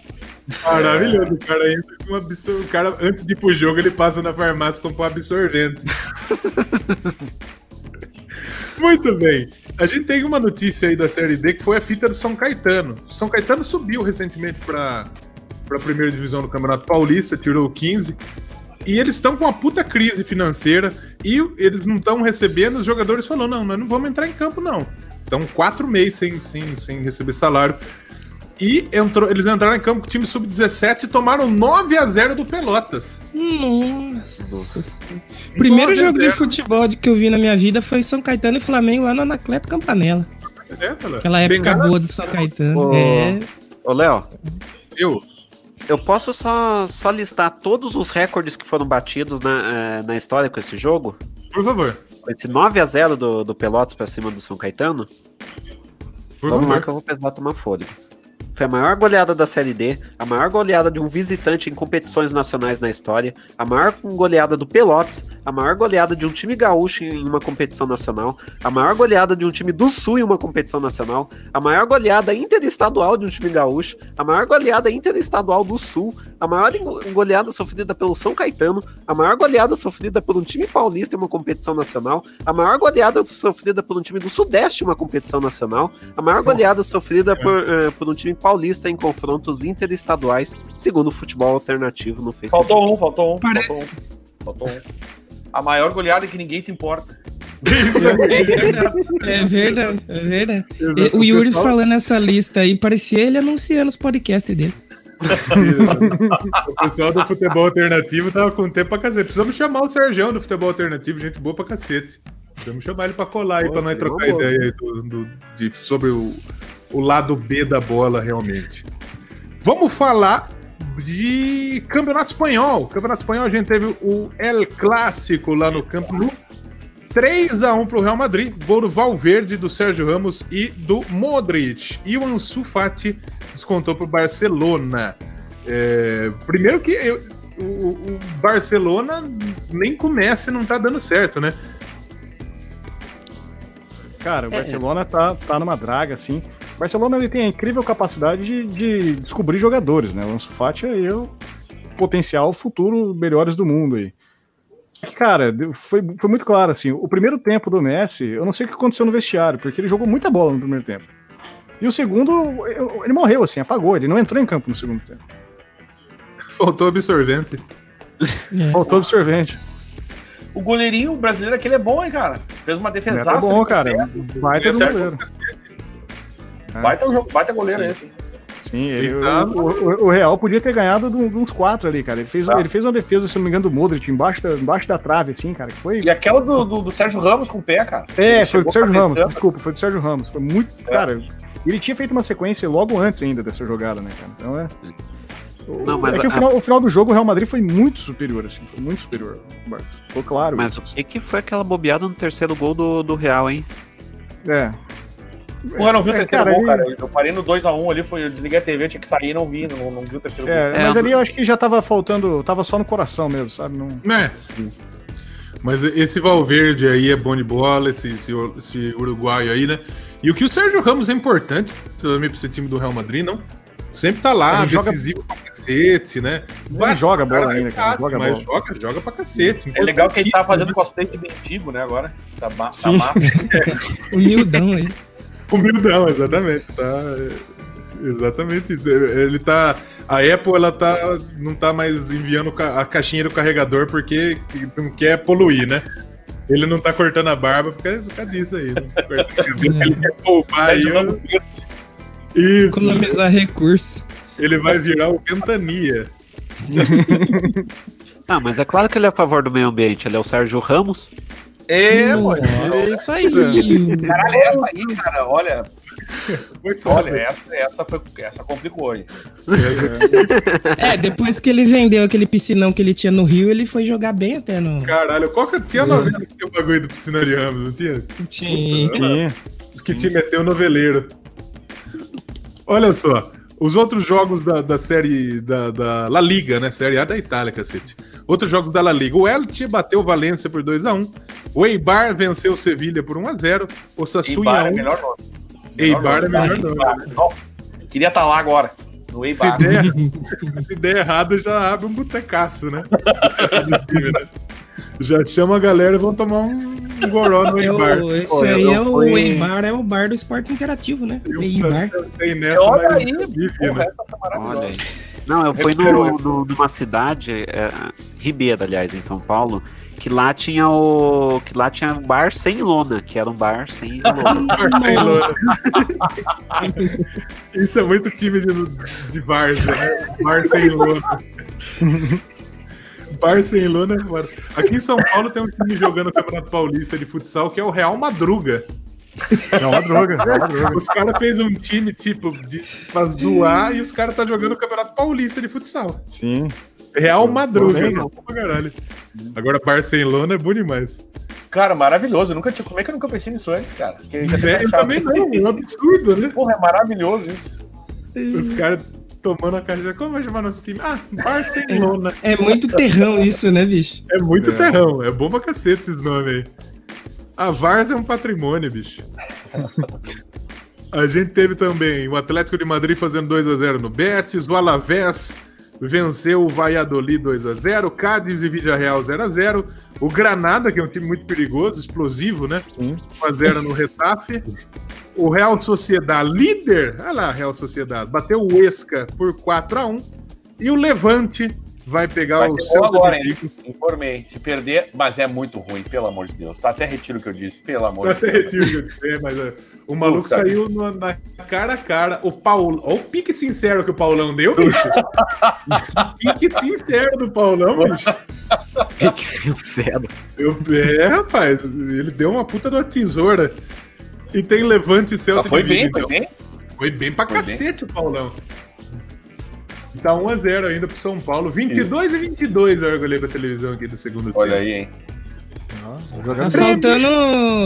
Maravilhoso. O cara entra com um absor... O cara, antes de ir pro jogo, ele passa na farmácia com um absorvente. Muito bem. A gente tem uma notícia aí da Série D que foi a fita do São Caetano. São Caetano subiu recentemente para para a primeira divisão do Campeonato Paulista, tirou 15. E eles estão com uma puta crise financeira e eles não estão recebendo. Os jogadores falaram: não, nós não vamos entrar em campo, não. Estão quatro meses sem, sem, sem receber salário. E entrou, eles entraram em campo com o time sub-17 e tomaram 9 a 0 do Pelotas. Nossa. Primeiro 9 a jogo de 0. futebol que eu vi na minha vida foi São Caetano e Flamengo lá no Anacleto Campanella. É. Aquela época Bengala, boa do São Caetano. Ô. É. Ô, Léo, Eu. Eu posso só, só listar todos os recordes que foram batidos na, eh, na história com esse jogo? Por favor. Com esse 9x0 do, do Pelotas pra cima do São Caetano? Por Vamos lá favor. que eu vou precisar tomar fôlego. Foi a maior goleada da Série D, a maior goleada de um visitante em competições nacionais na história, a maior goleada do Pelotas, a maior goleada de um time gaúcho em uma competição nacional, a maior goleada de um time do Sul em uma competição nacional, a maior goleada interestadual de um time gaúcho, a maior goleada interestadual do Sul, a maior go- goleada sofrida pelo São Caetano, a maior goleada sofrida por um time paulista em uma competição nacional, a maior goleada sofrida por um time do Sudeste em uma competição nacional, a maior goleada sofrida por, eh, por um time paulista em confrontos interestaduais, segundo o futebol alternativo no Facebook. Faltou um, faltou um, Pare- faltou um. Faltou um. A maior goleada que ninguém se importa. É verdade, é verdade. E o Yuri falando essa lista aí, parecia ele anunciando os podcasts dele. O pessoal do futebol alternativo tava com tempo pra cacete. Precisamos chamar o Sergião do futebol alternativo, gente boa pra cacete. Precisamos chamar ele pra colar aí, Pô, pra nós uma trocar ideia aí do, do- de- sobre o, o lado B da bola, realmente. Vamos falar de Campeonato Espanhol. Campeonato Espanhol, a gente teve o El Clássico lá no Campo Nou. 3x1 pro Real Madrid. Gol do Valverde, do Sérgio Ramos e do Modric. E o Ansu Fati descontou pro Barcelona. É, primeiro que eu- o, o Barcelona nem começa e não tá dando certo, né? Cara, o Barcelona tá, tá numa draga, assim. Barcelona ele tem a incrível capacidade de, de descobrir jogadores, né? O Ansu Fati é o potencial futuro melhores do mundo aí. Só que, cara, foi, foi muito claro, assim, o primeiro tempo do Messi, eu não sei o que aconteceu no vestiário, porque ele jogou muita bola no primeiro tempo. E o segundo, eu- ele morreu, assim, apagou, ele não entrou em campo no segundo tempo. Faltou absorvente. É. Faltou absorvente. O goleirinho brasileiro aquele é bom, hein, cara? Fez uma defesaça. É bom, cara. Baita do Até- goleiro. Jogo, baita goleiro esse. Sim, ele- Ele tá- o, o- o Real podia ter ganhado de um- uns quatro ali, cara. Ele fez, Tá. ele fez uma defesa, se não me engano, do Modric, embaixo da, embaixo da trave, assim, cara. que Foi, E aquela do, do, do Sérgio Ramos com o pé, cara. é, Ele foi do Sérgio Ramos, desculpa, foi do Sérgio Ramos. Foi muito. É. Cara, ele tinha feito uma sequência logo antes ainda dessa jogada, né, cara? Então é. Não, mas é que a- o final, o final do jogo o Real Madrid foi muito superior, assim, foi muito superior. Marcos. Ficou claro. Mas isso. o que, que foi aquela bobeada no terceiro gol do, do Real, hein? É. Eu vi o É, terceiro cara, gol, ele- cara. Eu parei no 2x1 ali, foi, eu desliguei a TV, tinha que sair e não vi, não, não vi o terceiro gol. É, É, mas eu- ali eu acho que já tava faltando, tava só no coração mesmo, sabe? Não... É. Mas esse Valverde aí é bom de bola, esse, esse, esse uruguaio aí, né? E o que o Sérgio Ramos é importante também pra esse time do Real Madrid, não? Sempre tá lá, Ele joga- decisivo pra cacete, né? Ele joga bola ainda, cara, joga mas bola. joga, joga pra cacete. É legal que ele tá fazendo importantíssimo, cosplay de mendigo, né, agora. Tá, tá Sim. massa. Humildão aí. Humildão, exatamente. Tá, Exatamente isso. Ele tá. A Apple ela tá, não tá mais enviando a caixinha do carregador porque não quer poluir, né? Ele não tá cortando a barba por causa, por causa disso aí. Né? Ele quer poupar aí. o- Isso. Economizar recurso. Ele vai virar o Ventania. Ah, mas é claro que ele é a favor do meio ambiente. Ele é o Sérgio Ramos. É, mano. Nossa, isso aí. Caralho, essa aí, cara, olha, foda. olha, essa, essa, foi, essa complicou aí. É, depois que ele vendeu aquele piscinão que ele tinha no Rio, ele foi jogar bem até no. Caralho, qual que tinha novela que tinha o bagulho do piscina de Ramos, não tinha? Sim. Sim. que te meteu noveleiro. Olha só, os outros jogos da, da série da, da La Liga, né? Série A da Itália, cacete. Outros jogos da La Liga. O Elche bateu o Valência por 2x1. O Eibar venceu o Sevilha por 1x0. O Sassuolo Eibar é 1 melhor nome. Eibar é melhor nome. nome. Queria estar lá agora. No Se Eibar. der, se der errado, já abre um botecaço, né? Já chama a galera e vão tomar um goró no É o, Pô, eu- aí é o Eibar, é o bar do esporte interativo, né? Eu Eibar. pensei nessa, Olha mas aí, né? maravilhosa. Olha aí. Não, eu fui Recuperou, no, no- numa cidade, é, Ribeira, aliás, em São Paulo, que lá tinha o. que lá tinha um bar sem lona, que era um bar sem lona. Bar sem lona. Isso é muito time de, de né? Bar sem lona. Bar sem lona é foda. Aqui em São Paulo tem um time jogando o Campeonato Paulista de futsal que é o Real Madruga. É uma droga. É uma droga. Os caras fez um time, tipo, de, pra zoar e os caras tá jogando o Campeonato Paulista de futsal. Sim. Real Madruga, caralho. Agora Bar sem lona é bom demais. Cara, maravilhoso. Eu nunca tinha, como é que eu nunca pensei nisso antes, cara? Eu É, eu também não, é um absurdo, né? Porra, é maravilhoso isso. Os caras tomando a cara. Como vai chamar nosso time? Ah, Bar sem lona. É muito terrão isso, né, bicho? É muito terrão, é bom pra cacete esses nomes aí. A Várzea é um patrimônio, bicho. A gente teve também o Atlético de Madrid fazendo 2x0 no Betis, o Alavés venceu o Valladolid 2x0, Cádiz e Villarreal 0x0, o Granada, que é um time muito perigoso, explosivo, né? Sim. 1x0 no Retafe. O Real Sociedade, líder, olha lá, Real Sociedade, bateu o Esca por 4x1. E o Levante vai pegar Vai o Celta agora, de hein? Informei. Se perder, mas é muito ruim, pelo amor de Deus. Tá até retiro o que eu disse, pelo amor Eu de até Deus. retiro o que eu disse, mas é, o maluco Puta saiu no- na cara a cara. O Paulo. Olha o pique sincero que o Paulão deu, bicho. pique sincero do Paulão, bicho. que sincero. Eu, é, rapaz, ele deu uma puta de uma tesoura. E tem Levante e Celta Mas foi de Vigo, bem, foi então. bem. Foi bem pra Foi cacete o Paulão. Tá 1x0 ainda pro São Paulo. 22 e 22 a hora que eu olhei pra televisão aqui do segundo Olha tempo. aí, hein? Tá Jogando faltando.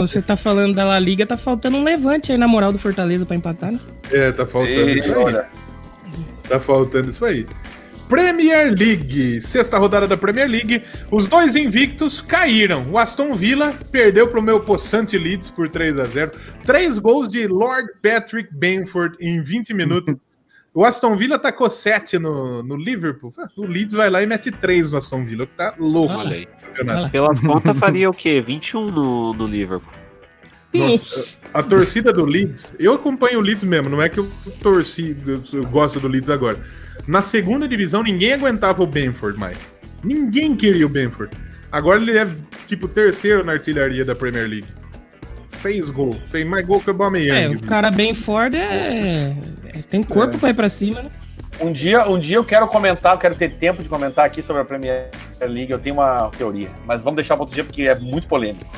Você tá falando da La Liga, tá faltando um levante aí na moral do Fortaleza pra empatar, né? É, tá faltando Ei, isso aí. olha, Tá faltando isso aí. Premier League, sexta rodada da Premier League. Os dois invictos caíram. O Aston Villa perdeu pro meu possante Leeds por 3 a 0 Três gols de Lord Patrick Benford em 20 minutos. O Aston Villa tacou 7 no, no Liverpool. O Leeds vai lá e mete 3 no Aston Villa, que tá louco Ah. Olha aí. no campeonato. Pelas contas faria o quê? 21 no, no Liverpool. Nossa, a torcida do Leeds, eu acompanho o Leeds mesmo, não é que eu torci, eu, eu gosto do Leeds agora. Na segunda divisão, ninguém aguentava o Benford mais. Ninguém queria o Benford. Agora ele é tipo terceiro na artilharia da Premier League. Seis gols. Fez mais gol que o É, Aubameyang. o cara bem Ford é. é- tem corpo pra ir pra cima, né? Um dia, um dia eu quero comentar, eu quero ter tempo de comentar aqui sobre a Premier League. Eu tenho uma teoria, mas vamos deixar para outro dia porque é muito polêmico.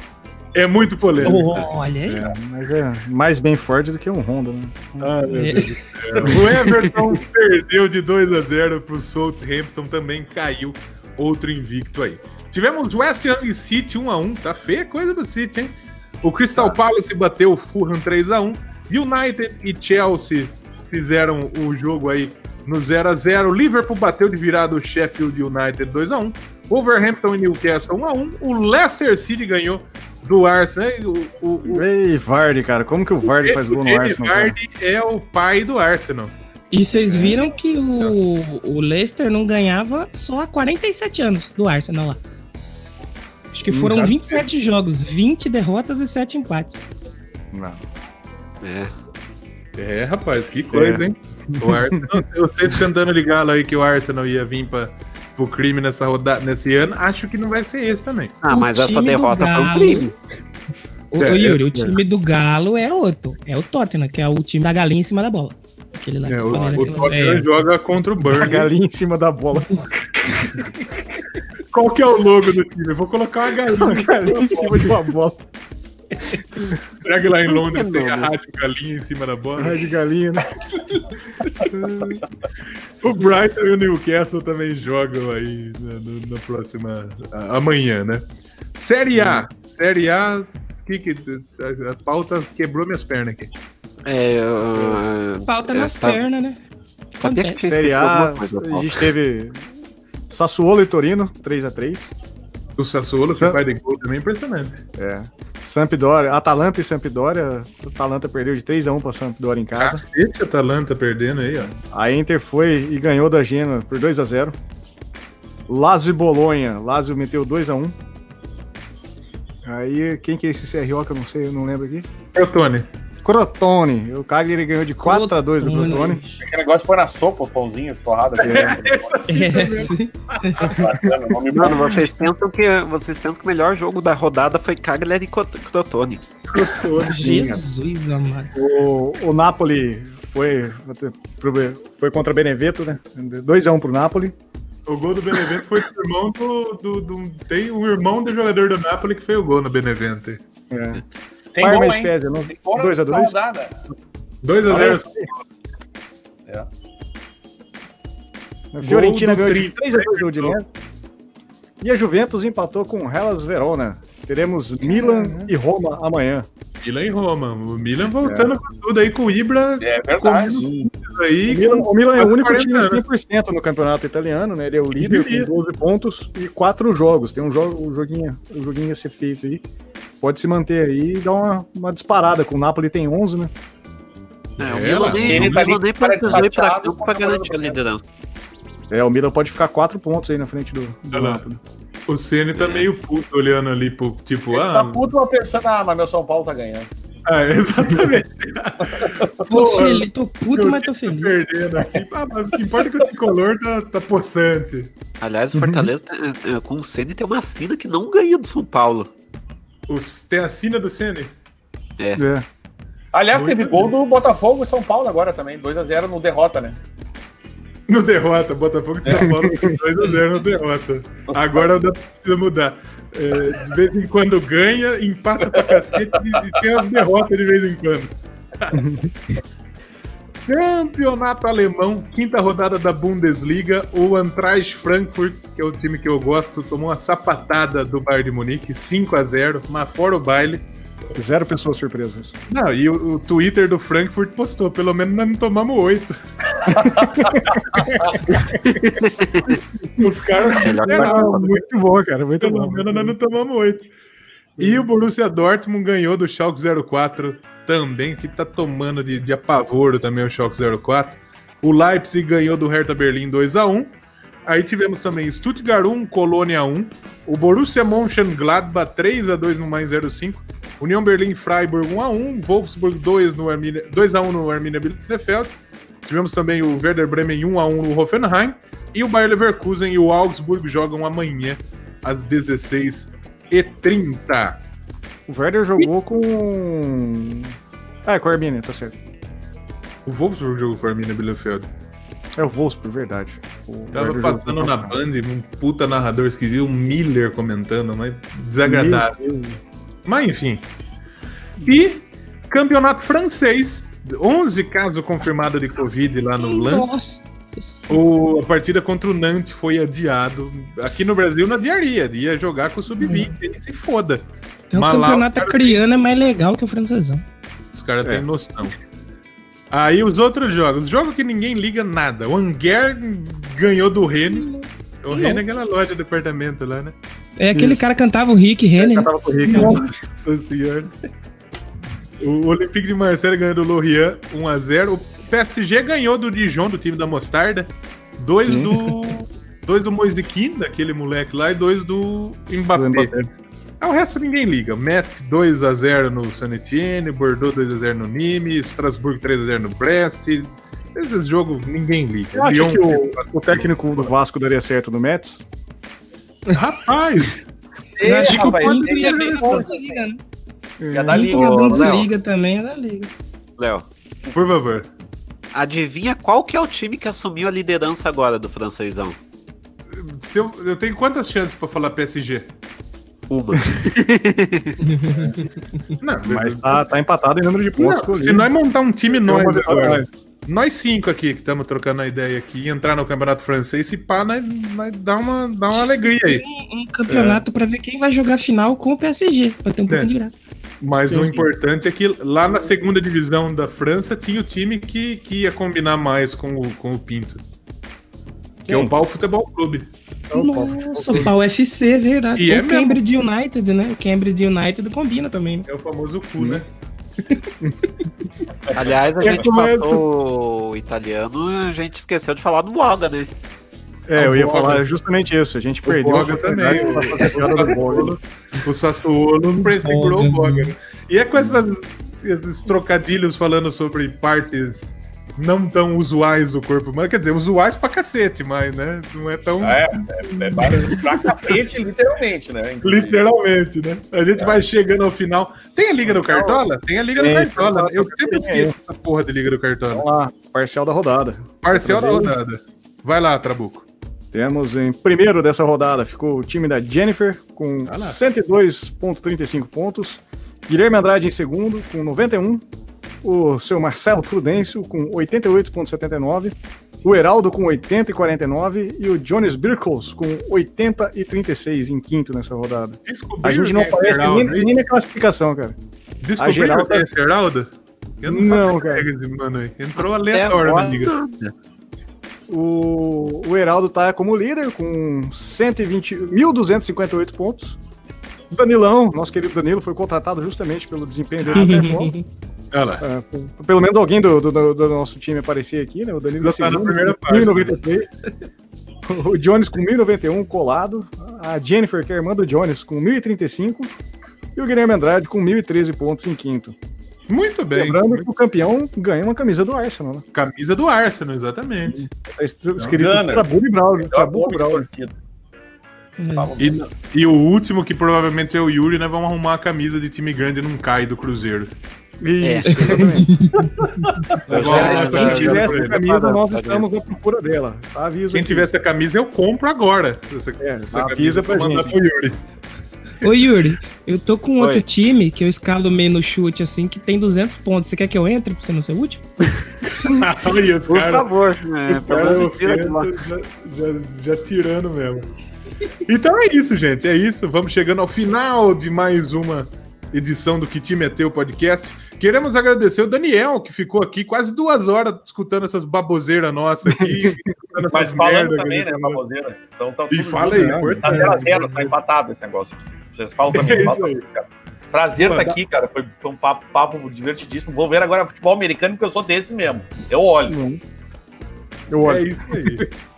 É muito polêmico. Olha aí. É, mas é mais bem forte do que um Honda, né? Ah, meu É. O Everton perdeu de 2 a 0 pro Southampton, também caiu outro invicto aí. Tivemos West Ham e City 1 a 1, tá feia a coisa do City, hein? O Crystal Palace bateu o Fulham 3 a 1, United e Chelsea fizeram o jogo aí no 0 a 0. Liverpool bateu de virada o Sheffield United 2 a 1. Wolverhampton e Newcastle 1 a 1. O Leicester City ganhou do Arsenal. O, o, o, Ei, Vardy, cara, como que o Vardy faz gol no Arsenal? cara? Vardy é o pai do Arsenal. E vocês viram que o, o Leicester não ganhava só há 47 anos do Arsenal lá. Acho que foram Hum, 27 jogos, 20 derrotas e 7 empates. Não. É. É, rapaz, que coisa, É. hein? O Arsenal, vocês cantando de galo aí que o Arsenal ia vir pra, pro crime nessa rodada, nesse ano, acho que não vai ser esse também. Ah, O mas essa derrota foi um crime. O, É, o Yuri, é- o time do Galo é outro. É o Tottenham, que é o time da galinha em cima da bola. Aquele lá que É, o, falei o naquela- Tottenham é. joga contra o A Burnley. galinha em cima da bola. Qual que é o logo do time? Eu vou colocar uma A galinha. galinha em cima de uma bola. Será que lá em Londres tem a rádio galinha em cima da bola? De galinha, né? O Brighton e o Newcastle também jogam aí na, no- na próxima. a- amanhã, né? Série A. Série A. Que, que, a, a pauta quebrou minhas pernas aqui. É, uh, Falta é, nas tá- pernas, né? Sabia que Série A, a gente teve Sassuolo e Torino, 3x3. O Sassuolo, que Sam- vai de gol também é impressionante. É. Sampdoria, Atalanta e Sampdoria. Atalanta perdeu de 3x1 pra Sampdoria em casa. Cacete, Atalanta perdendo aí, ó. A Inter foi e ganhou da Genoa por 2x0. Lazio e Bolonha. Lazio meteu 2x1. Aí, quem que é esse CRO que eu não sei, eu não lembro aqui? É o Tony. Crotone. O Cagliari ganhou de 4x2 do Crotone. Aquele negócio pôr na sopa os pãozinhos torrados. aqui. É, nome bom. Mano, vocês pensam que vocês pensam que o melhor jogo da rodada foi Cagliari e Crot- Crotone. Jesus amado. O, o Napoli foi, foi contra Benevento, né? 2x1 pro Napoli. O gol do Benevento foi do irmão do, do, do- Tem o irmão do jogador do Napoli que fez o gol no Benevento. É. Tem Parma gol, e hein? Spezia, não? Tem gol na 2x2. rodada. 2x0. É. A Fiorentina ganhou de Tri. 3x2 do Udinese. E a Juventus empatou com o Hellas Verona. Teremos Milan e Roma amanhã. Milan e Roma. O Milan voltando com tudo aí com o Ibra. É verdade. O Aí, Milan, o Milan é o único 40 time anos. 100% no campeonato italiano, né? Ele é o líder com 12 pontos e 4 jogos. Tem um, jogo, um, joguinho, um joguinho a ser feito aí. Pode se manter aí e dar uma, uma disparada. Com o Napoli tem 11, né? É, o É, Milan lá, nem, ele o tá Milan nem precisou ir pra campo pra a garantir a liderança. É, o Milan pode ficar 4 pontos aí na frente do, do. Napoli. o Ceni tá meio puto olhando ali pro tipo, Ele ah, tá puto, mas pensando, ah, mas meu São Paulo tá ganhando. ah, exatamente. Tô, feliz, tô puto, mas tô feliz. tá perdendo aqui. Ah, mas o que importa é que o tricolor tá, tá possante. Aliás, o Fortaleza tem- é, com o Ceni tem uma sina que não ganha do São Paulo. Os, tem a sina do Ceni. É. Aliás, Muito teve gol do Botafogo e São Paulo agora também. 2x0 no derrota, né? No derrota, Botafogo de São Paulo com 2x0 no derrota. Agora dá- precisa mudar. É, de vez em quando ganha, empata pra cacete e, e tem as derrotas de vez em quando. Campeonato alemão, quinta rodada da Bundesliga. O Eintracht Frankfurt, que é o time que eu gosto, tomou uma sapatada do Bayern de Munique, 5 a 0 mas fora o baile. Zero pessoas surpresas. Não, e o, o Twitter do Frankfurt postou, pelo menos nós não tomamos 8. Os caras muito bom, cara. Muito pelo bom. menos nós não tomamos 8. E o Borussia Dortmund ganhou do Schalke 04 também, que tá tomando de, de apavoro também o Schalke 04. O Leipzig ganhou do Hertha Berlim 2x1. Aí tivemos também Stuttgart 1, Colônia 1. O Borussia Mönchengladbach 3x2 no mais 05. União Berlim Freiburg 1x1. Wolfsburg 2 no Arminia, 2x1 no Arminia Bielefeld. Tivemos também o Werder Bremen 1x1 no Hoffenheim. E o Bayer Leverkusen e o Augsburg jogam amanhã às 16h30. O Werder jogou com. Ah, é com a Arminia, tá certo. O Wolfsburg jogou com a Arminia Bielefeld. É o Wolfsburg, verdade. O Tava Werder passando na Band um puta narrador esquisito, um Miller comentando, mas desagradável. Mas enfim. E campeonato francês, 11 casos confirmados de Covid lá no LAN. Nossa. O, a partida contra o Nantes foi adiado. Aqui no Brasil não adiaria, ia jogar com o Sub-20, ele se foda. Então o Mas lá campeonato criano é mais legal que o francesão. Os caras É. têm noção. Aí os outros jogos, jogo que ninguém liga nada. O Anger ganhou do Rene. O Rene é aquela loja de departamento lá, né? É aquele Isso. cara que cantava o Rick Renner. Já tava com o Rick. Nossa senhora. O Olympique de Marseille ganhou do Lorient 1x0. O PSG ganhou do Dijon, do time da Mostarda. Dois do. Dois do Moisiquim, daquele moleque lá, e dois do Mbappé. Do Mbappé. Ah, o resto ninguém liga. Metz 2x0 no Etienne, Bordeaux 2x0 no Nîmes, Strasbourg 3x0 no Brest. Esses jogos ninguém liga. Acha Lyon- que o, o técnico do Vasco daria certo no Mets? Rapaz, Eu acho que o rapaz, Porto ele ia é né? Já dá liga. Ô, Bundesliga também é da Liga. Léo, por favor. adivinha qual que é o time que assumiu a liderança agora do francesão? Se eu, eu tenho quantas chances pra falar PSG? Uma. Não, Mas tá, tá empatado em número de pontos. Não, se nós montar um time nós agora, nós cinco aqui que estamos trocando a ideia aqui, e entrar no campeonato francês, se pá, nós, nós dá uma, dá uma alegria aí. Um, um campeonato pra ver quem vai jogar final com o PSG, pra ter um pouco É. de graça. Mas o importante é que lá na segunda divisão da França tinha o time que, que ia combinar mais com o, com o Pinto. Que é o Pau Futebol Clube. Nossa, o pau FC, verdade. E é o Cambridge United, né? O Cambridge United combina também, né? É o famoso cu, né? Aliás, a É gente é- falou o italiano, a gente esqueceu de falar do Boga, né? É, eu ia O Boga. falar justamente isso. A gente perdeu Boga também, do Boga. O Sassuolo não segurou o Boga. E é com essas, esses trocadilhos falando sobre partes não tão usuais do corpo humano. Quer dizer, usuais pra cacete, mas né, não é tão É, é, é para- pra cacete, literalmente, né? literalmente, né? A gente vai chegando ao final. Tem a Liga do Cartola? Tem a Liga do Cartola. Eu sempre esqueço essa porra de Liga do Cartola. Vamos lá, parcial da rodada. Parcial da rodada. Vai lá, Trabuco. Temos em primeiro dessa rodada, ficou o time da Jennifer com Ah lá. 102,35 pontos. Guilherme Andrade em segundo, com 91. O seu Marcelo Prudêncio com 88,79. O Heraldo com 80,49. E o Jones Birkles com 80 e 36 em quinto nessa rodada. Descobriram A gente não é esse aparece Heraldo, nem, nem na classificação, cara. Descobriram geral quem é tá- esse Heraldo? Eu não, Não, cara. desse mano aí. Entrou aleatório na agora, liga. O, o Heraldo tá como líder com 120, 1.258 pontos. O Danilão, nosso querido Danilo, foi contratado justamente pelo desempenho dele até lá. É, pelo menos alguém do, do- do- nosso time aparecer aqui, né? O Danilo Precisa estar na segundo, primeira parte, 1093. O Jones com 1091 colado. A Jennifer, que é a irmã do Jones, com 1035. E o Guilherme Andrade com 1013 pontos em quinto. Muito bem. Lembrando que o campeão ganha uma camisa do Arsenal, né? Camisa do Arsenal, exatamente. Tá escrito Gunner. Trabuco e Braulio. E de Braulio. É. E, e o último, que provavelmente é o Yuri, nós vamos arrumar a camisa de time grande não cai do Cruzeiro. Isso, exatamente. Já- lá, Se cara, quem tiver essa camisa, nós Tá estamos na procura dela. Tá, aviso Quem aqui. tiver essa camisa, eu compro agora. Essa, É, essa avisa pra mandar pro Yuri. Ô Yuri, eu tô com Oi. outro time que eu escalo meio no chute assim, que tem 200 pontos. Você quer que eu entre pra você não ser último? Olha, os Por favor. Os É, pelo caras já, já, já tirando mesmo. Então é isso, gente. É isso. Vamos chegando ao final de mais uma edição do Que Time é Teu podcast. Queremos agradecer o Daniel, que ficou aqui quase duas horas escutando essas baboseiras nossas aqui. Mas falando também, né, baboseira. Então tá E tudo fala junto, aí, né? importante. Tá 0 a 0 tá empatado esse negócio. Vocês falam também. É isso fala aí. também, cara. Prazer estar dá- aqui, cara. Foi, foi um papo, papo divertidíssimo. Vou ver agora futebol americano, porque eu sou desse mesmo. Eu olho. Eu É olho. isso aí.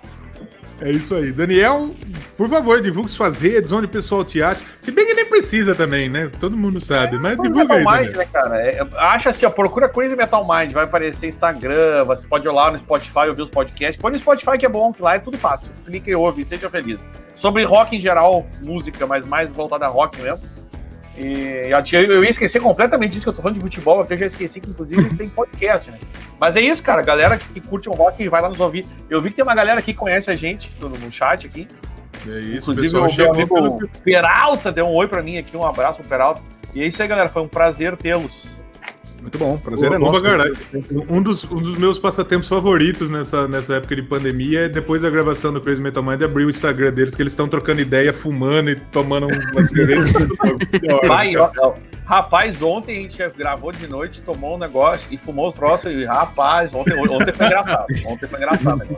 É isso aí. Daniel, por favor, divulgue suas redes, onde o pessoal te acha. Se bem que nem precisa também, né? Todo mundo sabe. Mas Crazy divulga aí, Metal Mind, Daniel. né, cara? É, acha assim, ó, procura Crazy Metal Mind, vai aparecer Instagram, você pode ir lá no Spotify, ouvir os podcasts. Põe no Spotify que é bom, que lá é tudo fácil. Clica e ouve, seja feliz. Sobre rock em geral, música, mas mais voltada a rock mesmo. E eu, ia esquecer completamente disso que eu tô falando de futebol, aqui eu já esqueci que inclusive tem podcast, né? Mas é isso, cara, galera que, curte o rock vai lá nos ouvir. Eu vi que tem uma galera aqui que conhece a gente no, chat aqui. É isso, Inclusive, o meu amigo pelo- Peralta deu um oi pra mim aqui, um abraço pro Peralta. E é isso aí, galera, foi um prazer tê-los. Muito bom, prazer é Opa, nosso. Um dos, um dos meus passatempos favoritos nessa, nessa época de pandemia é depois da gravação do Crazy Metal Mind abrir o Instagram deles, que eles estão trocando ideia, fumando e tomando uma cerveja. Vai, rapaz, ontem a gente gravou de noite, tomou um negócio e fumou os troços. E, rapaz, ontem, ontem foi engraçado. Ontem foi engraçado. né?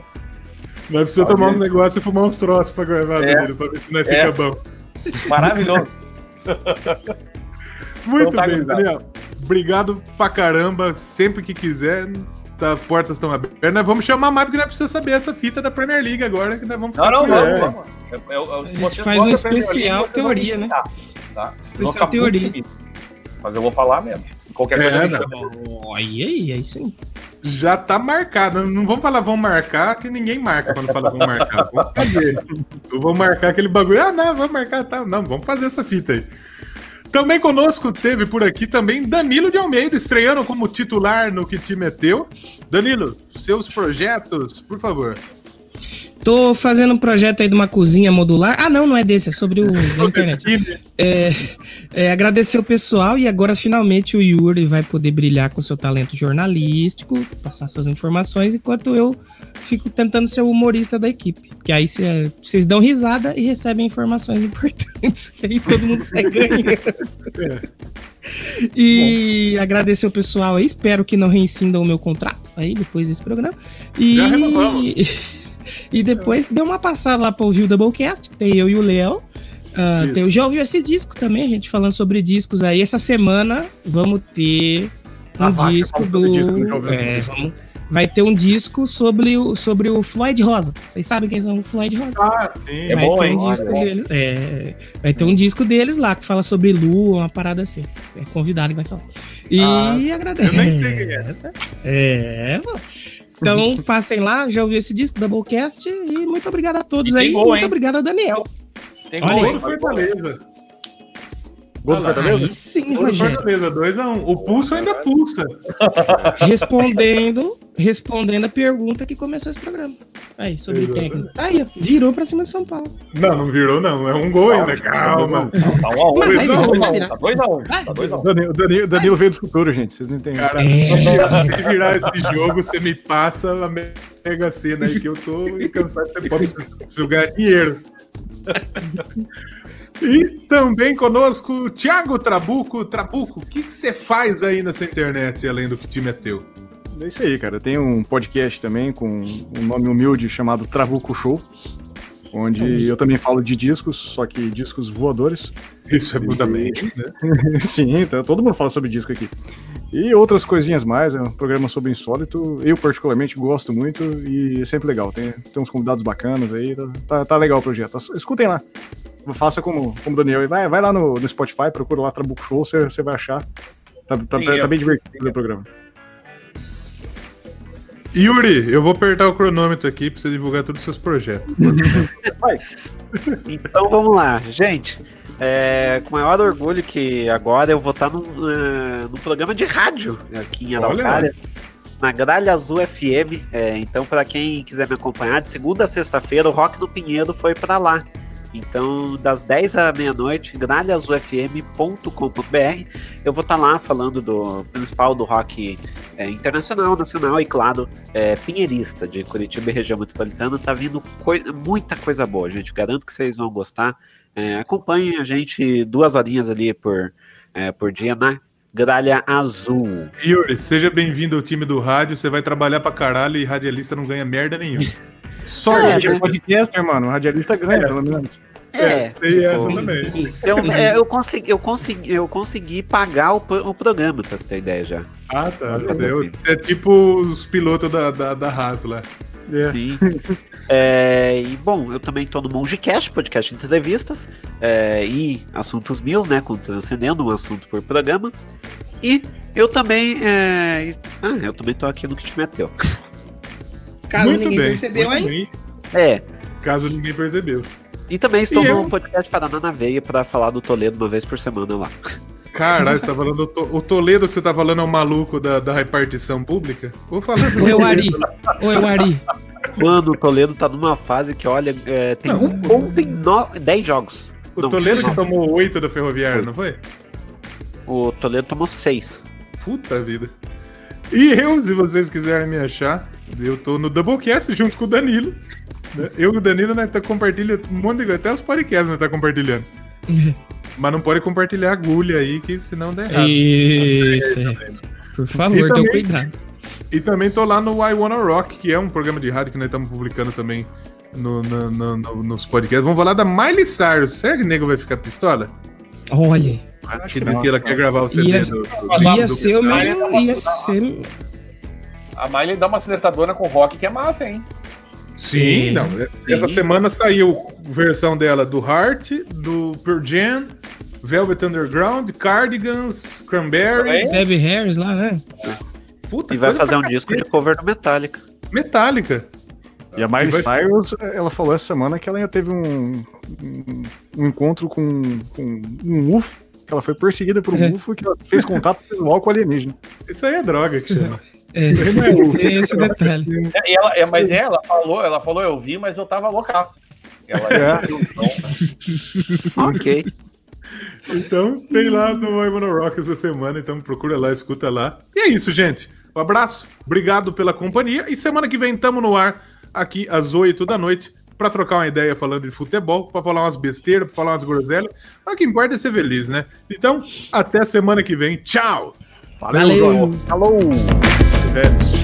Nós precisamos tomar um negócio e fumar uns troços pra gravar, É. Danilo, pra ver se nós É. fica bom. Maravilhoso. Muito Então tá, bem. Daniel. Obrigado pra caramba. Sempre que quiser, tá, portas estão abertas. Nós vamos chamar mais, porque nós precisamos saber essa fita da Premier League agora, que nós vamos Não, não, por vamos, aí. vamos. Eu- eu- eu- A gente faz um especial League, vão teoria, né? Tá? Vão Especial ficar teoria. comigo. Mas eu vou falar mesmo. Qualquer coisa É, me não. chama. Aí, aí, aí sim. Já tá marcado. Não vamos falar vamos marcar, que ninguém marca quando fala vamos marcar. Vamos fazer. Eu vou marcar aquele bagulho. Ah, não, vamos marcar, tá. Não, vamos fazer essa fita aí. Também conosco teve por aqui também Danilo de Almeida, estreando como titular no Que Te Meteu. Danilo, seus projetos, por favor. Tô fazendo um projeto aí de uma cozinha modular. Ah, não, não é desse, é sobre o da internet. É, é, agradecer o pessoal e agora finalmente o Yuri vai poder brilhar com seu talento jornalístico, passar suas informações, enquanto eu fico tentando ser o humorista da equipe. Que aí vocês dão risada e recebem informações importantes, que aí todo mundo sai ganhando. E Bom. agradecer o pessoal aí, espero que não reincindam o meu contrato aí depois desse programa. E. Já E depois deu uma passada lá para ouvir o Doublecast, tem eu e o Léo. Uh, tem, já ouviu esse disco também, a gente falando sobre discos aí. Essa semana vamos ter um ah, disco do. Disco, é, vamos, vai ter um disco sobre o, sobre o Floyd Rosa. Vocês sabem quem são o Floyd Rosa? Ah, sim. É vai é bom, ter um disco é deles, é, vai ter um disco deles lá que fala sobre Lu, uma parada assim. É convidado que vai falar. E ah, agradece. Eu nem sei quem é. É, mano. Então, passem lá, já ouvi esse disco, Doublecast, e muito obrigado a todos aí. Gol, muito hein? obrigado ao Daniel. Tem gol do Fortaleza. Gol do Fortaleza? Aí sim, Gol Rogério. Fortaleza, 2x1. Um. O pulso ainda pulsa. Respondendo, respondendo a pergunta que começou esse programa. Aí, sobre Exatamente. técnico. Aí, virou pra cima de São Paulo. Não, não virou, não. É um gol ainda. Calma. Tá 1x1. Tá 2x1. Tá 2x1. O Danilo veio do futuro, gente. Vocês não entendem. Cara, é. se virar esse jogo, você me passa a mega cena aí que eu tô cansado de ter pobre jogar dinheiro. E também conosco, Thiago Trabuco. Trabuco, o que você faz aí nessa internet, além do que time é teu? É isso aí, cara. Tenho um podcast também com um nome humilde chamado Trabuco Show, onde eu também falo de discos, só que discos voadores. Isso é fundamental, né? Sim, então, todo mundo fala sobre disco aqui. E outras coisinhas mais, é um programa sobre insólito. Eu, particularmente, gosto muito e é sempre legal. Tem, tem uns convidados bacanas aí, tá, tá, tá legal o projeto. Escutem lá faça como, como o Daniel e vai, vai lá no, no Spotify, procura lá Trabuco Show, você, você vai achar. Tá, tá, Sim, tá bem divertido o programa. Yuri, eu vou apertar o cronômetro aqui pra você divulgar todos os seus projetos. então vamos lá, gente. É, com maior orgulho que agora eu vou estar no, uh, no programa de rádio aqui em Araucária. Na Gralha Azul FM. É, então, para quem quiser me acompanhar, de segunda a sexta-feira, o Rock do Pinheiro foi para lá. Então, das 10 à meia-noite, gralhaazulfm.com.br, eu vou estar tá lá falando do principal do rock é, internacional, nacional e, claro, é, pinheirista de Curitiba e região metropolitana. Tá vindo coi muita coisa boa, gente. Garanto que vocês vão gostar. É, acompanhem a gente duas horinhas ali por, é, por dia na Gralha Azul. Yuri, seja bem-vindo ao time do rádio. Você vai trabalhar pra caralho e radialista não ganha merda nenhuma. Sorte, é, podcaster, mano. O radialista ganha, é. pelo menos. É, tem essa também. Eu, é, eu, consegui, eu, consegui, eu consegui pagar o, o programa, pra você ter ideia já. Ah, tá. Você, é, você é tipo os pilotos da, da, da Haas lá. É. Sim. É, e bom, eu também tô no Mongecast, podcast de entrevistas é, e assuntos meus, né? Com transcendendo um assunto por programa. E eu também. É, ah, eu também tô aqui no que te meteu. Caso muito ninguém bem, percebeu aí. É. Caso ninguém percebeu. E também estou e no eu... podcast Paraná na Veia para falar do Toledo uma vez por semana lá. Caralho, você tá falando. O Toledo que você tá falando é o maluco da, da repartição pública? Vou falar do Oi, Ari. Oi, Ari. Mano, o Toledo tá numa fase que, olha, é, tem não, um ponto em no... dez jogos. O não, Toledo que tomou oito da Ferroviária, não foi? O Toledo tomou seis. Puta vida. E eu, se vocês quiserem me achar, eu tô no Doublecast junto com o Danilo. Eu e o Danilo, né, tá compartilhando um monte de. Até os podcasts, né, tá compartilhando. Mas não pode compartilhar agulha aí, que senão dá errado. Isso. Por favor, tenha cuidado. E também tô lá no I Wanna Rock, que é um programa de rádio que nós estamos publicando também no, no, no, no, nos podcasts. Vamos falar da Miley Cyrus. Será que o nego vai ficar pistola? Olha. Acho que, que ela quer gravar o CD ia, do, do, Ia do, ser o meu. Ia ser. A Miley dá uma acertadora com rock que é massa, hein? Sim, não. Essa Sim. semana saiu versão dela do Heart, do Pearl Jam, Velvet Underground, Cardigans, Cranberries. Debbie Harris lá, né? Puta, E vai fazer um disco de cover do Metallica. Metallica. E a Miley Cyrus, ela falou essa semana que ela ainda teve um, um, um encontro com, com um UFO, ela foi perseguida por um É. UFO que ela fez contato visual com o alienígena. Isso aí é droga que chama. É, Isso aí não é tem esse detalhe. É, e ela, é, mas é, ela falou, ela falou, eu vi, mas eu tava loucaça. Ela É. viu o som. Ok. Então, tem lá no Imono Rock essa semana, então procura lá, escuta lá. E é isso, gente. Um abraço, obrigado pela companhia. E semana que vem estamos no ar, aqui às 8 da noite, pra trocar uma ideia falando de futebol, pra falar umas besteiras, pra falar umas groselhas. Mas o que importa é ser feliz, né? Então, até semana que vem. Tchau! Valeu, Valeu. Falou! É.